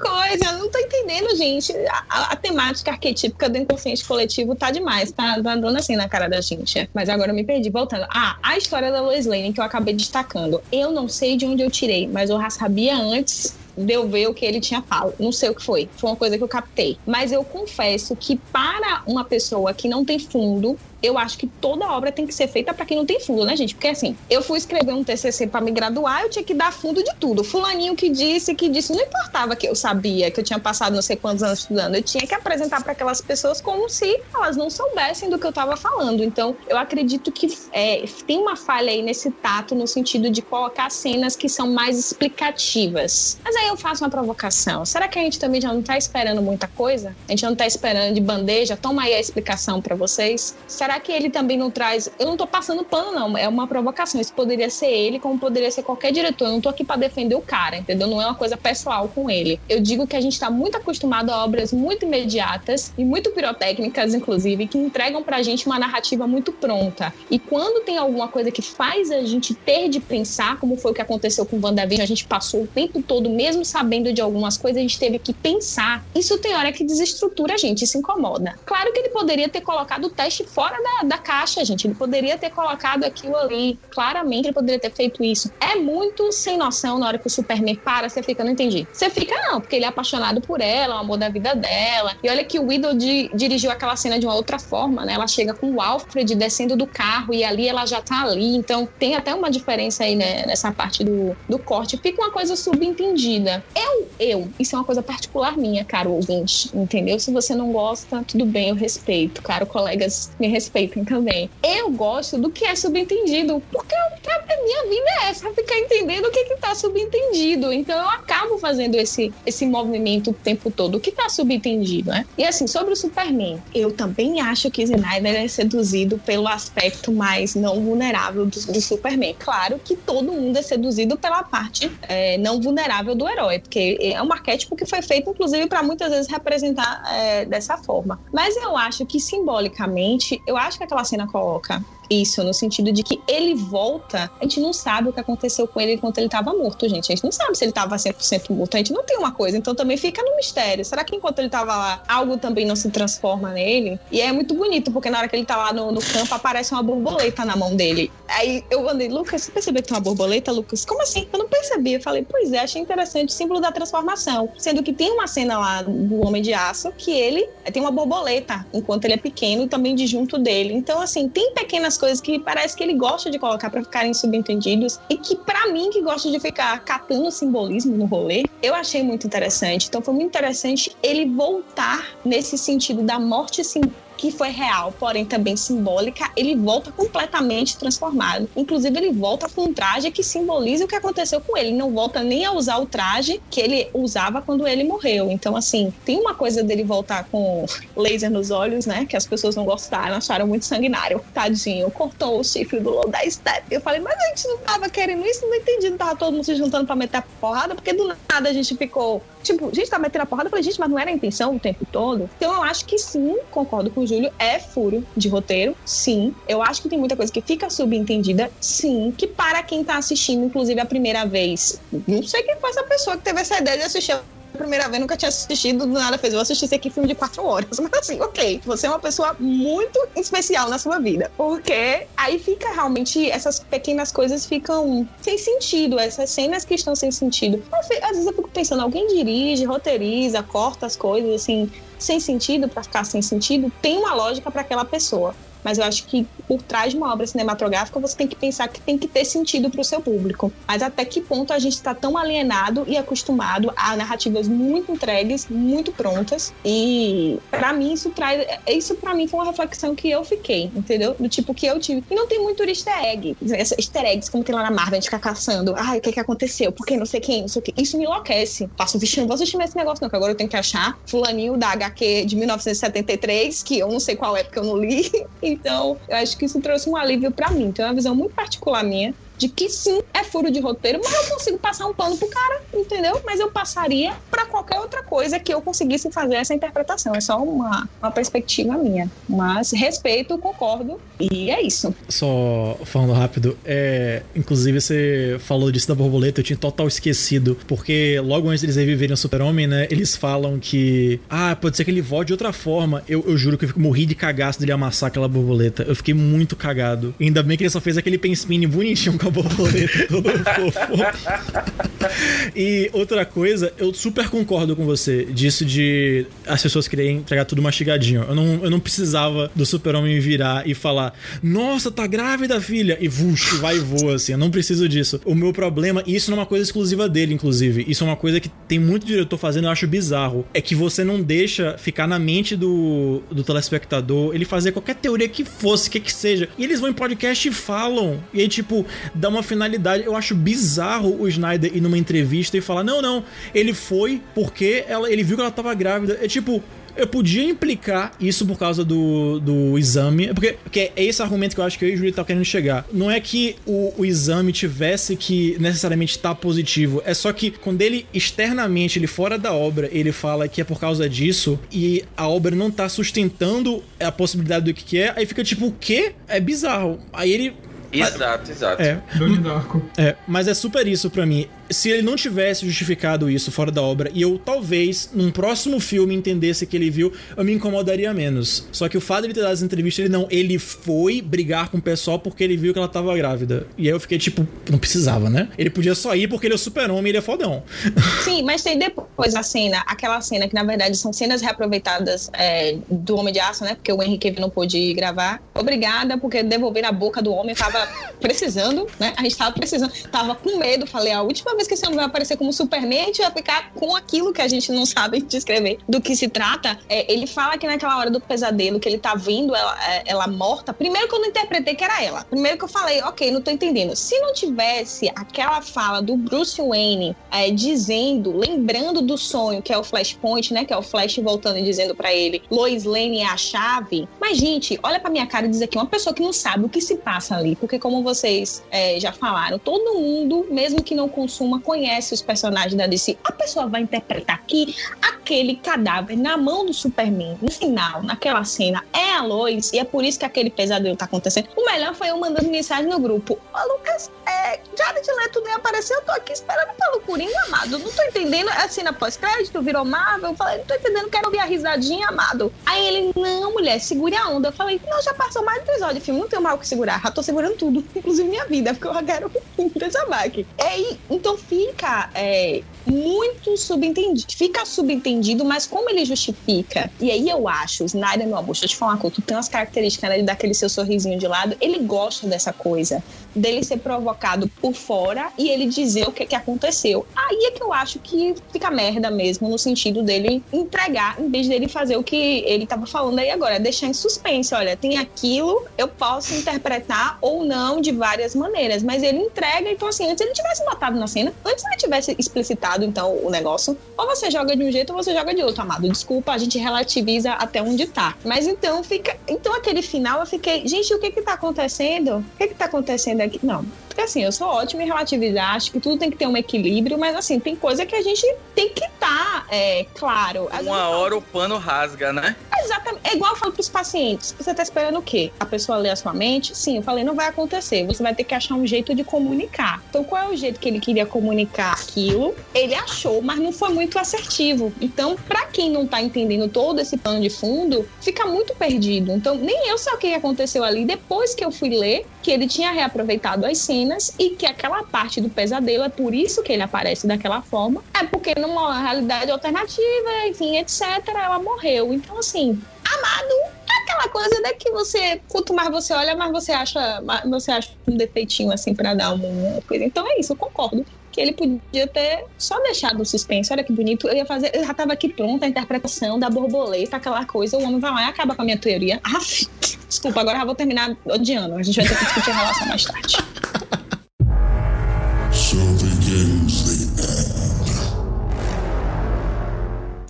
coisa, eu não tô entendendo, gente. A, a, a, temática arquetípica do inconsciente coletivo tá demais, tá, tá dando assim na cara da gente. Mas agora eu me perdi. Voltando. Ah, a história da Lois Lane que eu acabei destacando. Eu não sei de onde eu tirei, mas eu já sabia antes de eu ver o que ele tinha falo. Não sei o que foi. Foi uma coisa que eu captei. Mas eu confesso que para uma pessoa que não tem fundo, eu acho que toda obra tem que ser feita para quem não tem fundo, né, gente? Porque assim, eu fui escrever um TCC para me graduar, eu tinha que dar fundo de tudo. Fulaninho que disse, que disse, não importava que eu sabia, que eu tinha passado não sei quantos anos estudando, eu tinha que apresentar para aquelas pessoas como se elas não soubessem do que eu estava falando. Então, eu acredito que é, tem uma falha aí nesse tato, no sentido de colocar cenas que são mais explicativas. Mas aí eu faço uma provocação. Será que a gente também já não tá esperando muita coisa? A gente não tá esperando de bandeja? Toma aí a explicação para vocês. Será será que ele também não traz. Eu não tô passando pano, não. É uma provocação. Isso poderia ser ele, como poderia ser qualquer diretor. Eu não tô aqui para defender o cara, entendeu? Não é uma coisa pessoal com ele. Eu digo que a gente tá muito acostumado a obras muito imediatas e muito pirotécnicas, inclusive, que entregam pra gente uma narrativa muito pronta. E quando tem alguma coisa que faz a gente ter de pensar, como foi o que aconteceu com WandaVision, a gente passou o tempo todo, mesmo sabendo de algumas coisas, a gente teve que pensar. Isso tem hora que desestrutura a gente, isso incomoda. Claro que ele poderia ter colocado o teste fora da, da caixa, gente. Ele poderia ter colocado aquilo ali. Claramente ele poderia ter feito isso. É muito sem noção na hora que o Superman para, você fica, não entendi. Você fica, não, porque ele é apaixonado por ela, o amor da vida dela. E olha que o Widow di, dirigiu aquela cena de uma outra forma, né? Ela chega com o Alfred descendo do carro e ali ela já tá ali. Então tem até uma diferença aí, né, nessa parte do, do corte. Fica uma coisa subentendida. Eu, eu, isso é uma coisa particular minha, caro ouvinte, entendeu? Se você não gosta, tudo bem, eu respeito. Caro colegas, me respeitem também. Eu gosto do que é subentendido, porque é a minha vida é essa, ficar entendendo o que que tá subentendido. Então eu acabo fazendo esse, esse movimento o tempo todo, o que tá subentendido, né? E assim, sobre o Superman, eu também acho que Snyder é seduzido pelo aspecto mais não vulnerável do, do Superman. Claro que todo mundo é seduzido pela parte é, não vulnerável do herói, porque é um arquétipo que foi feito, inclusive, para muitas vezes representar é, dessa forma. Mas eu acho que simbolicamente, eu acho que aquela cena coloca isso, no sentido de que ele volta, a gente não sabe o que aconteceu com ele enquanto ele estava morto, gente. A gente não sabe se ele estava 100% morto, a gente não tem uma coisa, então também fica no mistério. Será que enquanto ele estava lá, algo também não se transforma nele? E é muito bonito, porque na hora que ele tá lá no, no campo, aparece uma borboleta na mão dele. Aí eu andei, Lucas, você percebeu que tem uma borboleta, Lucas? Como assim? Eu não percebi. Eu falei, pois é, achei interessante o símbolo da transformação. Sendo que tem uma cena lá do Homem de Aço que ele tem uma borboleta enquanto ele é pequeno também de junto dele. Então, assim, tem pequenas coisas que parece que ele gosta de colocar para ficarem subentendidos e que para mim que gosta de ficar catando simbolismo no rolê, eu achei muito interessante. Então foi muito interessante ele voltar nesse sentido da morte simbólica que foi real, porém também simbólica, ele volta completamente transformado. Inclusive, ele volta com um traje que simboliza o que aconteceu com ele. Não volta nem a usar o traje que ele usava quando ele morreu. Então, assim, tem uma coisa dele voltar com [laughs] laser nos olhos, né? Que as pessoas não gostaram, acharam muito sanguinário. Tadinho, cortou o chifre do lobo da Step. Eu falei, mas a gente não tava querendo isso, não entendi. Não tava todo mundo se juntando pra meter a porrada, porque do nada a gente ficou. Tipo, gente tá metendo a porrada. Eu falei, gente, mas não era a intenção o tempo todo? Então eu acho que sim, concordo com o Júlio, é furo de roteiro, sim. Eu acho que tem muita coisa que fica subentendida, sim. Que para quem tá assistindo, inclusive a primeira vez, não sei quem foi essa pessoa que teve essa ideia de assistir primeira vez, nunca tinha assistido, do nada fez, vou assistir esse aqui filme de quatro horas. [laughs] Mas assim, ok, você é uma pessoa muito especial na sua vida. Porque aí fica realmente, essas pequenas coisas ficam sem sentido, essas cenas que estão sem sentido. Às vezes eu fico pensando, alguém dirige, roteiriza, corta as coisas, assim, sem sentido, para ficar sem sentido, tem uma lógica para aquela pessoa. Mas eu acho que por trás de uma obra cinematográfica você tem que pensar que tem que ter sentido para o seu público. Mas até que ponto a gente está tão alienado e acostumado a narrativas muito entregues, muito prontas. E para mim isso traz. Isso para mim foi uma reflexão que eu fiquei, entendeu? Do tipo que eu tive. E não tem muito easter egg. Easter eggs, como tem lá na Marvel, a gente fica caçando. Ai, o que que aconteceu? Por que não sei quem? Não sei o que. Isso me enlouquece. Passo vestindo, vou assistir esse negócio, não, que agora eu tenho que achar fulaninho da HQ de 1973, que eu não sei qual é porque eu não li. [laughs] Então, eu acho que isso trouxe um alívio para mim. Então, é uma visão muito particular minha de que sim, é furo de roteiro, mas eu consigo passar um pano pro cara, entendeu? Mas eu passaria para qualquer outra coisa que eu conseguisse fazer essa interpretação. É só uma, uma perspectiva minha. Mas respeito, concordo, e é isso. Só falando rápido, é, inclusive você falou disso da borboleta, eu tinha total esquecido, porque logo antes deles reviverem o Super-Homem, né, eles falam que, ah, pode ser que ele volte de outra forma. Eu, eu juro que eu morri de cagaço dele amassar aquela borboleta. Eu fiquei muito cagado. Ainda bem que ele só fez aquele penspin bonitinho com borboleta todo fofo. E outra coisa, eu super concordo com você disso de as pessoas quererem entregar tudo mastigadinho. Eu não, eu não precisava do super-homem virar e falar, nossa, tá grávida, filha, e vuxo, vai e voa, assim. Eu não preciso disso. O meu problema, e isso não é uma coisa exclusiva dele, inclusive, isso é uma coisa que tem muito diretor fazendo, eu acho bizarro, é que você não deixa ficar na mente do, do telespectador ele fazer qualquer teoria que fosse, que que seja. E eles vão em podcast e falam. E aí, tipo, dá uma finalidade. Eu acho bizarro o Snyder ir numa entrevista e falar: não, não, ele foi porque ela, ele viu que ela tava grávida. É tipo. Eu podia implicar isso por causa do, do exame, porque, porque é esse argumento que eu acho que eu e o Júlio tá querendo chegar. Não é que o, o exame tivesse que necessariamente estar positivo, é só que quando ele externamente, ele fora da obra, ele fala que é por causa disso e a obra não tá sustentando a possibilidade do que, que é, aí fica tipo, o quê? É bizarro. Aí ele Exato, exato. é, Donnie Darko. é, mas é super isso pra mim. Se ele não tivesse justificado isso fora da obra e eu talvez num próximo filme entendesse que ele viu, eu me incomodaria menos. Só que o fato de ele ter dado essa entrevista, ele não, ele foi brigar com o pessoal porque ele viu que ela tava grávida. E aí eu fiquei tipo, não precisava, né? Ele podia só ir porque ele é super-homem ele é fodão. [laughs] Sim, mas tem depois a cena, aquela cena que na verdade são cenas reaproveitadas é, do Homem de Aço, né? Porque o Cavill não pôde gravar. Obrigada, porque devolver na boca do homem tava precisando, né? A gente tava precisando, tava com medo. Falei, a última vez que esse homem vai aparecer como Superman, a gente vai ficar com aquilo que a gente não sabe [laughs] descrever do que se trata. É, ele fala que naquela hora do pesadelo que ele tá vendo ela, é, ela morta. Primeiro que eu não interpretei que era ela. Primeiro que eu falei, ok, não tô entendendo. Se não tivesse aquela fala do Bruce Wayne é, dizendo, lembrando do sonho, que é o Flashpoint, né? Que é o Flash voltando e dizendo para ele, Lois Lane é a chave. Mas, gente, olha pra minha cara e diz aqui, uma pessoa que não sabe o que se passa ali. Porque, como vocês é, já falaram, todo mundo, mesmo que não consuma, conhece os personagens da DC. A pessoa vai interpretar aqui aquele cadáver na mão do Superman, no final, naquela cena, é a Lois, e é por isso que aquele pesadelo tá acontecendo. O melhor foi eu mandando mensagem no grupo. Ô, Lucas, é, Jared Leto nem apareceu, eu tô aqui esperando pelo Coringa, amado. Não tô entendendo. É cena pós-crédito, virou Marvel. Eu falei, não tô entendendo, quero ouvir a risadinha, amado. Aí ele, não, mulher, segure a onda. Eu falei, não, já passou mais de episódio de filme, não tenho mal o que segurar. Já tô segurando tudo, [laughs] inclusive minha vida, porque eu quero deixar back. É, então fica é, muito subentendido. Fica subentendido, mas como ele justifica, e aí eu acho, o Snyder, meu amor, deixa eu te falar uma coisa, tu tem umas características, né, ele dá aquele seu sorrisinho de lado, ele gosta dessa coisa, dele ser provocado por fora e ele dizer o que, que aconteceu. Aí é que eu acho que fica merda mesmo, no sentido dele entregar, em vez dele fazer o que ele tava falando aí agora, deixar em suspense, olha, tem aquilo, eu posso interpretar ou não de várias maneiras, mas ele entrega, então assim, antes ele tivesse botado na cena, antes ele tivesse explicitado, então, o negócio, ou você joga de um jeito ou você joga de outro, amado. Desculpa, a gente relativiza até onde tá. Mas então fica. Então aquele final eu fiquei, gente, o que que tá acontecendo? O que que tá acontecendo aqui? Não. Porque assim, eu sou ótima em relativizar, acho que tudo tem que ter um equilíbrio, mas assim, tem coisa que a gente tem que estar, tá, é, claro. Uma vezes- hora o pano rasga, né? Exatamente. É igual eu falo pros pacientes. Você tá esperando o quê? A pessoa ler a sua mente? Sim, eu falei, não vai acontecer. Você vai ter que achar um jeito de comunicar. Então, qual é o jeito que ele queria comunicar aquilo? Ele achou, mas não foi muito assertivo. Então, pra quem não tá entendendo todo esse plano de fundo, fica muito perdido. Então, nem eu sei o que aconteceu ali depois que eu fui ler que ele tinha reaproveitado as cenas e que aquela parte do pesadelo é por isso que ele aparece daquela forma. É porque numa realidade alternativa, enfim, etc, ela morreu. Então, assim, amado é aquela coisa né, que você, quanto mais você olha, mais você acha, mais você acha um defeitinho assim pra dar uma coisa. Então é isso, eu concordo. Que ele podia ter só deixado o suspense. Olha que bonito. Eu ia fazer. Eu já tava aqui pronta a interpretação da borboleta, aquela coisa. O homem vai lá e acaba com a minha teoria. Ah, desculpa, agora já vou terminar odiando. A gente vai ter que discutir a relação mais tarde. [laughs]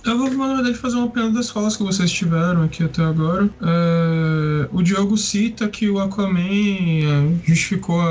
Eu vou, na verdade, fazer uma pena das falas que vocês tiveram aqui até agora. É, o Diogo cita que o Aquaman é, justificou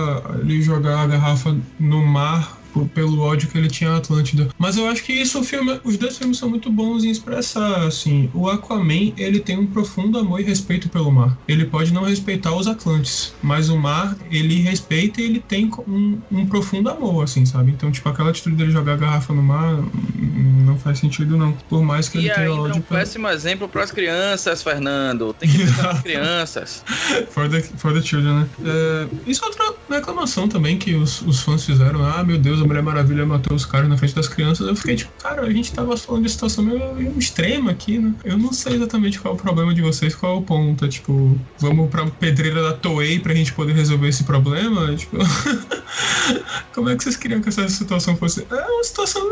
ele jogar a garrafa no mar por- pelo ódio que ele tinha à Atlântida. Mas eu acho que isso o filme, os dois filmes são muito bons em expressar, assim, o Aquaman, ele tem um profundo amor e respeito pelo mar. Ele pode não respeitar os Atlantes, mas o mar, ele respeita e ele tem um, um profundo amor, assim, sabe? Então, tipo, aquela atitude dele jogar a garrafa no mar hum, não faz sentido, não. Por mais que E ele tenha ainda é ódio um pelo... péssimo exemplo pras crianças, Fernando. Tem que pensar nas [laughs] crianças. For the, for the children, né? É, isso é outra reclamação também que os, os fãs fizeram. Ah, meu Deus, a Mulher Maravilha matou os caras na frente das crianças. Eu fiquei tipo, cara, a gente tava falando de situação meio, meio extrema aqui, né? Eu não sei exatamente qual é o problema de vocês, qual é o ponto. É tipo, vamos pra pedreira da Toei pra gente poder resolver esse problema? Tipo, [laughs] como é que vocês queriam que essa situação fosse? É uma situação.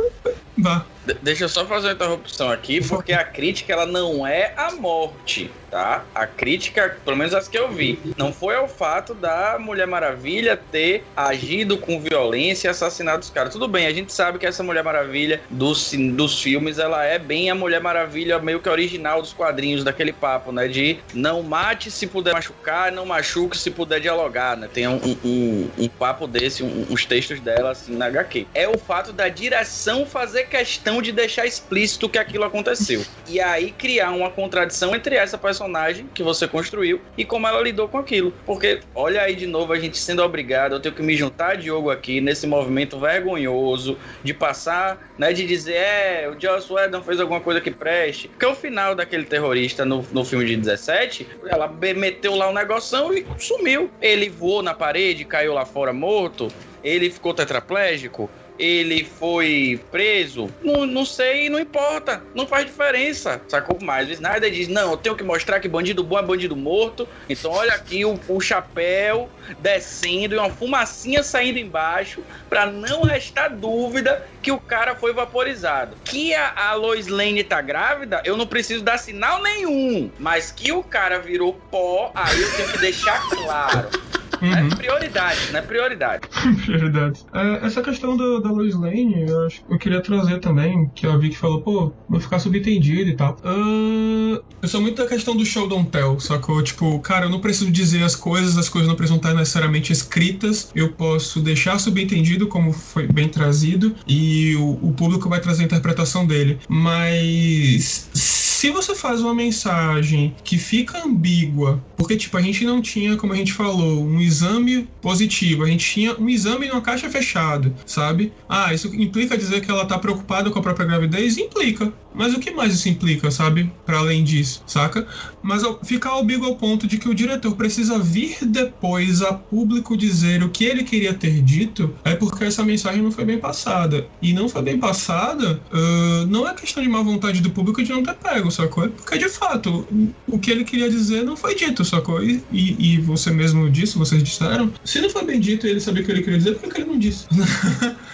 De- Deixa eu só fazer uma interrupção aqui, porque a crítica ela não é a morte, tá? A crítica, pelo menos as que eu vi, não foi ao fato da Mulher Maravilha ter agido com violência e assassinado os caras. Tudo bem, a gente sabe que essa Mulher Maravilha dos, dos filmes, ela é bem a Mulher Maravilha meio que original dos quadrinhos, daquele papo, né? De não mate se puder machucar, não machuque se puder dialogar, né? Tem um, um, um- um papo desse, um- uns textos dela, assim, na HQ. É o fato da direção fazer questão de deixar explícito que aquilo aconteceu. E aí criar uma contradição entre essa personagem que você construiu e como ela lidou com aquilo. Porque, olha aí de novo, a gente sendo obrigado, eu tenho que me juntar a Diogo aqui nesse movimento vergonhoso de passar, né, de dizer, é, o Joss Whedon fez alguma coisa que preste. Porque o final daquele terrorista no, no filme de 17, ela meteu lá um negoção e sumiu. Ele voou na parede, caiu lá fora morto, ele ficou tetraplégico. Ele foi preso? Não, não sei, não importa. Não faz diferença. Sacou? Mas o Snyder diz: não, eu tenho que mostrar que bandido bom é bandido morto. Então olha aqui o, o chapéu descendo e uma fumacinha saindo embaixo pra não restar dúvida que o cara foi vaporizado. Que a, a Lois Lane tá grávida, eu não preciso dar sinal nenhum. Mas que o cara virou pó, aí eu tenho que deixar claro. [laughs] É prioridade, né? Prioridade. [laughs] Prioridade. É, essa questão da, da Lois Lane, eu, acho, eu queria trazer também, que eu vi que falou, pô, vou ficar subentendido e tal. Ah, eu sou muito da questão do show don't tell, sacou? Tipo, cara, eu não preciso dizer as coisas, as coisas não precisam estar necessariamente escritas, eu posso deixar subentendido, como foi bem trazido, e o, o público vai trazer a interpretação dele. Mas se você faz uma mensagem que fica ambígua, porque, tipo, a gente não tinha, como a gente falou, um exame positivo, a gente tinha um exame numa caixa fechada, sabe? Ah, isso implica dizer que ela tá preocupada com a própria gravidez? Implica. Mas o que mais isso implica, sabe? Para além disso, saca? Mas ficar ambíguo ao ponto de que o diretor precisa vir depois a público dizer o que ele queria ter dito, é porque essa mensagem não foi bem passada. E não foi bem passada, ah, não é questão de má vontade do público de não ter pego, sacou? Porque de fato o que ele queria dizer não foi dito, sacou? E, e, e você mesmo disse, vocês disseram, se não foi bem dito e ele sabia o que ele queria dizer, por que ele não disse? [laughs]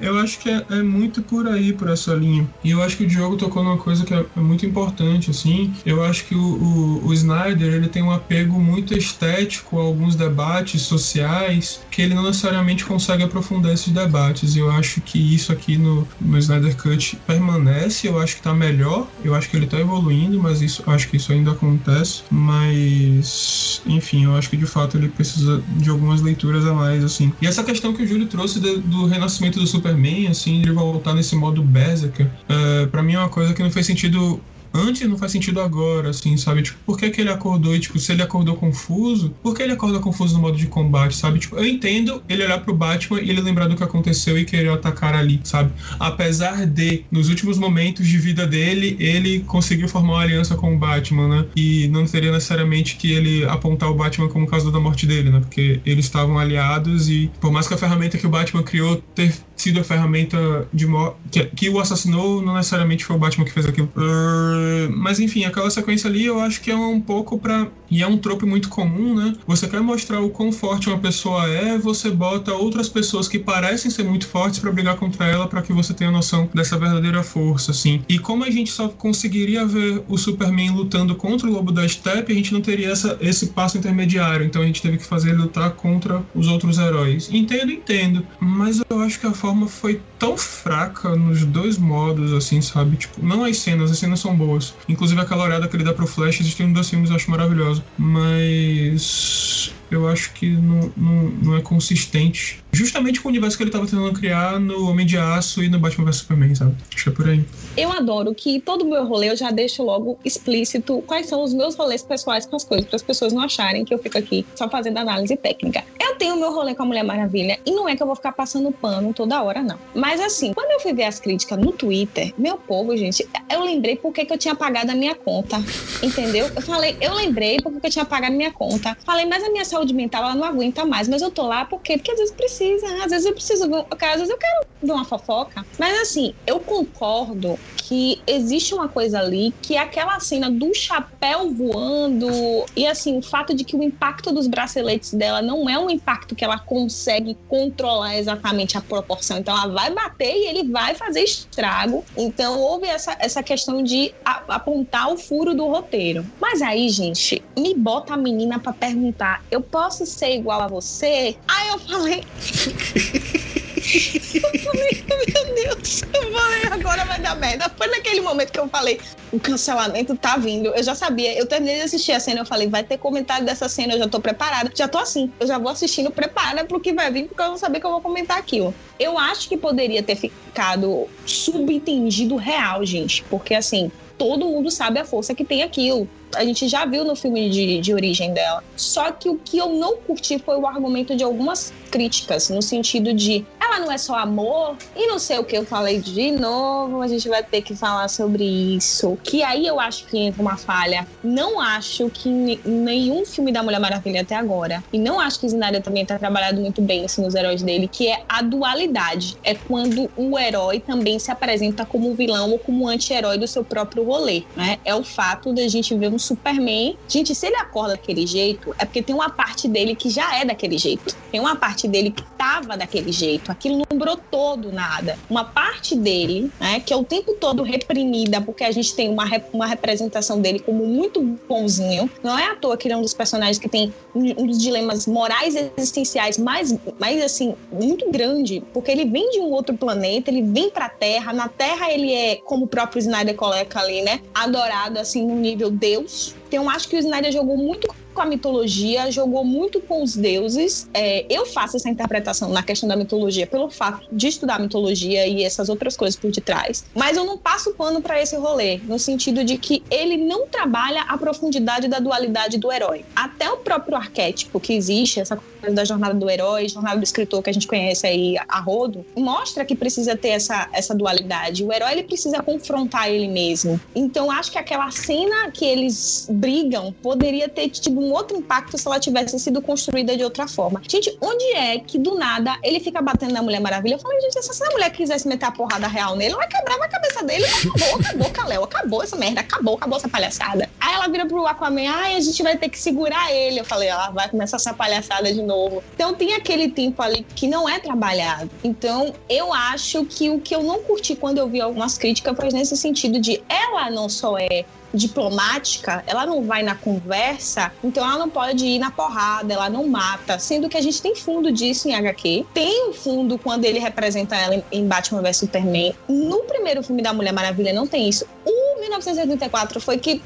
Eu acho que é, é muito por aí, por essa linha. E eu acho que o Diogo tocou numa coisa que é, é muito importante, assim. Eu acho que o, o, o Snyder, ele tem um apego muito estético a alguns debates sociais que ele não necessariamente consegue aprofundar esses debates. E eu acho que isso aqui no, no Snyder Cut permanece, eu acho que tá melhor, eu acho que ele tá evoluindo, mas isso acho que isso ainda acontece. Mas, enfim, eu acho que de fato ele precisa de algumas leituras a mais, assim. E essa questão que o Júlio trouxe de- do renascimento do Superman, assim, de voltar nesse modo Berserker, é, pra mim é uma coisa que não fez sentido antes não faz sentido agora, assim, sabe? Tipo, por que, que ele acordou e, tipo, se ele acordou confuso, por que ele acorda confuso no modo de combate, sabe? Tipo, eu entendo ele olhar pro Batman e ele lembrar do que aconteceu e querer atacar ali, sabe? Apesar de, nos últimos momentos de vida dele, ele conseguiu formar uma aliança com o Batman, né? E não teria necessariamente que ele apontar o Batman como causa da morte dele, né? Porque eles estavam aliados e, por mais que a ferramenta que o Batman criou ter sido a ferramenta de que, que o assassinou, não necessariamente foi o Batman que fez aquilo. Uh, mas enfim, aquela sequência ali eu acho que é um pouco pra. E é um trope muito comum, né? Você quer mostrar o quão forte uma pessoa é, você bota outras pessoas que parecem ser muito fortes pra brigar contra ela para que você tenha noção dessa verdadeira força, assim. E como a gente só conseguiria ver o Superman lutando contra o Lobo da Steppe, a gente não teria essa, esse passo intermediário. Então a gente teve que fazer ele lutar contra os outros heróis. Entendo, entendo. Mas eu acho que a forma foi tão fraca nos dois modos, assim, sabe? Tipo, não as cenas, as cenas são boas. Inclusive aquela olhada que ele dá pro Flash existindo dois filmes eu acho maravilhoso. Mas eu acho que não, não, não é consistente. Justamente com o universo que ele tava tentando criar no Homem de Aço e no Batman vs Superman, sabe? Acho que é por aí. Eu adoro que todo o meu rolê eu já deixo logo explícito quais são os meus rolês pessoais com as coisas, para as pessoas não acharem que eu fico aqui só fazendo análise técnica. Eu tenho o meu rolê com a Mulher Maravilha e não é que eu vou ficar passando pano toda hora, não. Mas assim, quando eu fui ver as críticas no Twitter, meu povo, gente, eu lembrei porque que eu tinha pagado a minha conta. Entendeu? Eu falei, eu lembrei porque que eu tinha pagado a minha conta. Falei, mas a minha saúde mental ela não aguenta mais. Mas eu tô lá por quê? Porque às vezes precisa, às vezes eu preciso ver, às vezes eu quero ver uma fofoca. Mas assim, eu concordo que existe uma coisa ali que é aquela cena do chapéu voando e assim, o fato de que o impacto dos braceletes dela não é um impacto que ela consegue controlar exatamente a proporção. Então ela vai bater e ele vai fazer estrago. Então houve essa, essa questão de apontar o furo do roteiro. Mas aí, gente, me bota a menina pra perguntar: eu posso ser igual a você? Aí eu falei. [laughs] Eu falei, meu Deus, eu falei, agora vai dar merda. Foi naquele momento que eu falei, o cancelamento tá vindo. Eu já sabia, eu terminei de assistir a cena, eu falei, vai ter comentário dessa cena, eu já tô preparada. Já tô assim, eu já vou assistindo preparada pro que vai vir, porque eu vou saber que eu vou comentar aquilo. Eu acho que poderia ter ficado subentendido real, gente, porque assim, todo mundo sabe a força que tem aquilo. A gente já viu no filme de, de origem dela. Só que o que eu não curti foi o argumento de algumas críticas, no sentido de ela não é só amor e não sei o que eu falei de novo, a gente vai ter que falar sobre isso. Que aí eu acho que entra uma falha. Não acho que nenhum filme da Mulher Maravilha até agora, e não acho que Zinaida também tá trabalhado muito bem assim, nos heróis dele, que é a dualidade. É quando o herói também se apresenta como vilão ou como anti-herói do seu próprio rolê, né? É o fato da gente ver um Superman. Gente, se ele acorda daquele jeito, é porque tem uma parte dele que já é daquele jeito. Tem uma parte dele que tava daquele jeito. Aquilo não brotou do nada. Uma parte dele, né, que é o tempo todo reprimida, porque a gente tem uma, rep uma representação dele como muito bonzinho. Não é à toa que ele é um dos personagens que tem um dos dilemas morais existenciais mais, mais assim, muito grande, porque ele vem de um outro planeta, ele vem pra Terra. Na Terra ele é, como o próprio Snyder coloca ali, né, adorado assim no nível Deus. Deus. Então, acho que o Snyder jogou muito com a mitologia, jogou muito com os deuses. É, eu faço essa interpretação na questão da mitologia pelo fato de estudar mitologia e essas outras coisas por detrás. Mas eu não passo pano para esse rolê, no sentido de que ele não trabalha a profundidade da dualidade do herói. Até o próprio arquétipo que existe, essa coisa da jornada do herói, jornada do escritor que a gente conhece aí a rodo, mostra que precisa ter essa, essa dualidade. O herói ele precisa confrontar ele mesmo. Então acho que aquela cena que eles brigam poderia ter tido um outro impacto se ela tivesse sido construída de outra forma. Gente, onde é que do nada ele fica batendo na Mulher Maravilha? Eu falei, gente, se essa mulher quisesse meter a porrada real nele, ela quebrava a cabeça dele acabou, acabou, Kalel, acabou essa merda, acabou, acabou essa palhaçada. Aí ela vira pro Aquaman, ai, a gente vai ter que segurar ele. Eu falei, ela vai começar essa palhaçada de novo. Então tem aquele tempo ali que não é trabalhado. Então eu acho que o que eu não curti quando eu vi algumas críticas foi nesse sentido de ela não só é diplomática, ela não vai na conversa, então ela não pode ir na porrada, ela não mata. Sendo que a gente tem fundo disso em HQ. Tem um fundo quando ele representa ela em Batman vs Superman. No primeiro filme da Mulher Maravilha não tem isso. O 1984 foi que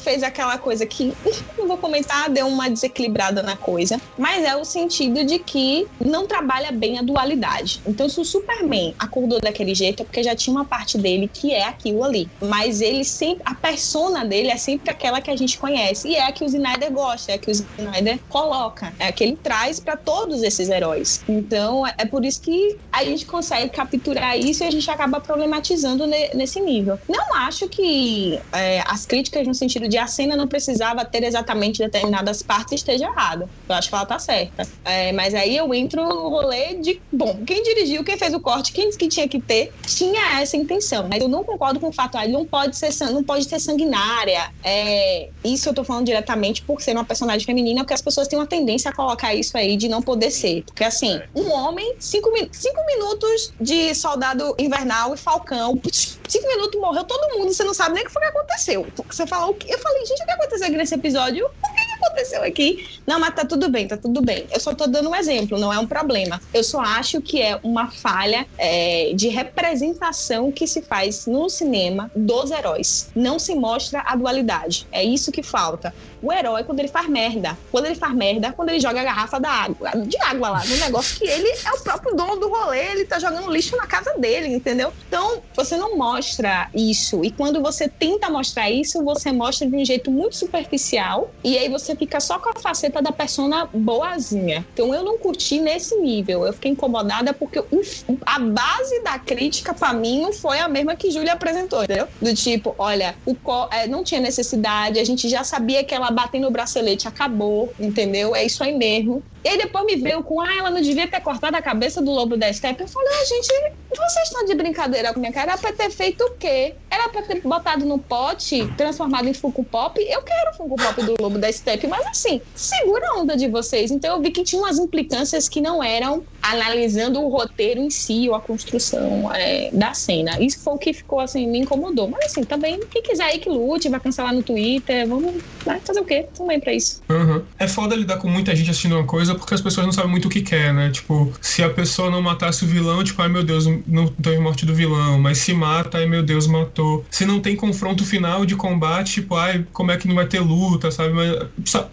fez aquela coisa que não vou comentar, deu uma desequilibrada na coisa, mas é o sentido de que não trabalha bem a dualidade. Então, se o Superman acordou daquele jeito, é porque já tinha uma parte dele que é aquilo ali. Mas ele sempre, a persona dele é sempre aquela que a gente conhece e é a que o Snyder gosta, é a que o Snyder coloca, é a que ele traz para todos esses heróis. Então, é por isso que a gente consegue capturar isso e a gente acaba problematizando nesse nível. Não acho que é, as críticas no sentido de a cena não precisava ter exatamente determinadas partes esteja errada. Eu acho que ela tá certa. É, mas aí eu entro no rolê de, bom, quem dirigiu, quem fez o corte, quem disse que tinha que ter, tinha essa intenção. Mas eu não concordo com o fato, ah, ele não pode ser, não pode ter sanguinária. É, isso eu tô falando diretamente por ser uma personagem feminina, porque as pessoas têm uma tendência a colocar isso aí de não poder ser. Porque assim, um homem, cinco, cinco minutos de soldado invernal e falcão, cinco minutos morreu todo mundo, você não sabe nem o que foi que aconteceu. Você fala o que? Falei, gente, o que aconteceu nesse episódio? O que aconteceu aqui? Não, mas tá tudo bem, tá tudo bem. Eu só tô dando um exemplo, não é um problema. Eu só acho que é uma falha é, de representação que se faz no cinema dos heróis. Não se mostra a dualidade. É isso que falta. O herói, quando ele faz merda, quando ele faz merda, quando ele joga a garrafa da água, de água lá, no negócio que ele é o próprio dono do rolê, ele tá jogando lixo na casa dele, entendeu? Então, você não mostra isso. E quando você tenta mostrar isso, você mostra de um jeito muito superficial. E aí você fica só com a faceta da persona boazinha. Então eu não curti nesse nível. Eu fiquei incomodada porque a base da crítica para mim não foi a mesma que Júlia apresentou, entendeu? Do tipo, olha, o é, não tinha necessidade, a gente já sabia que ela batendo no bracelete acabou, entendeu? É isso aí mesmo. E aí depois me veio com, ah, ela não devia ter cortado a cabeça do lobo da Steppe. Eu falei, ah, gente, vocês estão de brincadeira com minha cara? Era pra ter feito o quê? Era pra ter botado no pote, transformado em Funko Pop? Eu quero o Funko Pop do lobo da Steppe, mas assim, segura a onda de vocês. Então eu vi que tinha umas implicâncias que não eram analisando o roteiro em si ou a construção é, da cena. Isso foi o que ficou, assim, me incomodou. Mas assim, também, quem quiser aí que lute, vai cancelar no Twitter, vamos vai fazer o quê? Também pra isso. Uhum. É foda lidar com muita gente assistindo uma coisa porque as pessoas não sabem muito o que quer, né? Tipo, se a pessoa não matasse o vilão, tipo, ai meu Deus, não teve morte do vilão. Mas se mata, ai meu Deus, matou. Se não tem confronto final de combate, tipo, ai, como é que não vai ter luta, sabe? Mas, sabe?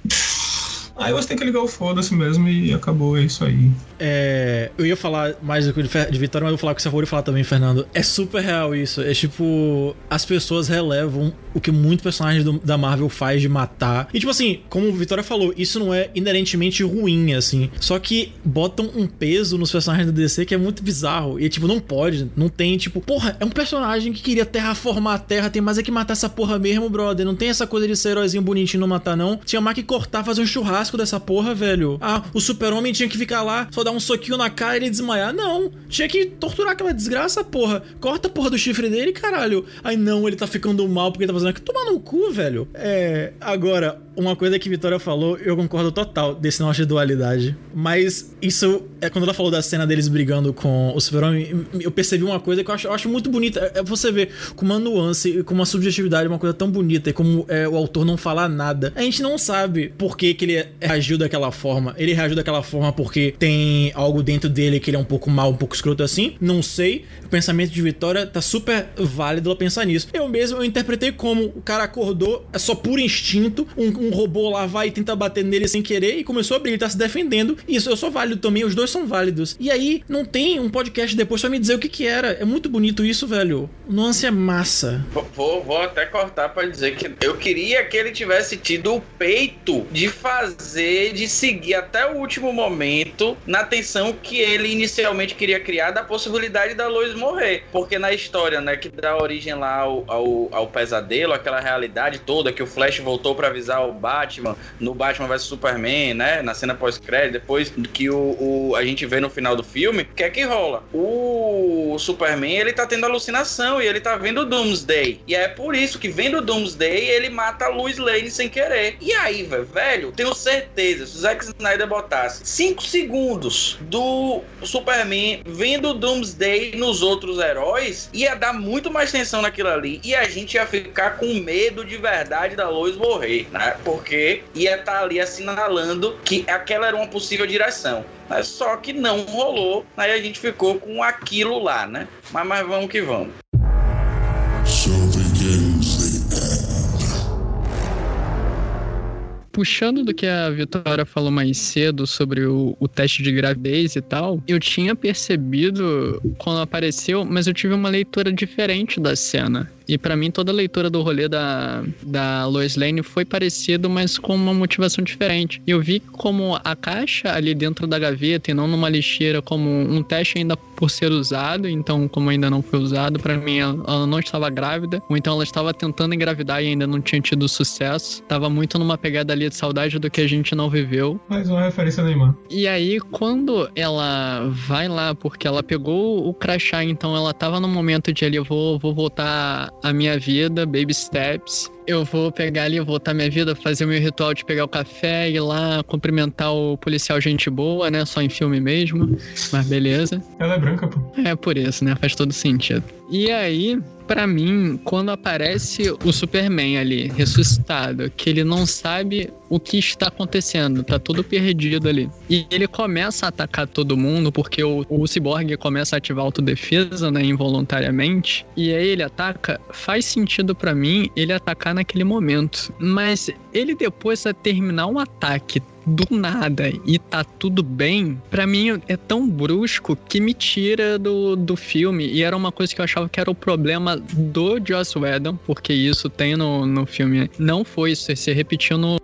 Aí você tem que ligar o foda-se mesmo e acabou, é isso aí. É, eu ia falar mais do que de, Vitória, mas eu vou falar o que você falar também, Fernando. É super real isso. É tipo, as pessoas relevam o que muitos personagens do- da Marvel faz de matar. E tipo assim, como o Vitória falou, isso não é inerentemente ruim, assim. Só que botam um peso nos personagens da DC que é muito bizarro. E tipo, não pode, não tem, tipo, porra, é um personagem que queria terraformar a Terra, tem mais é que matar essa porra mesmo, brother. Não tem essa coisa de ser heróizinho bonitinho e não matar, não. Tinha mais que cortar, fazer um churrasco dessa porra, velho. Ah, o super-homem tinha que ficar lá, só dar um soquinho na cara e ele desmaiar. Não, tinha que torturar aquela desgraça, porra. Corta a porra do chifre dele, caralho. Aí não, ele tá ficando mal porque ele tá fazendo aquilo. Toma no cu, velho. É. Agora, uma coisa que Vitória falou, eu concordo total desse negócio de dualidade. Mas isso, é quando ela falou da cena deles brigando com o Super-Homem, eu percebi uma coisa que eu acho, eu acho muito bonita. É você ver com uma nuance, com uma subjetividade, uma coisa tão bonita, e como é, o autor não falar nada. A gente não sabe por que, que ele reagiu daquela forma. Ele reagiu daquela forma porque tem algo dentro dele que ele é um pouco mal, um pouco escroto assim. Não sei. O pensamento de Vitória tá super válido ela pensar nisso. Eu mesmo eu interpretei como o cara acordou, é só por instinto, um, um robô lá vai e tenta bater nele sem querer e começou a abrir, ele tá se defendendo. Isso, eu sou válido também, os dois são válidos. E aí, não tem um podcast depois pra me dizer o que que era. É muito bonito isso, velho. Nuance é massa. Vou- Vou, até cortar pra dizer que eu queria que ele tivesse tido o peito de fazer, de seguir até o último momento na tensão que ele inicialmente queria criar da possibilidade da Lois morrer. Porque na história, né, que dá origem lá ao, ao, ao pesadelo, aquela realidade toda que o Flash voltou pra avisar o Batman no Batman vs Superman, né, na cena pós-crédito, depois que o, o- a gente vê no final do filme, o que é que rola? O Superman, ele tá tendo alucinação e ele tá vendo o Doomsday. E é por isso que vendo o Doomsday, ele mata a Lois Lane sem querer. E aí, velho, tenho certeza, se o Zack Snyder botasse 5 segundos do Superman vendo o Doomsday nos outros heróis, ia dar muito mais tensão naquilo ali. E a gente ia ficar com medo de verdade da Lois morrer, né? Porque ia estar ali assinalando que aquela era uma possível direção. Mas só que não rolou, aí a gente ficou com aquilo lá, né? Mas, mas vamos que vamos. Puxando do que a Vitória falou mais cedo sobre o, o teste de gravidez e tal, eu tinha percebido quando apareceu, mas eu tive uma leitura diferente da cena. E pra mim toda a leitura do rolê da, da Lois Lane foi parecido, mas com uma motivação diferente. Eu vi como a caixa ali dentro da gaveta e não numa lixeira como um teste ainda por ser usado, então como ainda não foi usado, pra mim ela, ela não estava grávida, ou então ela estava tentando engravidar e ainda não tinha tido sucesso. Tava muito numa pegada ali de saudade do que a gente não viveu. Mais uma referência a Neymar. E aí, quando ela vai lá, porque ela pegou o crachá, então ela tava no momento de ali, eu vou, vou voltar a minha vida, baby steps. Eu vou pegar ali, voltar minha vida, fazer o meu ritual de pegar o café, ir lá cumprimentar o policial gente boa, né? Só em filme mesmo. Mas beleza. Ela é branca, pô. É por isso, né? Faz todo sentido. E aí, pra mim, quando aparece o Superman ali, ressuscitado, que ele não sabe o que está acontecendo, tá tudo perdido ali. E ele começa a atacar todo mundo, porque o, o Cyborg começa a ativar a autodefesa, né, involuntariamente. E aí ele ataca, faz sentido pra mim ele atacar naquele momento. Mas ele depois a terminar um ataque do nada e tá tudo bem, pra mim é tão brusco que me tira do, do filme. E era uma coisa que eu achava que era o problema do Joss Whedon, porque isso tem no, no filme. Não foi isso, se repetiu no,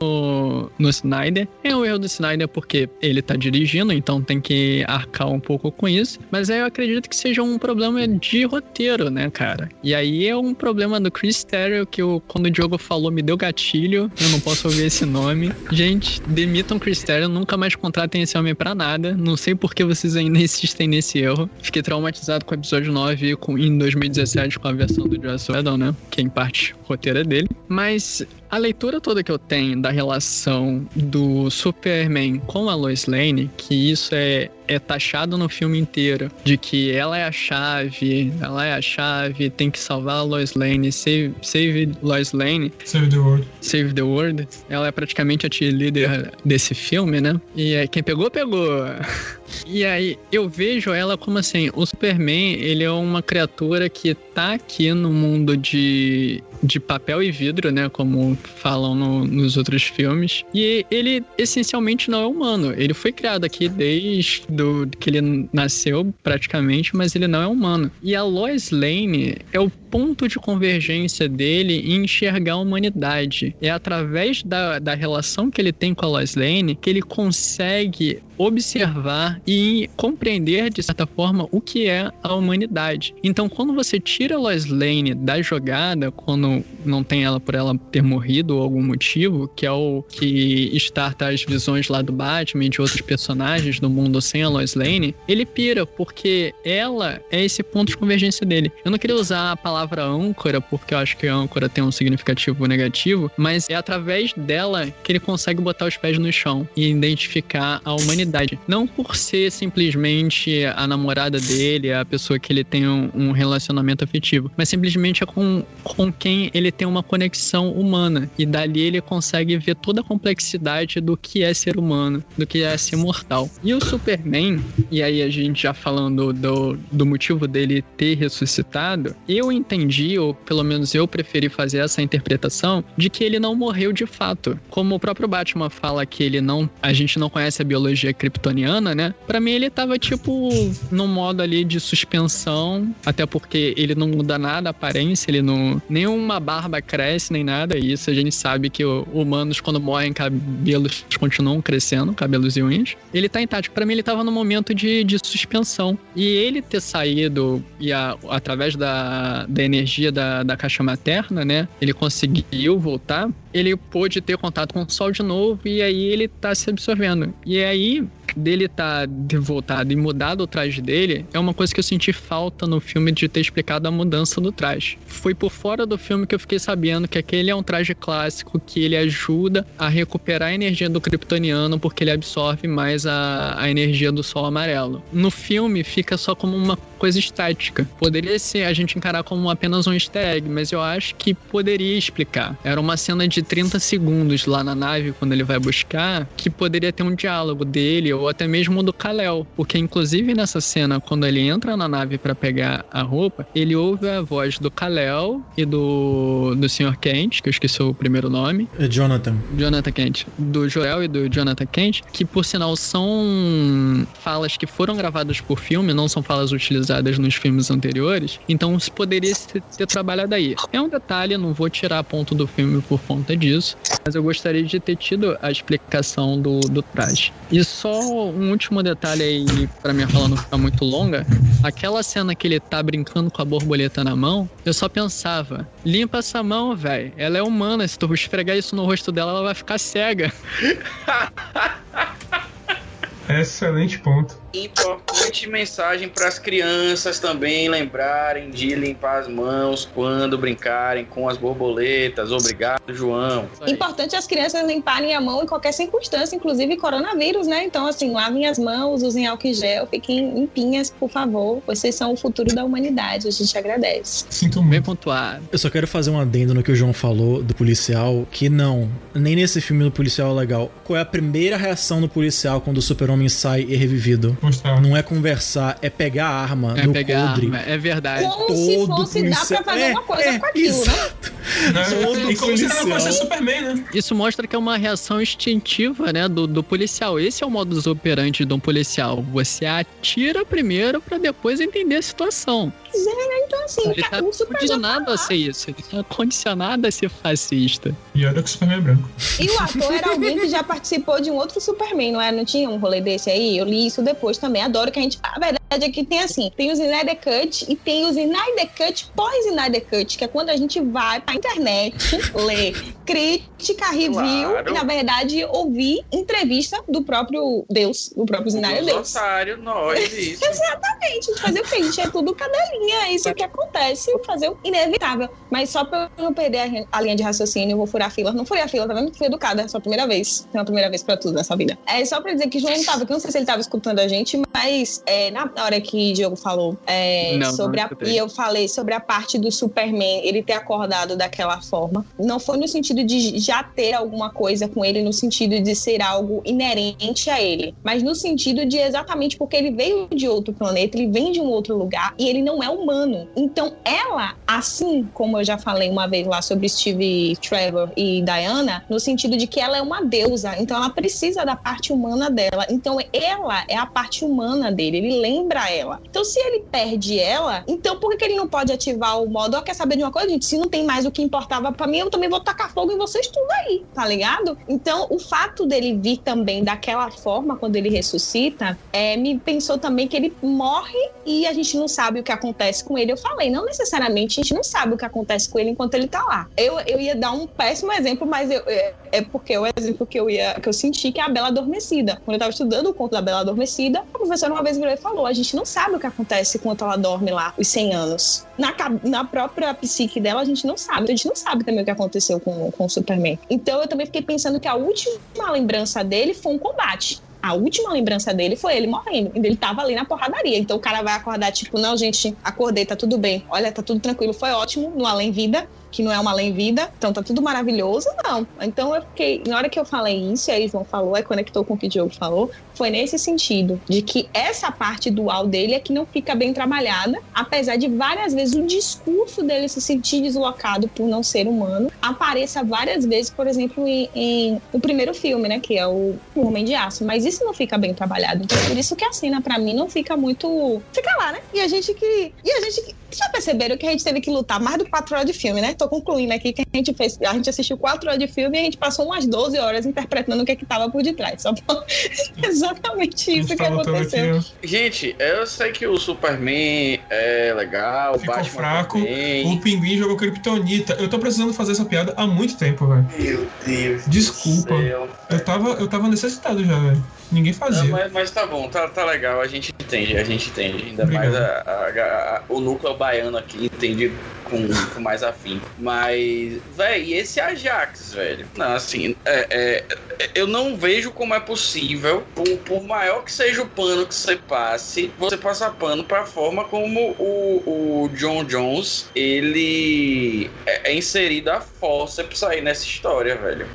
no Snyder. É um erro do Snyder porque ele tá dirigindo, então tem que arcar um pouco com isso. Mas aí eu acredito que seja um problema de roteiro, né, cara? E aí é um problema do Chris Terrio que eu, quando o Diogo falou me deu gatilho. Eu não posso ouvir esse nome. Gente, demitam Chris Terrio, nunca mais contratem esse homem pra nada. Não sei por que vocês ainda [laughs] insistem nesse erro. Fiquei traumatizado com o episódio 9 e com, em 2017 com a versão do Joss Whedon, né? Que em parte o roteiro é dele. Mas a leitura toda que eu tenho da relação do Superman com a Lois Lane, que isso é, é taxado no filme inteiro, de que ela é a chave, ela é a chave, tem que salvar a Lois Lane, save, save Lois Lane, Save the World. Save the World. Ela é praticamente a cheerleader desse filme, né? E é, quem pegou, pegou. [laughs] E aí eu vejo ela como assim, o Superman, ele é uma criatura que tá aqui no mundo de de papel e vidro, né? Como falam no- nos outros filmes. E ele essencialmente não é humano. Ele foi criado aqui desde do, que ele nasceu, praticamente, mas ele não é humano. E a Lois Lane é o ponto de convergência dele em enxergar a humanidade. É através da, da relação que ele tem com a Lois Lane que ele consegue observar e compreender, de certa forma, o que é a humanidade. Então, quando você tira a Lois Lane da jogada, quando não tem ela por ela ter morrido ou algum motivo, que é o que starta as visões lá do Batman e de outros personagens do mundo sem a Lois Lane, ele pira, porque ela é esse ponto de convergência dele. Eu não queria usar a palavra âncora, porque eu acho que âncora tem um significativo negativo, mas é através dela que ele consegue botar os pés no chão e identificar a humanidade. Não por ser simplesmente a namorada dele, a pessoa que ele tem um, um relacionamento afetivo, mas simplesmente é com, com quem ele tem uma conexão humana. E dali ele consegue ver toda a complexidade do que é ser humano, do que é ser mortal. E o Superman, e aí a gente já falando do, do motivo dele ter ressuscitado, eu entendi, ou pelo menos eu preferi fazer essa interpretação, de que ele não morreu de fato. Como o próprio Batman fala que ele não. A gente não conhece a biologia kryptoniana, né? Pra mim ele tava tipo num modo ali de suspensão, até porque ele não muda nada a aparência, ele não. Nenhuma barba cresce, nem nada. E isso a gente sabe que humanos, quando morrem, cabelos continuam crescendo, cabelos e unhas. Ele tá intacto. Pra mim, ele tava num momento de, de suspensão. E ele ter saído e a- através da, da energia da, da caixa materna, né? Ele conseguiu voltar. Ele pôde ter contato com o sol de novo e aí ele tá se absorvendo. E aí, dele tá de voltado e mudado o traje dele, é uma coisa que eu senti falta no filme de ter explicado a mudança do traje. Foi por fora do filme que eu fiquei sabendo que aquele é um traje clássico que ele ajuda a recuperar a energia do kryptoniano porque ele absorve mais a, a energia do sol amarelo. No filme fica só como uma coisa estática. Poderia ser a gente encarar como apenas um easter egg, mas eu acho que poderia explicar. Era uma cena de 30 segundos lá na nave quando ele vai buscar, que poderia ter um diálogo dele ou até mesmo do Kal-El, porque inclusive nessa cena quando ele entra na nave para pegar a roupa, ele ouve a voz do Kal-El e do do Sr. Kent, que eu esqueci o primeiro nome, É Jonathan. Jonathan Kent, do Joel e do Jonathan Kent, que por sinal são falas que foram gravadas por filme, não são falas utilizadas nos filmes anteriores, então isso poderia ter trabalhado aí. É um detalhe, não vou tirar ponto do filme por conta disso, mas eu gostaria de ter tido a explicação do, do traje. E só um último detalhe aí, pra minha fala não ficar muito longa, aquela cena que ele tá brincando com a borboleta na mão, eu só pensava, limpa essa mão, velho, ela é humana, se tu esfregar isso no rosto dela, ela vai ficar cega. [laughs] Excelente ponto. Importante mensagem para as crianças também lembrarem de limpar as mãos quando brincarem com as borboletas. Obrigado, João. Importante as crianças limparem a mão em qualquer circunstância, inclusive coronavírus, né? Então, assim, lavem as mãos, usem álcool em gel, fiquem limpinhas, por favor. Vocês são o futuro da humanidade, a gente agradece. Sinto Bem muito. pontuado. Eu só quero fazer um adendo no que o João falou do policial, que não, nem nesse filme do policial é legal. Qual é a primeira reação do policial quando o super-homem sai e é revivido? Mostrar. Não é conversar, é pegar a arma É no pegar coldre. arma, é verdade. Como se Todo fosse dar policial- pra fazer É, uma coisa é, com aquilo, né? exato. Né? Todo E como se fosse Superman, né? Isso mostra que é uma reação instintiva, né, do, do policial. Esse é o modus operandi de um policial. Você atira primeiro pra depois entender a situação. Então, assim, Ele tá condicionado a ser isso. Ele tá condicionado a ser fascista. E olha que o Superman é branco. E o ator era alguém que já participou de um outro Superman, não é? Não tinha um rolê desse aí? Eu li isso depois também. Adoro que a gente. A verdade é que tem assim: tem os Snyder Cut e tem os Snyder Cut pós-Snyder Cut, que é quando a gente vai pra internet [laughs] ler crítica, review Claro. e, na verdade, ouvir entrevista do próprio Deus, do próprio Snyder Deus. otários, nós, [laughs] isso. Exatamente, a gente fazer o quê? A gente é tudo cadelinha, é isso que acontece, fazer o inevitável. Mas só pra eu não perder a, linha de raciocínio, eu vou furar a fila. Não furei a fila, tá vendo? Fui educada, é só a primeira vez. Tem uma primeira vez pra tudo nessa vida. É só pra dizer que o João não tava, que eu não sei se ele tava escutando a gente, mas é, na hora que o Diogo falou é, Não, não sobre a, escutei. e eu falei sobre a parte do Superman, ele ter acordado daquela forma, não foi no sentido sentido de já ter alguma coisa com ele, no sentido de ser algo inerente a ele, mas no sentido de exatamente porque ele veio de outro planeta, ele vem de um outro lugar e ele não é humano. Então, ela, assim como eu já falei uma vez lá sobre Steve Trevor e Diana, no sentido de que ela é uma deusa, então ela precisa da parte humana dela. Então, ela é a parte humana dele, ele lembra ela. Então, se ele perde ela, então por que ele não pode ativar o modo? Ó, quer saber de uma coisa, gente? Se não tem mais o que importava para mim, eu também vou tacar fogo em vocês tudo aí, tá ligado? Então, o fato dele vir também daquela forma, quando ele ressuscita, é, me pensou também que ele morre e a gente não sabe o que acontece com ele. Eu falei, não necessariamente a gente não sabe o que acontece com ele enquanto ele tá lá. Eu, eu ia dar um péssimo exemplo, mas eu, é, é porque é o exemplo que eu ia que eu senti que é a Bela Adormecida. Quando eu tava estudando o conto da Bela Adormecida, a professora uma vez virou e falou: a gente não sabe o que acontece enquanto ela dorme lá, os 100 anos. Na, na própria psique dela, a gente não sabe. A gente não sabe também o que aconteceu com, com o Superman. Então eu também fiquei pensando que a última lembrança dele foi um combate. A última lembrança dele foi ele morrendo. Ele tava ali na porradaria. Então o cara vai acordar, tipo, não, gente, acordei, tá tudo bem. Olha, tá tudo tranquilo, foi ótimo no Além Vida que não é uma além-vida, então tá tudo maravilhoso, não. Então eu fiquei, na hora que eu falei isso, e aí João falou, aí conectou com o que o Diogo falou, foi nesse sentido, de que essa parte dual dele é que não fica bem trabalhada, apesar de várias vezes o discurso dele se sentir deslocado por não ser humano, apareça várias vezes, por exemplo, em, em o primeiro filme, né, que é o, Homem de Aço, mas isso não fica bem trabalhado, então por isso que a cena para mim não fica muito, fica lá, né, e a gente que, e a gente que, já perceberam que a gente teve que lutar mais do que 4 horas de filme, né? Tô concluindo aqui que a gente fez. A gente assistiu 4 horas de filme e a gente passou umas 12 horas interpretando o que, é que tava por detrás. Só por... [laughs] Exatamente isso que aconteceu. Aqui, gente, eu sei que o Superman é legal, Ficou o Batman fraco, também. o Pinguim jogou Kryptonita. Eu tô precisando fazer essa piada há muito tempo, velho. Meu Deus. Desculpa. do céu. Eu tava, eu tava necessitado já, velho. Ninguém Não, fazia. mas, mas tá bom, tá, tá legal, a gente entende, a gente entende. Ainda Obrigado. mais a- a- a- o núcleo baiano aqui entende com, com mais afim. Mas, velho, esse Ajax, velho? Não, assim, é, é, eu não vejo como é possível, por, por maior que seja o pano que você passe, você passar pano pra forma como o, o John Jones, ele é, é inserido a forceps aí nessa história, velho.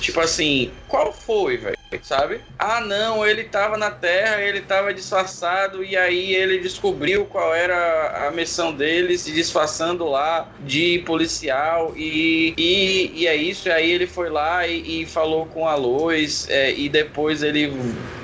Tipo assim, qual foi, velho? Sabe? Ah, não, ele tava na Terra, ele tava disfarçado e aí ele descobriu qual era a missão dele, se disfarçando lá de policial e, e, e é isso. E aí ele foi lá e, e falou com a Lois é, e depois ele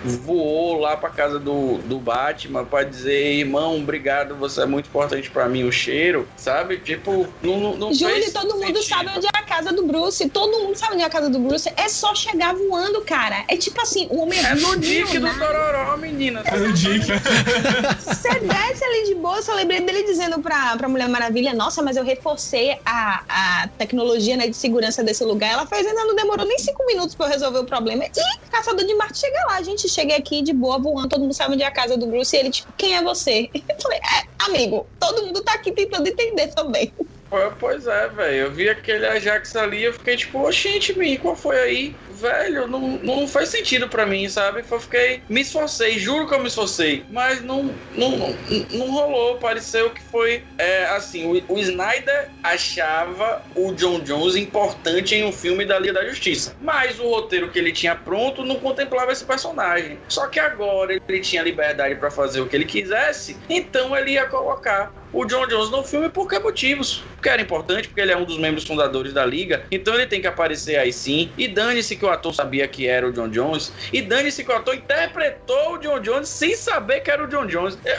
voou lá pra casa do, do Batman pra dizer: irmão, obrigado, você é muito importante pra mim, o cheiro, sabe? Tipo, não, não, não Júlio, todo mundo sentido. sabe onde é a casa do Bruce. Todo mundo sabe onde é a casa do Bruce. É só chegar voando, cara. É tipo assim, o homem É no não Dick do nada. Tororó, menina. É o Dick. [laughs] Você desce ali de boa, eu lembrei dele dizendo pra, pra Mulher Maravilha, nossa, mas eu reforcei a, a tecnologia né, de segurança desse lugar. Ela fez, ainda não demorou nem cinco minutos pra eu resolver o problema. E Caçador de Marte chega lá, a gente chega aqui de boa, voando, todo mundo sabe onde é a casa do Bruce, e ele, tipo, quem é você? [laughs] Eu falei, é, amigo, todo mundo tá aqui tentando entender também. Pois é, velho. Eu vi aquele Ajax ali eu fiquei tipo, oxente, mim, qual foi aí? Velho, não, não faz sentido pra mim, sabe? Eu fiquei, me esforcei, juro que eu me esforcei, mas não, não, não, não rolou. Pareceu que foi é, assim: o, o Snyder achava o John Jones importante em um filme da Liga da Justiça, mas o roteiro que ele tinha pronto não contemplava esse personagem. Só que agora ele tinha liberdade pra fazer o que ele quisesse, então ele ia colocar o John Jones no filme por que motivos? Porque era importante, porque ele é um dos membros fundadores da liga, então ele tem que aparecer aí sim. E dane-se que o ator sabia que era o John Jones, e dane-se que o ator interpretou o John Jones sem saber que era o John Jones. Eu,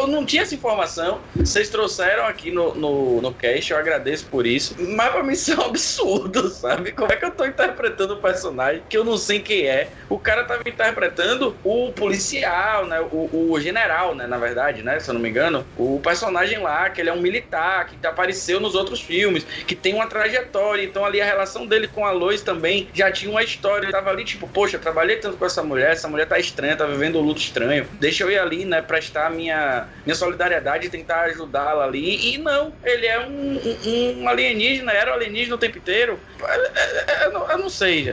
eu- não tinha essa informação, vocês trouxeram aqui no, no, no cast, eu agradeço por isso, mas pra mim isso é um absurdo, [laughs] sabe? Como é que eu tô interpretando o personagem que eu não sei quem é? O cara tava interpretando o policial, né? O, o general, né? Na verdade, né? Se eu não me engano, o personagem lá, que ele é um militar, que apareceu nos outros filmes, que tem uma trajetória. Então ali a relação dele com a Lois também já tinha uma história. Ele tava ali, tipo, poxa, eu trabalhei tanto com essa mulher, essa mulher tá estranha, tá vivendo um luto estranho. Deixa eu ir ali, né? Prestar minha, minha solidariedade e tentar ajudá-la ali. E não, ele é um, um- um alienígena, era um alienígena o tempo inteiro. Eu não, eu não sei.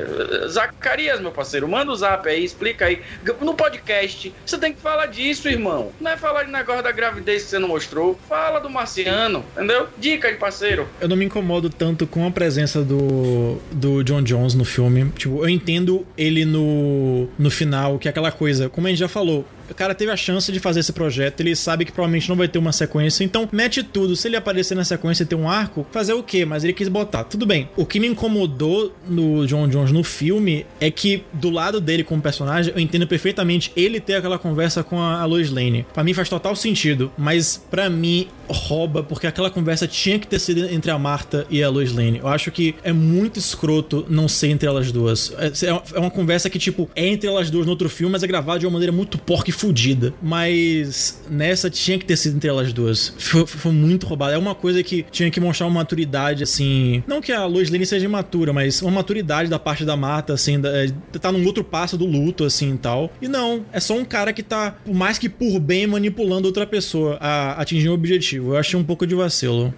Zacarias, meu parceiro, manda o zap aí, explica aí. No podcast, você tem que falar disso, irmão. Não é falar de negócio da gravidez que você não mostrou. Fala do marciano, entendeu? Dica de parceiro. Eu não me incomodo tanto com a presença do, do John Jones no filme. Tipo, eu entendo ele no, no final, que é aquela coisa, como a gente já falou, o cara teve a chance de fazer esse projeto, ele sabe que provavelmente não vai ter uma sequência, então mete tudo. Se ele aparecer na sequência e ter um arco, fazer o quê? Mas ele quis botar. Tudo bem. O que me incomodou no John Jones no filme é que do lado dele como personagem, eu entendo perfeitamente ele ter aquela conversa com a Lois Lane. Para mim faz total sentido, mas para mim rouba porque aquela conversa tinha que ter sido entre a Marta e a Lois Lane. Eu acho que é muito escroto não ser entre elas duas. É, é uma conversa que tipo é entre elas duas no outro filme, mas é gravada de uma maneira muito porca e fodida. Mas nessa tinha que ter sido entre elas duas. Foi, foi muito roubado. É uma coisa que tinha que mostrar uma maturidade, assim. Não que a Lois Lane seja imatura, mas uma maturidade da parte da Marta, assim. Da, é, tá num outro passo do luto, assim e tal. E não, é só um cara que tá, por mais que por bem, manipulando outra pessoa a atingir um objetivo. Eu achei um pouco de vacilo.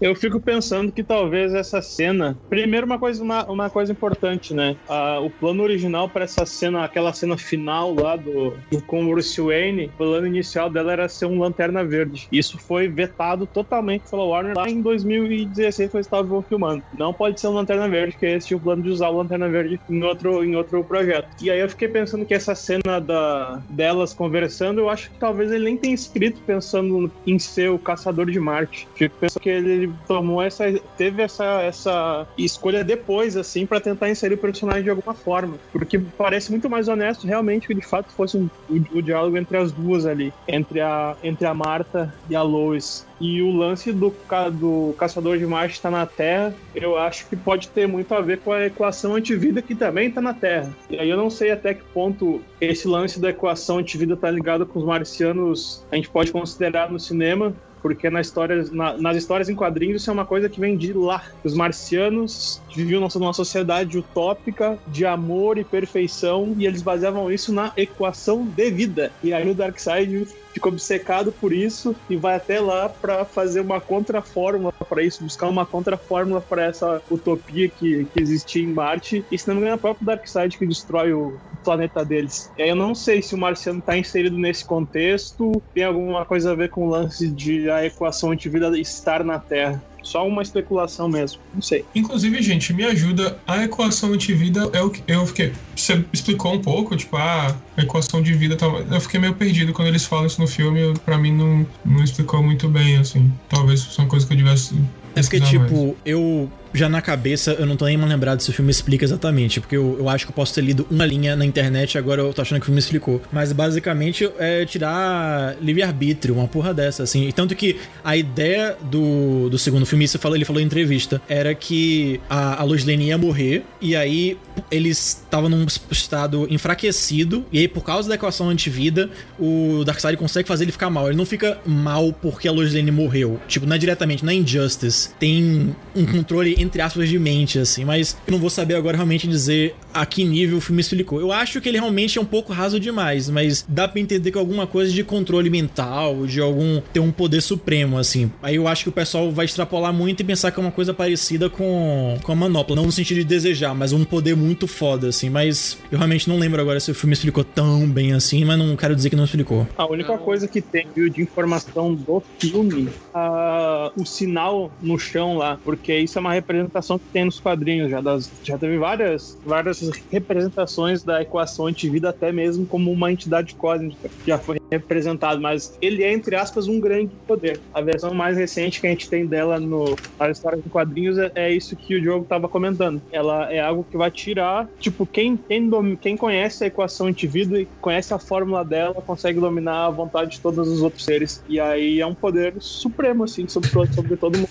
Eu fico pensando que talvez essa cena. Primeiro, uma coisa, uma, uma coisa importante, né? Ah, o plano original para essa cena, aquela cena final lá do, do com Bruce Wayne, o plano inicial dela era ser um lanterna verde. Isso foi vetado totalmente pela Warner lá em 2016, quando estavam filmando. Não pode ser um lanterna verde, que esse tinha o plano de usar o lanterna verde em outro, em outro projeto. E aí eu fiquei pensando que essa cena da, delas conversando, eu acho que talvez ele nem tenha escrito pensando em ser o caçador de Marte. Fico pensando que ele tomou essa teve essa, essa escolha depois assim para tentar inserir o personagem de alguma forma porque parece muito mais honesto realmente que de fato fosse um, o, o diálogo entre as duas ali entre a entre a Marta e a Lois e o lance do, do caçador de Marte estar na Terra, eu acho que pode ter muito a ver com a equação antivida que também está na Terra. E aí eu não sei até que ponto esse lance da equação antivida está ligado com os marcianos, a gente pode considerar no cinema, porque na história, na- nas histórias em quadrinhos isso é uma coisa que vem de lá. Os marcianos viviam numa sociedade utópica de amor e perfeição e eles baseavam isso na equação de vida. E aí o Darkseid fica obcecado por isso e vai até lá para fazer uma contrafórmula para isso, buscar uma contrafórmula para essa utopia que, que existia em Marte. E se não me engano, é o próprio Darkseid que destrói o planeta deles. Eu não sei se o Marciano está inserido nesse contexto, tem alguma coisa a ver com o lance de a equação antivida estar na Terra. Só uma especulação mesmo, não sei. Inclusive, gente, me ajuda. A equação antivida é o que eu fiquei. Você explicou um pouco, tipo, ah, a equação de vida tal. Eu fiquei meio perdido quando eles falam isso no filme. Pra mim não, não explicou muito bem, assim. Talvez fosse uma coisa que eu tivesse. É porque, tipo, mais. eu já na cabeça, eu não tô nem lembrado se o filme explica exatamente, porque eu, eu acho que eu posso ter lido uma linha na internet e agora eu tô achando que o filme explicou. Mas basicamente é tirar livre-arbítrio, uma porra dessa, assim. E tanto que a ideia do, do segundo filme, isso ele falou em entrevista, era que a, a Lane ia morrer, e aí eles estavam num estado enfraquecido, e aí por causa da equação antivida, o Darkseid consegue fazer ele ficar mal. Ele não fica mal porque a Lois Lane morreu. Tipo, não é diretamente, não é Injustice. Tem um controle, entre aspas, de mente, assim. Mas eu não vou saber agora realmente dizer a que nível o filme explicou. Eu acho que ele realmente é um pouco raso demais, mas dá pra entender que é alguma coisa de controle mental, de algum. ter um poder supremo, assim. Aí eu acho que o pessoal vai extrapolar muito e pensar que é uma coisa parecida com, com a manopla. Não no sentido de desejar, mas um poder muito foda, assim. Mas eu realmente não lembro agora se o filme explicou tão bem assim, mas não quero dizer que não explicou. A única coisa que tem viu, de informação do filme, ah, o sinal no chão lá, porque isso é uma representação que tem nos quadrinhos já das, já teve várias várias representações da equação antivida até mesmo como uma entidade cósmica já foi representado, mas ele é entre aspas um grande poder. A versão mais recente que a gente tem dela no nas histórias de quadrinhos é, é isso que o Diogo estava comentando. Ela é algo que vai tirar, tipo, quem dom- quem conhece a equação antivida e conhece a fórmula dela consegue dominar a vontade de todos os outros seres. E aí é um poder supremo assim sobre sobre todo mundo.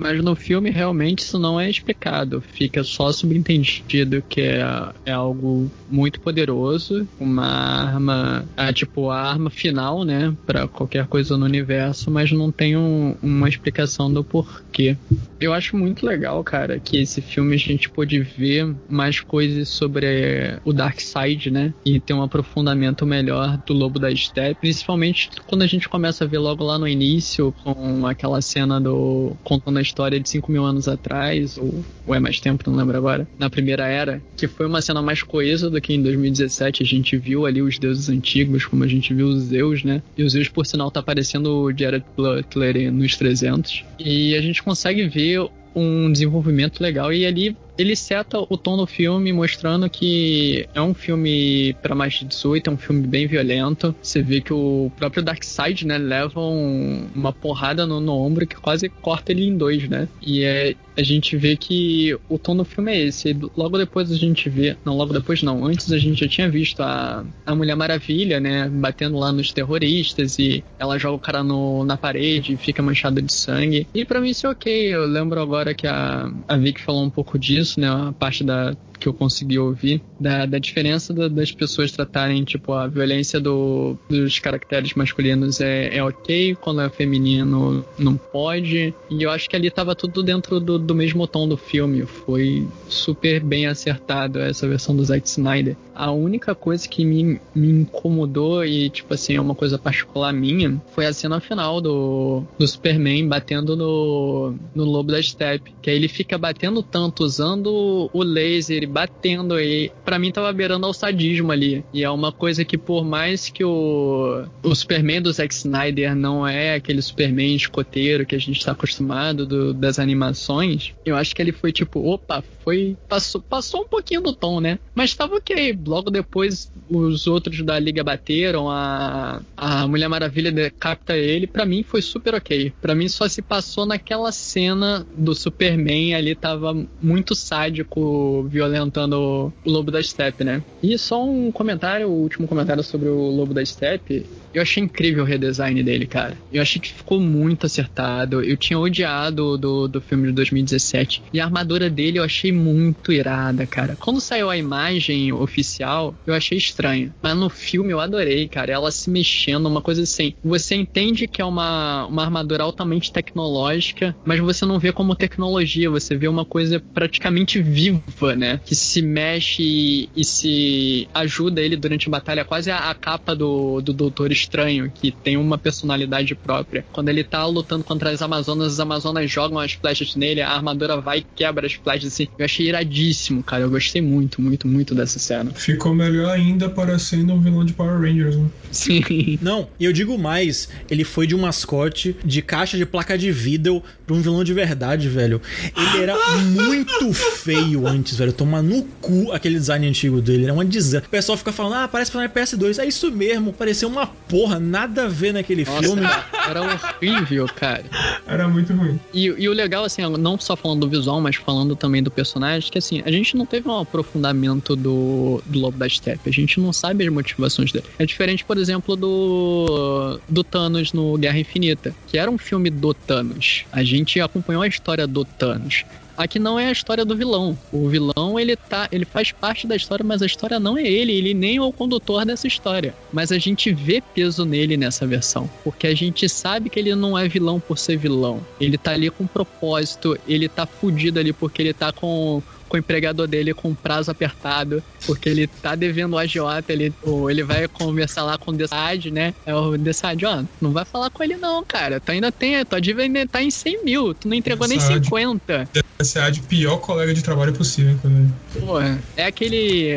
Mas no filme realmente isso não é explicado. Fica só subentendido que é, é algo muito poderoso, uma arma, ah, tipo a arma final, né, Pra qualquer coisa no universo, mas não tem um- uma explicação do porquê. Eu acho muito legal, cara, que esse filme a gente pôde ver mais coisas sobre eh, o Dark Side, né? E ter um aprofundamento melhor do Lobo da Steppe, principalmente quando a gente começa a ver logo lá no início, com aquela cena do. contando a história de 5 mil anos atrás, ou, ou é mais tempo, não lembro agora, na Primeira Era, que foi uma cena mais coesa do que em 2017. A gente viu ali os deuses antigos, como a gente viu os Zeus, né? E os Zeus, por sinal, tá aparecendo o Jared Butler nos 300. E a gente consegue ver um desenvolvimento legal e ali ele seta o tom do filme mostrando que é um filme para mais de 18, é um filme bem violento. Você vê que o próprio Darkseid, né, leva um, uma porrada no, no, ombro que quase corta ele em dois, né? E é, a gente vê que o tom do filme é esse. Logo depois a gente vê, não, logo depois não, antes a gente já tinha visto a, a Mulher Maravilha, né, batendo lá nos terroristas e ela joga o cara no, na parede e fica manchada de sangue. E para mim isso é ok. Eu lembro agora que a, a Vic falou um pouco disso isso, né? A parte da que eu consegui ouvir da, da diferença da, das pessoas tratarem, tipo, a violência do, dos caracteres masculinos é, é ok, quando é feminino não pode. E eu acho que ali tava tudo dentro do, do mesmo tom do filme. Foi super bem acertado essa versão do Zack Snyder. A única coisa que me, me incomodou e, tipo assim, é uma coisa particular minha, foi a cena final do, do Superman batendo no, no Lobo da Steppe. Que aí ele fica batendo tanto, usando o laser batendo aí. Para mim tava beirando ao sadismo ali. E é uma coisa que por mais que o, o Superman do Zack Snyder não é aquele Superman escoteiro que a gente tá acostumado do, das animações, eu acho que ele foi tipo, opa, foi passou, passou um pouquinho do tom, né? Mas tava ok. Logo depois os outros da liga bateram, a, a Mulher Maravilha capta ele, para mim foi super ok. Para mim só se passou naquela cena do Superman ali tava muito sádico, violento representando o Lobo da Steppe, né? E só um comentário, o último comentário sobre o Lobo da Steppe. Eu achei incrível o redesign dele, cara. Eu achei que ficou muito acertado. Eu tinha odiado do, do filme de 2017. E a armadura dele eu achei muito irada, cara. Quando saiu a imagem oficial, eu achei estranho. Mas no filme eu adorei, cara. Ela se mexendo, uma coisa assim. Você entende que é uma, uma armadura altamente tecnológica, mas você não vê como tecnologia. Você vê uma coisa praticamente viva, né? Que se mexe e, e se ajuda ele durante a batalha. Quase a, a capa do, do Doutor Estranho, que tem uma personalidade própria. Quando ele tá lutando contra as Amazonas, as Amazonas jogam as flechas nele, a armadura vai e quebra as flechas assim. Eu achei iradíssimo, cara. Eu gostei muito, muito, muito dessa cena. Ficou melhor ainda parecendo um vilão de Power Rangers, né? Sim. Não, e eu digo mais, ele foi de um mascote de caixa de placa de vídeo pra um vilão de verdade, velho. Ele era muito feio antes, velho. Toma no cu aquele design antigo dele. Era uma desastre. O pessoal fica falando, ah, parece personagem PS2. É isso mesmo. Pareceu uma porra, nada a ver naquele Nossa, filme. Era horrível, cara. Era muito ruim. E, e, o legal, assim, não só falando do visual, mas falando também do personagem, que assim, a gente não teve um aprofundamento do, do Lobo da Steppe. A gente não sabe as motivações dele. É diferente, por exemplo, do, do Thanos no Guerra Infinita, que era um filme do Thanos. A gente acompanhou a história do Thanos. Aqui não é a história do vilão. O vilão, ele tá, ele faz parte da história, mas a história não é ele, ele nem é o condutor dessa história. Mas a gente vê peso nele nessa versão, porque a gente sabe que ele não é vilão por ser vilão. Ele tá ali com propósito, ele tá fudido ali porque ele tá com com o empregador dele com prazo apertado, porque ele tá devendo o agiota, ele, ou ele vai conversar lá com o Dessad, né? É o Dessad, ó, não vai falar com ele não, cara. Tu ainda tem, tua dívida ainda tá em 100 mil, tu não entregou nem 50. Dessad, pior colega de trabalho possível. Cara. Pô, é aquele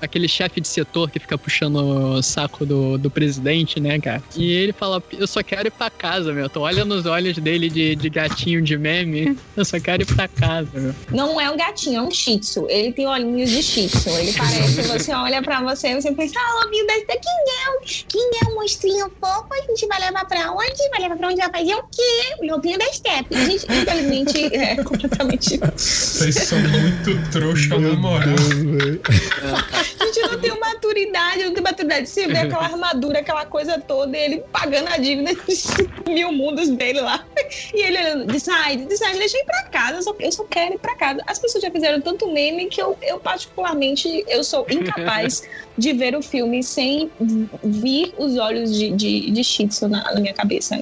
aquele chefe de setor que fica puxando o saco do, do presidente, né, cara? E ele fala, eu só quero ir pra casa, meu. Tu olha nos olhos dele de, de gatinho de meme, eu só quero ir pra casa, meu. Não é um gatinho, é um shih tzu. Ele tem olhinhos de shih tzu. Ele parece, você olha pra você e você pensa, ah, lobinho desse quem é? Quem é um monstrinho fofo? A gente vai levar pra onde? Vai levar pra onde? Vai fazer o quê? O lobinho da Steppe. A gente, infelizmente, [laughs] é completamente... [laughs] Vocês são muito trouxa na moral. A gente não tem maturidade, não tem maturidade. Você vê aquela armadura, aquela coisa toda, ele pagando a dívida de mil mundos dele lá. E ele olhando, decide, decide, deixa eu ir pra casa, eu só, eu só quero ir pra casa. As pessoas já fizeram tanto meme que eu, eu particularmente, eu sou incapaz [laughs] de ver o filme sem vir os olhos de, de, de Shih Tzu na, na minha cabeça.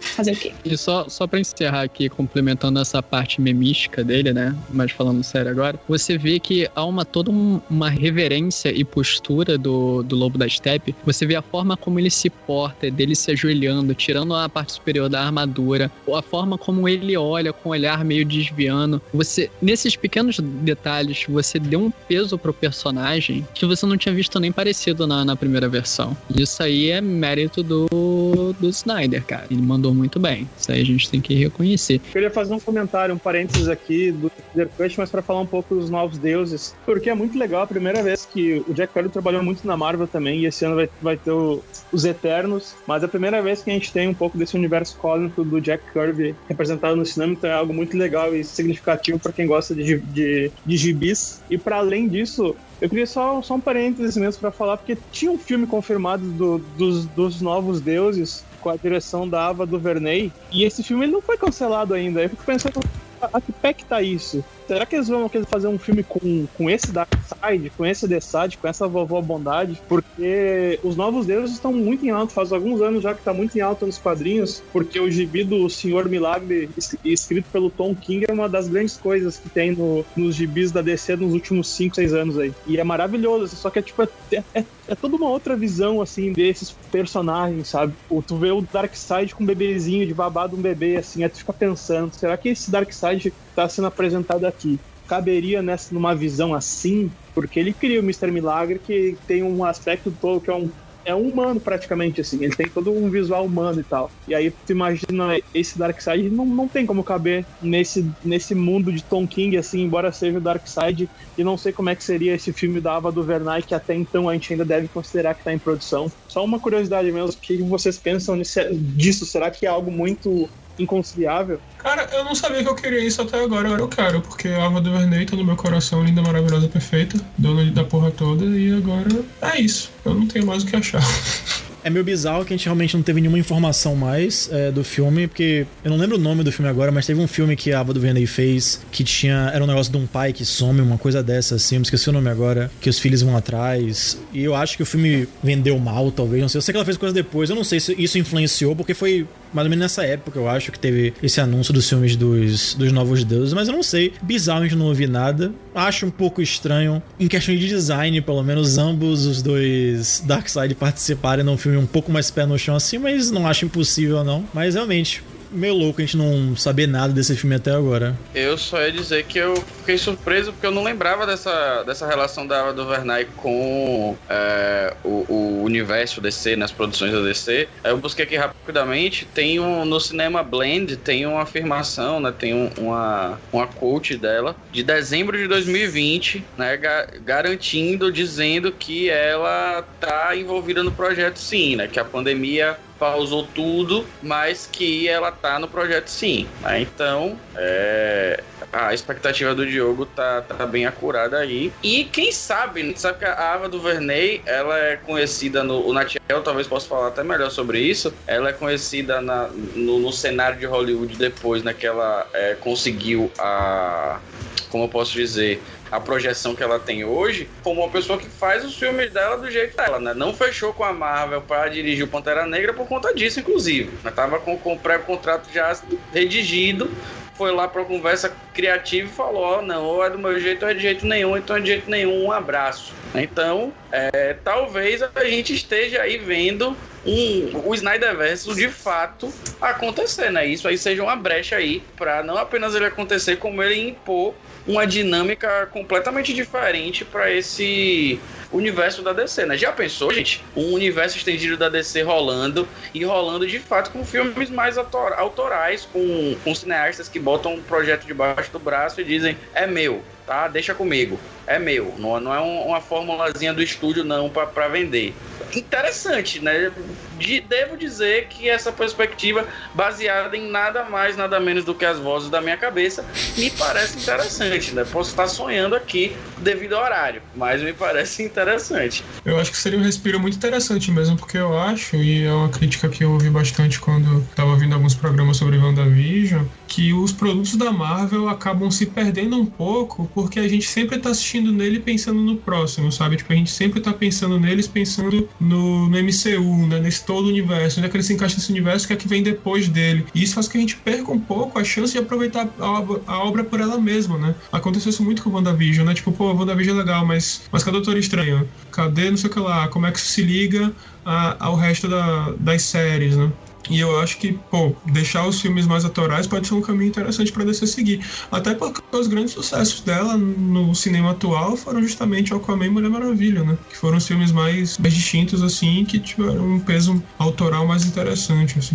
Fazer o quê? E só, só pra encerrar aqui, complementando essa parte memística dele, né? Mas falando sério agora, você vê que há uma toda um- uma reverência e postura do, do Lobo da Steppe. Você vê a forma como ele se porta, dele se ajoelhando, tirando a parte superior da armadura, ou a forma como ele olha com o olhar meio desviando. Você, nesses pequenos detalhes, você deu um peso pro personagem que você não tinha visto nem parecido na, na primeira versão. Isso aí é mérito do, do Snyder, cara. Ele mandou muito bem. Isso aí a gente tem que reconhecer. Eu queria fazer um comentário, um parênteses aqui do Snyder Cut, mas para falar um pouco dos novos deuses, porque é muito legal a primeira vez que o Jack Kirby trabalhou muito na Marvel também, e esse ano vai, vai ter o- os Eternos, mas é a primeira vez que a gente tem um pouco desse universo cósmico do Jack Kirby representado no cinema, então é algo muito legal e significativo para quem gosta de, gi- de, de gibis. E para além disso, eu queria só, só um parênteses mesmo para falar, porque tinha um filme confirmado do- dos, dos novos deuses com a direção da Ava DuVernay, e esse filme ele não foi cancelado ainda. Eu fico pensando, a, que pé que tá isso? Será que eles vão querer fazer um filme com, com esse Darkseid, com esse Desade, com essa vovó Bondade? Porque os novos deuses estão muito em alta, faz alguns anos já que tá muito em alta nos quadrinhos, porque o gibi do Senhor Milagre, es- escrito pelo Tom King, é uma das grandes coisas que tem no- nos gibis da DC nos últimos 5, 6 anos aí. E é maravilhoso, só que é tipo, é, é, é toda uma outra visão, assim, desses personagens, sabe? O, tu vê o Darkseid com um bebezinho de babado, um bebê, assim, aí tu fica pensando, será que esse Darkseid tá sendo apresentado aqui? Caberia nessa, numa visão assim? Porque ele cria o Mr. Milagre, que tem um aspecto todo que é um é um humano praticamente, assim. Ele tem todo um visual humano e tal. E aí tu imagina esse Darkseid, não, não tem como caber nesse, nesse mundo de Tom King, assim, embora seja o Darkseid. E não sei como é que seria esse filme da Ava DuVernay, que até então a gente ainda deve considerar que tá em produção. Só uma curiosidade mesmo, o que vocês pensam disso? Será que é algo muito inconciliável? Cara, eu não sabia que eu queria isso até agora, agora eu quero, porque a Ava DuVernay tá no meu coração, linda, maravilhosa, perfeita, dona da porra toda, e agora é isso. Eu não tenho mais o que achar. [laughs] É meio bizarro que a gente realmente não teve nenhuma informação mais é, do filme, porque eu não lembro o nome do filme agora, mas teve um filme que a Ava DuVernay fez que tinha era um negócio de um pai que some, uma coisa dessa assim, eu me esqueci o nome agora, que os filhos vão atrás. E eu acho que o filme vendeu mal, talvez, não sei. Eu sei que ela fez coisa depois, eu não sei se isso influenciou, porque foi mais ou menos nessa época, eu acho que teve esse anúncio dos filmes dos, dos novos deuses, mas eu não sei. Bizarramente não ouvi nada. Acho um pouco estranho, em questão de design, pelo menos ambos os dois Darkseid participarem num filme um pouco mais pé no chão assim, mas não acho impossível não. Mas realmente, meio louco a gente não saber nada desse filme até agora. Eu só ia dizer que eu fiquei surpreso porque eu não lembrava dessa, dessa relação da Ava DuVernay com é, o, o universo DC, nas produções da DC. Aí eu busquei aqui rapidamente, tem um, no cinema Blend, tem uma afirmação, né, tem um- uma, uma quote dela, de dezembro de 2020, né, ga- garantindo, dizendo que ela tá envolvida no projeto sim, né, que a pandemia pausou tudo, mas que ela tá no projeto sim. né? Então, é, a expectativa do Diogo tá, tá bem acurada aí. E quem sabe, né? sabe que a Ava DuVernay, ela é conhecida no o Natiel, talvez possa falar até melhor sobre isso. Ela é conhecida na- no, no cenário de Hollywood depois, né, que ela é, conseguiu a como eu posso dizer, a projeção que ela tem hoje, como uma pessoa que faz os filmes dela do jeito dela, né? Não fechou com a Marvel para dirigir o Pantera Negra por conta disso, inclusive. Ela tava com, com o pré-contrato já redigido, foi lá para conversa criativa e falou: ó, não, ou é do meu jeito ou é de jeito nenhum, então é de jeito nenhum, um abraço. Então, é, talvez a gente esteja aí vendo um, o Snyderverse de fato acontecer, né? Isso aí seja uma brecha aí para não apenas ele acontecer, como ele impor uma dinâmica completamente diferente para esse universo da DC, né? Já pensou, gente? Um universo estendido da DC rolando e rolando de fato com filmes mais autor- autorais, com, com cineastas que botam um projeto debaixo do braço e dizem é meu. Tá? Deixa comigo. É meu. Não, não é um- uma formulazinha do estúdio, não, pra vender. Interessante, né? De- devo dizer que essa perspectiva, baseada em nada mais, nada menos do que as vozes da minha cabeça, me parece interessante, né? Posso estar sonhando aqui devido ao horário, mas me parece interessante. Eu acho que seria um respiro muito interessante mesmo, porque eu acho, e é uma crítica que eu ouvi bastante quando estava ouvindo alguns programas sobre WandaVision, que os produtos da Marvel acabam se perdendo um pouco, porque a gente sempre tá assistindo nele pensando no próximo, sabe? Tipo, a gente sempre tá pensando neles pensando no, no MCU, né? Nesse todo o universo, onde é que ele se encaixa nesse universo que é que vem depois dele. E isso faz com que a gente perca um pouco a chance de aproveitar a obra, a obra por ela mesma, né? Aconteceu isso muito com o WandaVision, né? Tipo, pô, WandaVision é legal, mas, mas cadê o Doutor Estranho? Cadê não sei o que lá? Como é que isso se liga a- ao resto da- das séries, né? E eu acho que, pô, deixar os filmes mais autorais pode ser um caminho interessante para DC seguir. Até porque os grandes sucessos dela no cinema atual foram justamente Aquaman e Mulher Maravilha, né? Que foram os filmes mais, mais distintos, assim, que tiveram um peso autoral mais interessante, assim.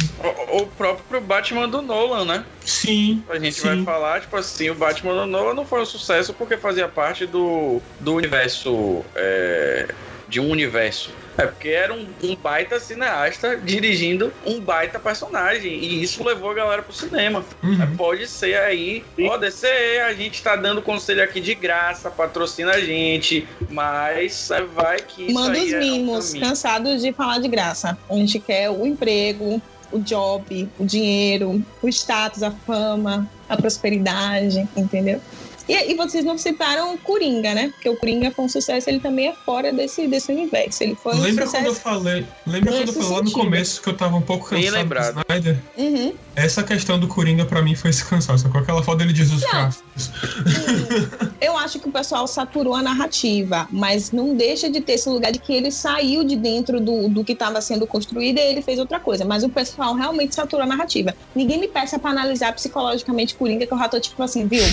O, o próprio Batman do Nolan, né? Sim. A gente sim. vai falar, tipo assim, o Batman do Nolan não foi um sucesso porque fazia parte do, do universo. é, de um universo. É porque era um, um baita cineasta dirigindo um baita personagem. E isso levou a galera pro cinema. Uhum. É, pode ser aí. Pode ser, a gente tá dando conselho aqui de graça, patrocina a gente. Mas é, vai que isso Manda aí os é um mimos, caminho. cansados de falar de graça. A gente quer o emprego, o job, o dinheiro, o status, a fama, a prosperidade, entendeu? E, e vocês não citaram o Coringa, né? Porque o Coringa foi um sucesso, ele também é fora desse, desse universo. Ele foi um Lembra quando eu sucesso. falei, lembra quando eu falei lá no começo que eu tava um pouco Bem cansado do. Snyder? Uhum. Essa questão do Coringa pra mim foi esse cansaço, com aquela foto dele de Jesus Não. Castros. Eu acho que o pessoal saturou a narrativa, mas não deixa de ter esse lugar de que ele saiu de dentro do, do que estava sendo construído e ele fez outra coisa. Mas o pessoal realmente saturou a narrativa. Ninguém me peça pra analisar psicologicamente Coringa, que eu já tô tipo assim, viu?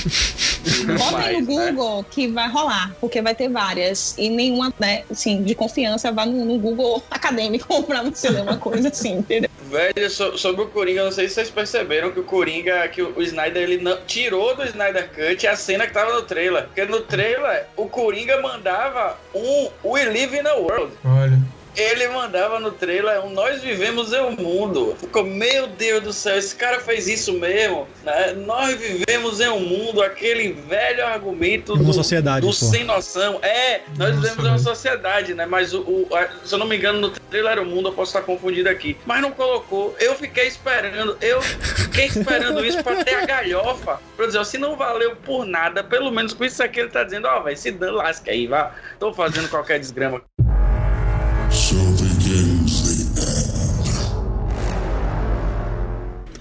Bota aí no né? Google que vai rolar, porque vai ter várias. E nenhuma, né, assim, de confiança, vá no, no Google [laughs] acadêmico [laughs] pra você ler uma coisa assim, entendeu? Velho, so- sobre o Coringa, não sei se vocês perceberam que o Coringa, que o o Snyder, ele não, tirou do Snyder Cut a cena que tava no trailer. Porque no trailer, o Coringa mandava um We Live in a World. Olha. Ele mandava no trailer um Nós vivemos em um mundo. Ficou, meu Deus do céu, esse cara fez isso mesmo. né? Nós vivemos em um mundo, aquele velho argumento Uma do, sociedade, do sem noção. É, nós Nossa, vivemos em uma sociedade, né? Mas o, o- a- se eu não me engano, no trailer era o mundo, eu posso estar confundido aqui. Mas não colocou. Eu fiquei esperando, eu fiquei esperando isso pra ter a galhofa. Pra dizer, ó, se não valeu por nada, pelo menos com isso aqui ele tá dizendo, ó, vai se dando lasca aí, vá. Tô fazendo qualquer desgrama.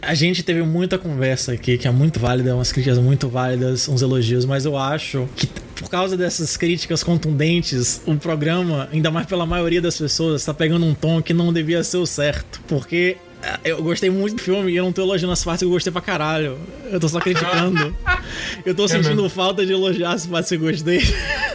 A gente teve muita conversa aqui, que é muito válida, umas críticas muito válidas, uns elogios, mas eu acho que por causa dessas críticas contundentes, o programa, ainda mais pela maioria das pessoas, tá pegando um tom que não devia ser o certo. Porque eh, eu gostei muito do filme e eu não tô elogiando as partes que eu gostei pra caralho. Eu tô só criticando. [laughs] Eu tô sentindo mesmo. falta de elogiar as partes que eu gostei.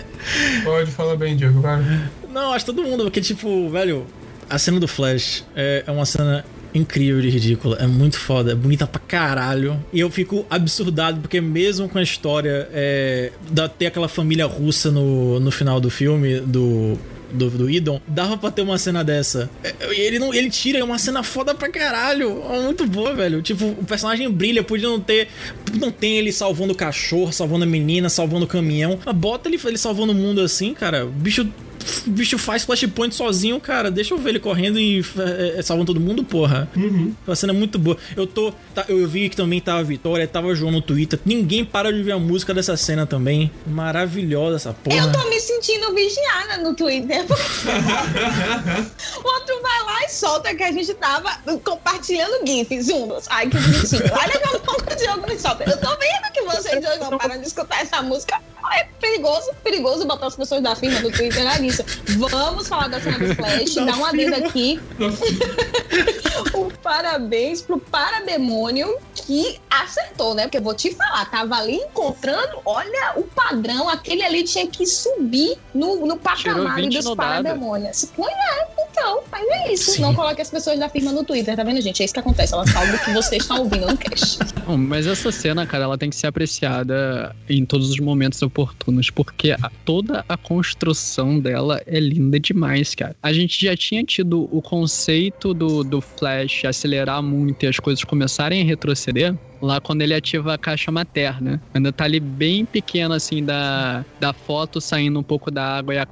[laughs] Pode falar bem, Diego, vai. Não, acho todo mundo, porque, tipo, velho, a cena do Flash é, é uma cena incrível de ridícula. É muito foda, é bonita pra caralho. E eu fico absurdado, porque mesmo com a história é, da ter aquela família russa no, no final do filme, do. Do, do Idon, dava pra ter uma cena dessa. É, Ele não, ele tira uma cena foda pra caralho. É muito boa, velho. Tipo, o personagem brilha, podia não ter. Não tem ele salvando o cachorro, salvando a menina, salvando o caminhão. Mas bota ele, ele salvando o mundo assim, cara. O bicho o bicho faz flashpoint sozinho, cara. Deixa eu ver ele correndo e é, é, salvando todo mundo, porra. Uhum. Uma cena muito boa. Eu tô. tá, eu vi que também tava a Vitória, tava o João no Twitter. Ninguém para de ver a música dessa cena também. Maravilhosa essa porra. Eu tô me sentindo vigiada no Twitter. [laughs] o outro vai lá e solta que a gente tava compartilhando GIFs juntos. Ai, que bonitinho. Olha como o Diogo me solta. Eu tô vendo que você o Diogo não param de escutar essa música. É perigoso, perigoso botar as pessoas da firma do Twitter na lista. Vamos falar da cena do [laughs] Flash, Da dá um adendo aqui. [laughs] um parabéns pro Parademônio que acertou, né? Porque eu vou te falar, tava ali encontrando, olha o padrão, aquele ali tinha que subir no, no patamar ali 20 dos no parademônios. Pois é, então. Não, mas é isso. Sim. Não coloque as pessoas da firma no Twitter, tá vendo, gente? É isso que acontece. Elas falam do que vocês estão ouvindo no cast. Bom, mas essa cena, cara, ela tem que ser apreciada em todos os momentos oportunos, porque a- toda a construção dela é linda demais, cara. A gente já tinha tido o conceito do, do Flash acelerar muito e as coisas começarem a retroceder. Lá quando ele ativa a caixa materna. Ainda tá ali bem pequeno, assim, da, da foto saindo um pouco da água e a,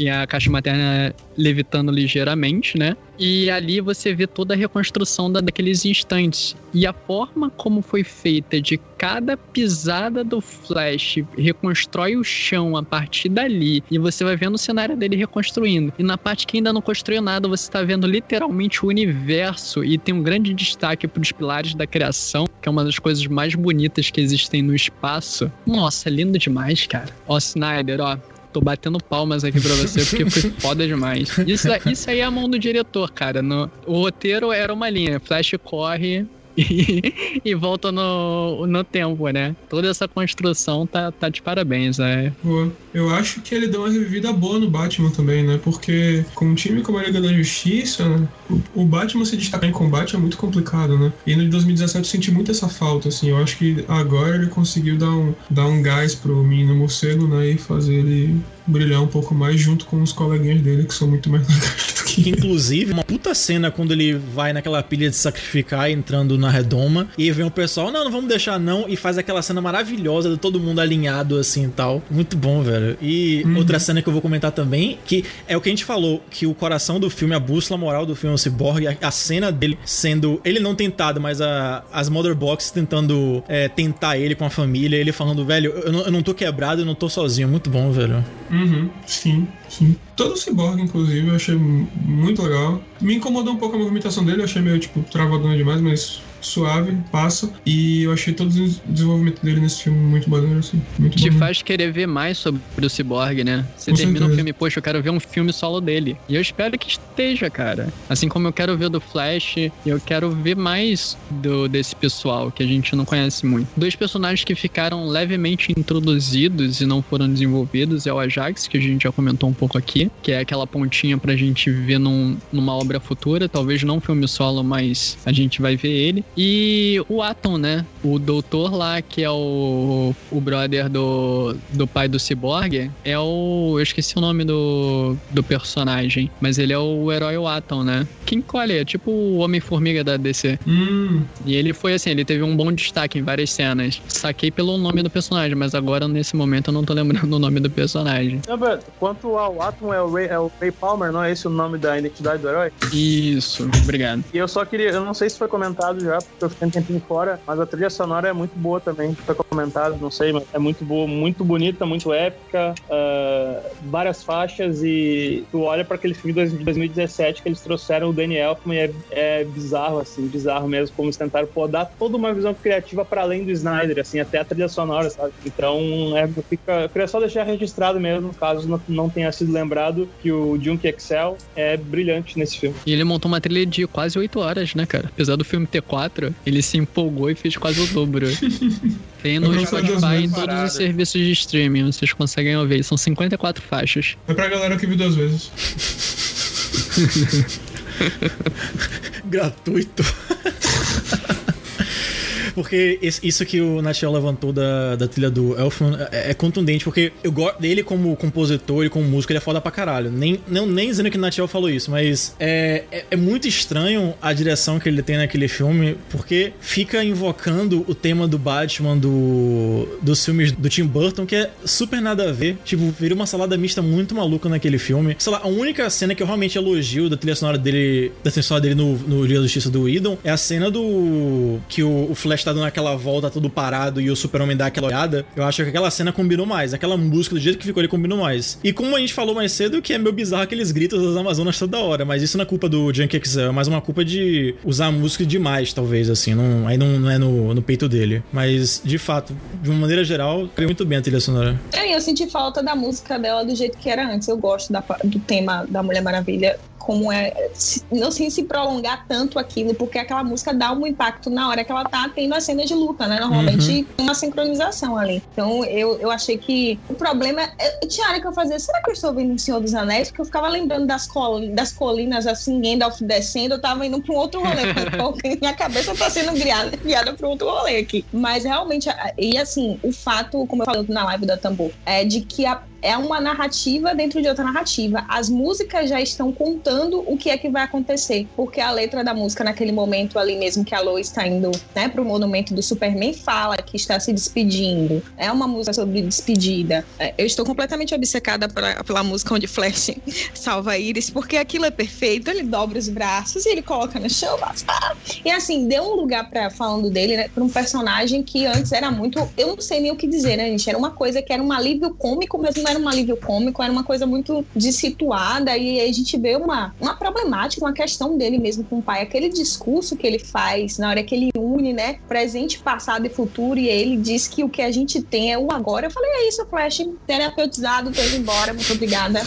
e a caixa materna levitando ligeiramente, né? E ali você vê toda a reconstrução da, daqueles instantes. E a forma como foi feita de cada pisada do Flash reconstrói o chão a partir dali. E você vai vendo o cenário dele reconstruindo. E na parte que ainda não construiu nada, você tá vendo literalmente o universo. E tem um grande destaque para os pilares da criação, que é uma das coisas mais bonitas que existem no espaço. Nossa, lindo demais, cara. Ó, Snyder, ó. Tô batendo palmas aqui pra você porque foi [laughs] foda demais. Isso, isso aí é a mão do diretor, cara. No, o roteiro era uma linha: Flash corre e, [laughs] e volta no, no tempo, né? Toda essa construção tá, tá de parabéns, né? Boa. Eu acho que ele deu uma revivida boa no Batman também, né? Porque com um time como a Liga da Justiça, né? O, Batman se destacar em combate é muito complicado, né? E no de 2017 eu senti muito essa falta, assim. Eu acho que agora ele conseguiu dar um, dar um gás pro menino morcego, né? E fazer ele brilhar um pouco mais junto com os coleguinhas dele, que são muito mais legais do que. Inclusive, uma puta cena quando ele vai naquela pilha de sacrificar entrando na redoma e vem o pessoal, não, não vamos deixar não, e faz aquela cena maravilhosa de todo mundo alinhado assim e tal. Muito bom, velho. E outra cena que eu vou comentar também, que é o que a gente falou, que o coração do filme, a bússola moral do filme Cyborg, a, a cena dele sendo, ele não tentado, mas a, as Mother Box tentando é, tentar ele com a família, ele falando, velho, eu não, eu não tô quebrado, eu não tô sozinho. Muito bom, velho. Uhum, sim, sim. Todo o Cyborg, inclusive, eu achei mu- muito legal. Me incomodou um pouco a movimentação dele, eu achei meio, tipo, travadona demais, mas suave, passa. E eu achei todo o des- desenvolvimento dele nesse filme muito maneiro, assim. Muito Te faz querer ver mais sobre o Cyborg, né? Você Com termina o certeza. filme, poxa, eu quero ver um filme solo dele. E eu espero que esteja, cara. Assim como eu quero ver do Flash, eu quero ver mais do desse pessoal que a gente não conhece muito. Dois personagens que ficaram levemente introduzidos e não foram desenvolvidos é o Ajax, que a gente já comentou um pouco aqui, que é aquela pontinha pra gente ver num, numa obra futura, talvez não um filme solo, mas a gente vai ver ele. E o Atom, né? O doutor lá, que é o, o brother do, do pai do Cyborg, é o. Eu esqueci o nome do, do personagem, mas ele é o herói o Atom, né? Quem colhe? É tipo o Homem-Formiga da DC. Hum, E ele foi assim, ele teve um bom destaque em várias cenas. Saquei pelo nome do personagem, mas agora nesse momento eu não tô lembrando [laughs] o nome do personagem. Não, Beto, Quanto ao Atom, é o, Ray, é o Ray Palmer, não é esse o nome da identidade do herói? Isso, obrigado. E eu só queria, eu não sei se foi comentado já, porque eu fiquei um tempinho fora, mas a trilha sonora é muito boa também. Foi comentado, não sei, mas é muito boa, muito bonita, muito épica, ah, várias faixas e tu olha para aquele filme de 2017 que eles trouxeram o Danny Elfman é, é bizarro, assim, bizarro mesmo, como eles tentaram pô, dar toda uma visão criativa para além do Snyder, assim, até a trilha sonora, sabe? Então, é, fica, eu queria só deixar registrado mesmo, caso não, não tenha sido lembrado, que o Junk Excel é brilhante nesse filme. E ele montou uma trilha de quase 8 horas, né, cara? Apesar do filme ter 4, ele se empolgou e fez quase o dobro. [laughs] Tem no Spotify em todos os serviços de streaming, vocês conseguem ouvir. São 54 faixas. é pra galera que viu duas vezes. [laughs] Gratuito. [laughs] Porque isso que o Natiel levantou da, da trilha do Elfman é, é contundente, porque eu gosto dele como compositor e como músico, ele é foda pra caralho. Nem, não, nem dizendo que o Natiel falou isso, mas é, é, é muito estranho a direção que ele tem naquele filme, porque fica invocando o tema do Batman do, dos filmes do Tim Burton, que é super nada a ver. Tipo, vira uma salada mista muito maluca naquele filme. Sei lá, a única cena que eu realmente elogio da trilha sonora dele, da trilha sonora dele no, no Dia da Justiça do Idon é a cena do. que o, o Flash tá dando aquela volta tudo parado e o Super-Homem dá aquela olhada. Eu acho que aquela cena combinou mais. Aquela música, do jeito que ficou ali, combinou mais. E como a gente falou mais cedo, que é meio bizarro aqueles gritos das Amazonas toda hora. Mas isso não é culpa do Junkie XL, é mais uma culpa de usar a música demais, talvez, assim. Não, aí não, não é no, no peito dele. Mas, de fato, de uma maneira geral, criou muito bem a trilha sonora. É, eu senti falta da música dela do jeito que era antes. Eu gosto da- do tema da Mulher Maravilha. Como é, não sem se prolongar tanto aquilo, porque aquela música dá um impacto na hora que ela tá tendo as cenas de luta, né? Normalmente tem uma sincronização ali. Então eu, eu achei que o problema. Eu, tinha hora que eu fazia, será que eu estou vendo o Senhor dos Anéis? Porque eu ficava lembrando das, col das colinas assim, Gandalf descendo, eu tava indo pra um outro rolê. porque [laughs] minha cabeça tá sendo guiada, guiada pra um outro rolê aqui. Mas realmente, a- e assim, o fato, como eu falei na live da Tambor, é de que a é uma narrativa dentro de outra narrativa. As músicas já estão contando o que é que vai acontecer, porque a letra da música naquele momento ali mesmo que a Lois está indo, né, pro monumento do Superman fala que está se despedindo. É uma música sobre despedida. É, Eu estou completamente obcecada pela, pela música onde Flash [laughs] salva Iris, porque aquilo é perfeito. Ele dobra os braços e ele coloca no chão, ah! e assim deu um lugar para falando dele, né, para um personagem que antes era muito, eu não sei nem o que dizer, né, gente? Era uma coisa que era um alívio cômico, mas era um alívio cômico, era uma coisa muito dissituada e a gente vê uma, uma problemática, uma questão dele mesmo com o pai, aquele discurso que ele faz na hora que ele une, né, presente, passado e futuro e ele diz que o que a gente tem é o agora. Eu falei, é isso, Flash, terapeutizado, tô indo embora, muito obrigada.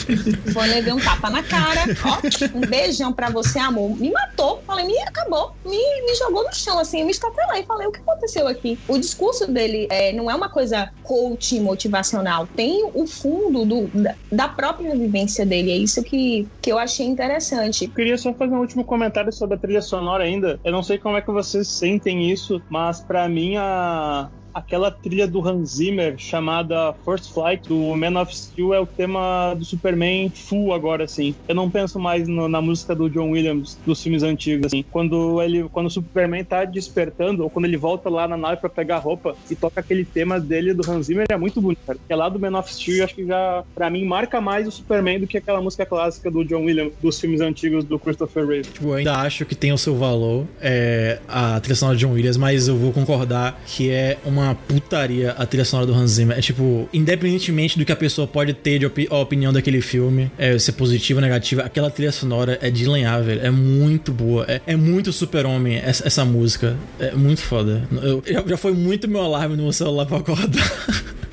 Vou levar um tapa na cara, ó, um beijão pra você, amor. Me matou, falei, me acabou, me, me jogou no chão, assim, eu me estatelei, falei, o que aconteceu aqui? O discurso dele é, não é uma coisa coaching motivacional, tem o fundo do, da, própria vivência dele, é isso que, que eu achei interessante. Eu queria só fazer um último comentário sobre a trilha sonora ainda. Eu não sei como é que vocês sentem isso, mas pra mim a aquela trilha do Hans Zimmer chamada First Flight do Man of Steel é o tema do Superman full agora assim. Eu não penso mais no- na música do John Williams dos filmes antigos assim. Quando ele quando o Superman tá despertando ou quando ele volta lá na nave pra pegar roupa e toca aquele tema dele do Hans Zimmer é muito bonito, cara. É lá do Man of Steel, eu acho que já pra mim marca mais o Superman do que aquela música clássica do John Williams dos filmes antigos do Christopher Reeve. Tipo, eu ainda acho que tem o seu valor é, a trilha sonora de John Williams, mas eu vou concordar que é uma putaria a trilha sonora do Hans Zimmer. É tipo, independentemente do que a pessoa pode ter de opi- opinião daquele filme, é, ser positiva ou negativa, aquela trilha sonora é de lenhar, velho. É muito boa. É, é muito super-homem essa, essa música. É muito foda. Eu, já, já foi muito meu alarme no meu celular pra acordar. [laughs]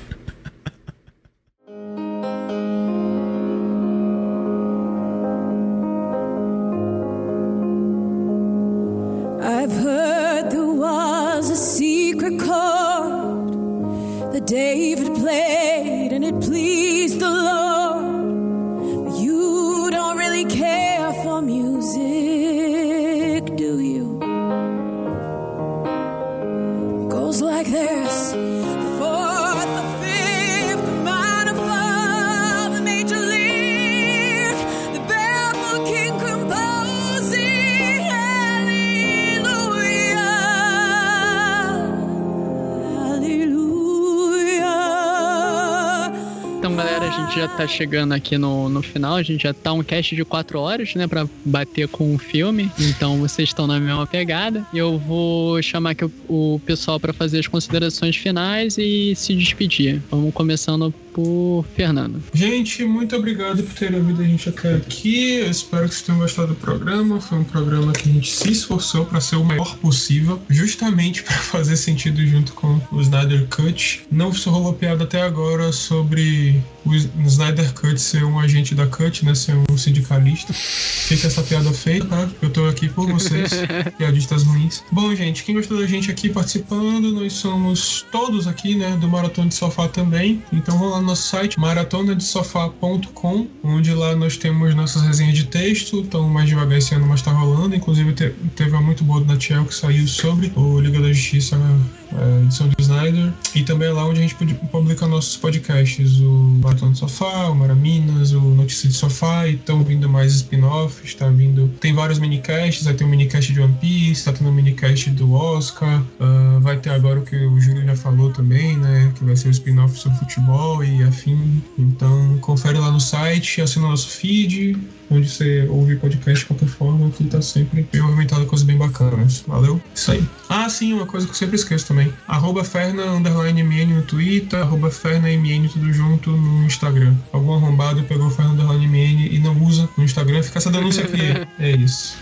tá chegando aqui no, no final. A gente já tá um cast de quatro horas, né? Pra bater com o filme. Então, vocês estão na mesma pegada. Eu vou chamar aqui o, o pessoal pra fazer as considerações finais e se despedir. Vamos começando por Fernando. Gente, muito obrigado por terem ouvido a gente até aqui. Eu espero que vocês tenham gostado do programa. Foi um programa que a gente se esforçou para ser o melhor possível, justamente [laughs] para fazer sentido junto com o Snyder Cut. Não só rolou piada até agora sobre o Snyder Cut ser um agente da Cut, né? Ser um sindicalista. Fica essa piada feita, tá? Eu tô aqui por vocês, [laughs] piadistas ruins. Bom, gente, quem gostou da gente aqui participando, nós somos todos aqui, né? Do Maratona de Sofá também. Então vão lá no nosso site, maratonadesofá.com, onde lá nós temos nossas resenhas de texto. Então, mais devagar esse ano, mas tá rolando. Inclusive, te- teve uma muito boa do Natiel que saiu sobre o Liga da Justiça, a edição do Snyder. E também é lá onde a gente pub- publica nossos podcasts, o Maratona de Sofá, o Maraminas, o Notícia de Sofá. E estão vindo mais spin-offs, tá vindo. Tem vários minicasts, aí tem um minicast de One Piece, tá tendo um minicast do Oscar. ah, vai ter agora o que o Júlio já falou também, né? Que vai ser o spin-off sobre futebol e afim. Então, confere lá no site, assina o nosso feed, onde você ouve podcast de qualquer forma, que tá sempre bem movimentado, coisas bem bacanas. Valeu? Isso aí. Ah, sim, uma coisa que eu sempre esqueço também. Arroba Ferna, underline MN no Twitter, arroba Ferna MN tudo junto no Instagram. Algum arrombado pegou Ferna, underline MN e não usa no Instagram, fica essa denúncia aqui. [laughs] É isso.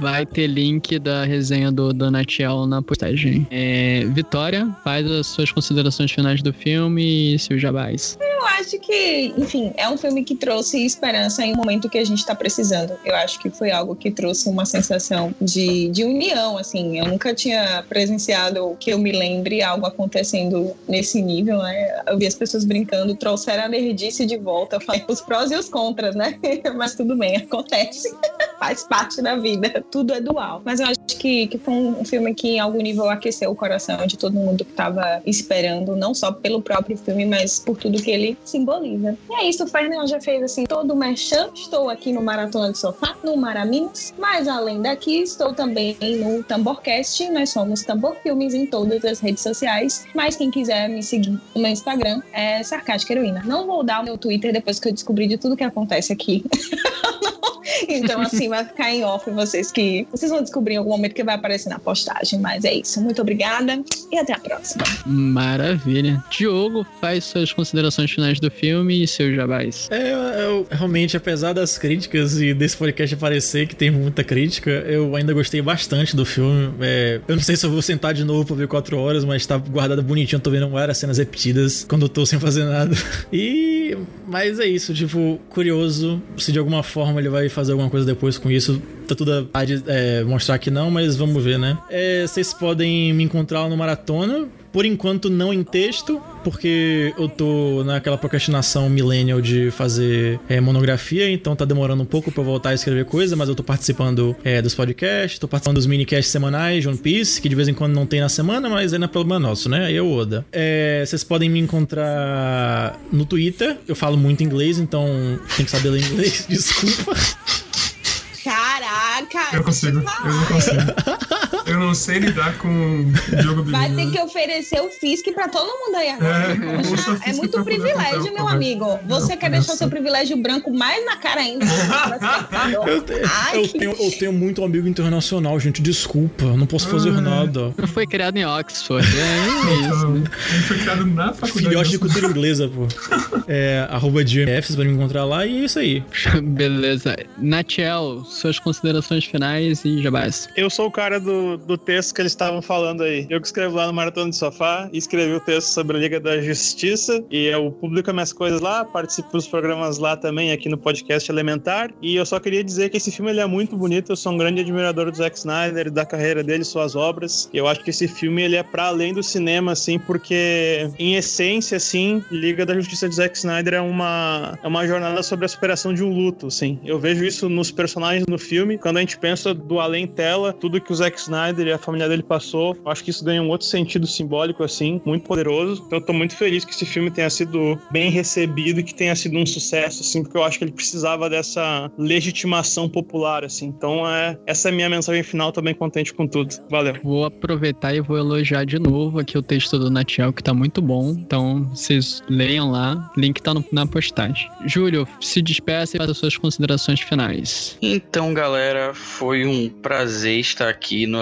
Vai ter link da resenha do Donatiel na postagem. É, Vitória, faz as suas considerações finais do filme e seus jabás. Eu acho que, enfim, é um filme que trouxe esperança em um momento que a gente tá precisando. Eu acho que foi algo que trouxe uma sensação de, de união, assim. Eu nunca tinha presenciado que eu me lembre algo acontecendo nesse nível, né? Eu vi as pessoas brincando, trouxeram a nerdice de volta. Eu falei os prós e os contras, né? [laughs] Mas tudo bem, acontece. [laughs] Faz parte da vida. [laughs] Tudo é dual. Mas eu acho que, que foi um filme que, em algum nível, aqueceu o coração de todo mundo que tava esperando, não só pelo próprio filme, mas por tudo que ele simboliza. E é isso, o Fernando já fez assim todo o merchan. Estou aqui no Maratona de Sofá, no Maraminas. Mas além daqui, estou também no Tamborcast. Nós somos Tambor Filmes em todas as redes sociais. Mas quem quiser me seguir no meu Instagram é Sarcástica Heroína. Não vou dar o meu Twitter depois que eu descobri de tudo que acontece aqui. [laughs] então, assim, vai ficar em off vocês que. Vocês vão descobrir em algum momento que vai aparecer na postagem. Mas é isso. Muito obrigada e até a próxima. Maravilha. Diogo, faz suas considerações finais do filme e seus jabás. É, eu, eu- realmente, apesar das críticas e desse podcast parecer que tem muita crítica, eu ainda gostei bastante do filme. É, eu não sei se eu vou sentar de novo pra ver quatro horas, mas tá guardado bonitinho. Eu tô vendo várias cenas repetidas quando eu tô sem fazer nada. [laughs] E. Mas é isso, tipo, curioso se de alguma forma ele vai fazer alguma coisa depois com isso. Tá tudo a é, mostrar que não, mas vamos ver, né? É, vocês podem me encontrar no Maratona. Por enquanto, não em texto, porque eu tô naquela procrastinação millennial de fazer é, monografia, então tá demorando um pouco pra eu voltar a escrever coisa, mas eu tô participando é, dos podcasts, tô participando dos minicasts semanais de One Piece, que de vez em quando não tem na semana, mas aí não é problema nosso, né? Aí é o Oda. É, vocês podem me encontrar no Twitter, eu falo muito inglês, então tem que saber ler inglês, [laughs] desculpa. Caraca! Eu consigo. Eu não consigo. [laughs] Não sei lidar com jogo Vai bilíngue. ter que oferecer o FISC pra todo mundo aí agora. É, é muito pra privilégio, o meu amigo. Você quer deixar o seu privilégio branco mais na cara ainda? [laughs] Eu, te- Ai, eu tenho, eu tenho muito amigo internacional, gente, desculpa, não posso fazer Ah. nada. Foi criado em Oxford. É [laughs] isso. Foi criado na faculdade. Filhote de cultura inglesa, pô. [laughs] É, arroba GMF, vocês podem me encontrar lá e é isso aí. Beleza. Natiel, suas considerações finais e jabás. Eu sou o cara do, do texto que eles estavam falando aí. Eu que escrevo lá no Maratona de Sofá, escrevi o texto sobre a Liga da Justiça, e eu publico minhas coisas lá, participo dos programas lá também, aqui no podcast Elementar, e eu só queria dizer que esse filme ele é muito bonito, eu sou um grande admirador do Zack Snyder, da carreira dele, suas obras, eu acho que esse filme ele é para além do cinema, assim, porque em essência, assim, Liga da Justiça de Zack Snyder é uma, é uma jornada sobre a superação de um luto, assim. Eu vejo isso nos personagens no filme, quando a gente pensa do além tela, tudo que o Zack Snyder e a família dele passou, eu acho que isso ganha um outro sentido simbólico, assim, muito poderoso. Então eu tô muito feliz que esse filme tenha sido bem recebido e que tenha sido um sucesso, assim, porque eu acho que ele precisava dessa legitimação popular, assim. Então é, essa é a minha mensagem final, tô bem contente com tudo. Valeu. Vou aproveitar e vou elogiar de novo aqui o texto do Natiel, que tá muito bom. Então, vocês leiam lá. Link tá no- na postagem. Júlio, se despeça e faça suas considerações finais. Então, galera, foi um prazer estar aqui no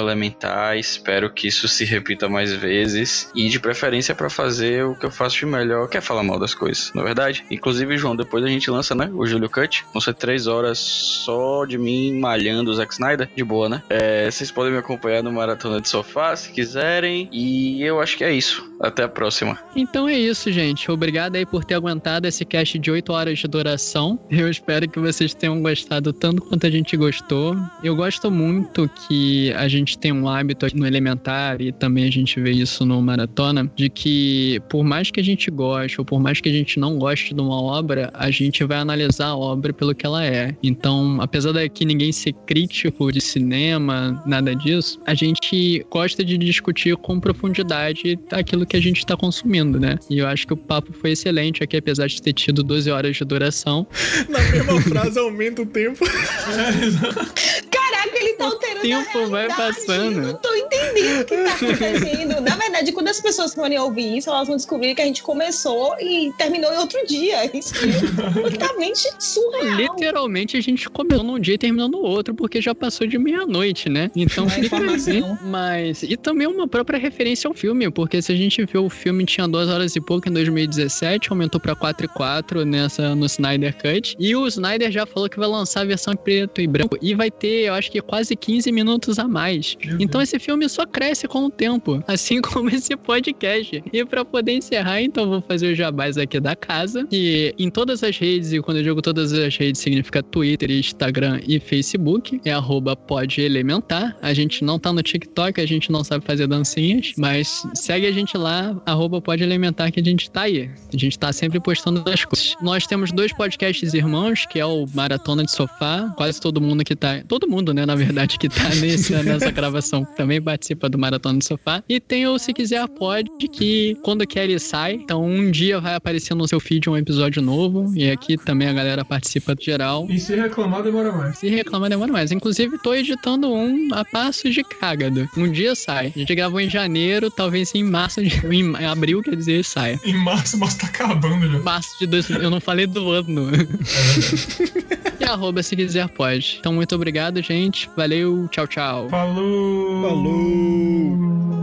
Espero que isso se repita mais vezes. E de preferência pra fazer o que eu faço de melhor, que é falar mal das coisas, na verdade. Inclusive, João, depois a gente lança, né? O Júlio Cut. Vão ser três horas só de mim malhando o Zack Snyder. De boa, né? É, vocês podem me acompanhar no Maratona de Sofá, se quiserem. E eu acho que é isso. Até a próxima. Então é isso, gente. Obrigado aí por ter aguentado esse cast de 8 horas de duração. Eu espero que vocês tenham gostado tanto quanto a gente gostou. Eu gosto muito que a gente tem um hábito aqui no Elementar e também a gente vê isso no Maratona, de que por mais que a gente goste ou por mais que a gente não goste de uma obra, a gente vai analisar a obra pelo que ela é. Então, apesar daqui ninguém ser crítico de cinema, nada disso, a gente gosta de discutir com profundidade aquilo que a gente está consumindo, né? E eu acho que o papo foi excelente aqui, apesar de ter tido 12 horas de duração. [laughs] Na mesma frase aumenta o tempo. [laughs] [laughs] Caraca, ele tá alterando tempo a vai passando. Não tô entendendo. o que tá acontecendo. Na verdade, quando as pessoas forem ouvir isso, elas vão descobrir que a gente começou e terminou em outro dia. Isso é completamente surreal. Literalmente a gente começou num dia e terminou no outro, porque já passou de meia-noite, né? Então É fica assim. Mas. E também uma própria referência ao filme, porque se a gente vê o filme tinha duas horas e pouco em 2017, aumentou pra 4 e 4 nessa, no Snyder Cut. E o Snyder já falou que vai lançar a versão em preto e branco. E vai ter, eu acho que quase 15 minutos a mais. Meu Então esse filme só cresce com o tempo, [laughs] assim como esse podcast. E pra poder encerrar, então vou fazer os jabás aqui da casa, que em todas as redes, e quando eu digo todas as redes, significa Twitter, Instagram e Facebook, é arroba podelementar. A gente não tá no TikTok, a gente não sabe fazer dancinhas, mas segue a gente lá, arroba podelementar, que a gente tá aí. A gente tá sempre postando as coisas. Nós temos dois podcasts irmãos, que é o Maratona de Sofá, quase todo mundo que tá... Todo mundo, né, na verdade, que tá [laughs] nesse, nessa gravação também participa do Maratona de Sofá. E tem o Se Quiser Pode, que quando quer ele sai. Então um dia vai aparecer no seu feed um episódio novo. E aqui também a galera participa geral. E se reclamar, demora mais. Se reclamar, demora mais. Inclusive, tô editando um a passos de cagado. Um dia sai. A gente gravou em janeiro, talvez em março, de... em abril, quer dizer, saia. Em março, mas tá acabando já. Março de dois... Eu não falei do ano. [laughs] e arroba se quiser pode. Então, muito obrigado, gente. Valeu, tchau, tchau. Falou!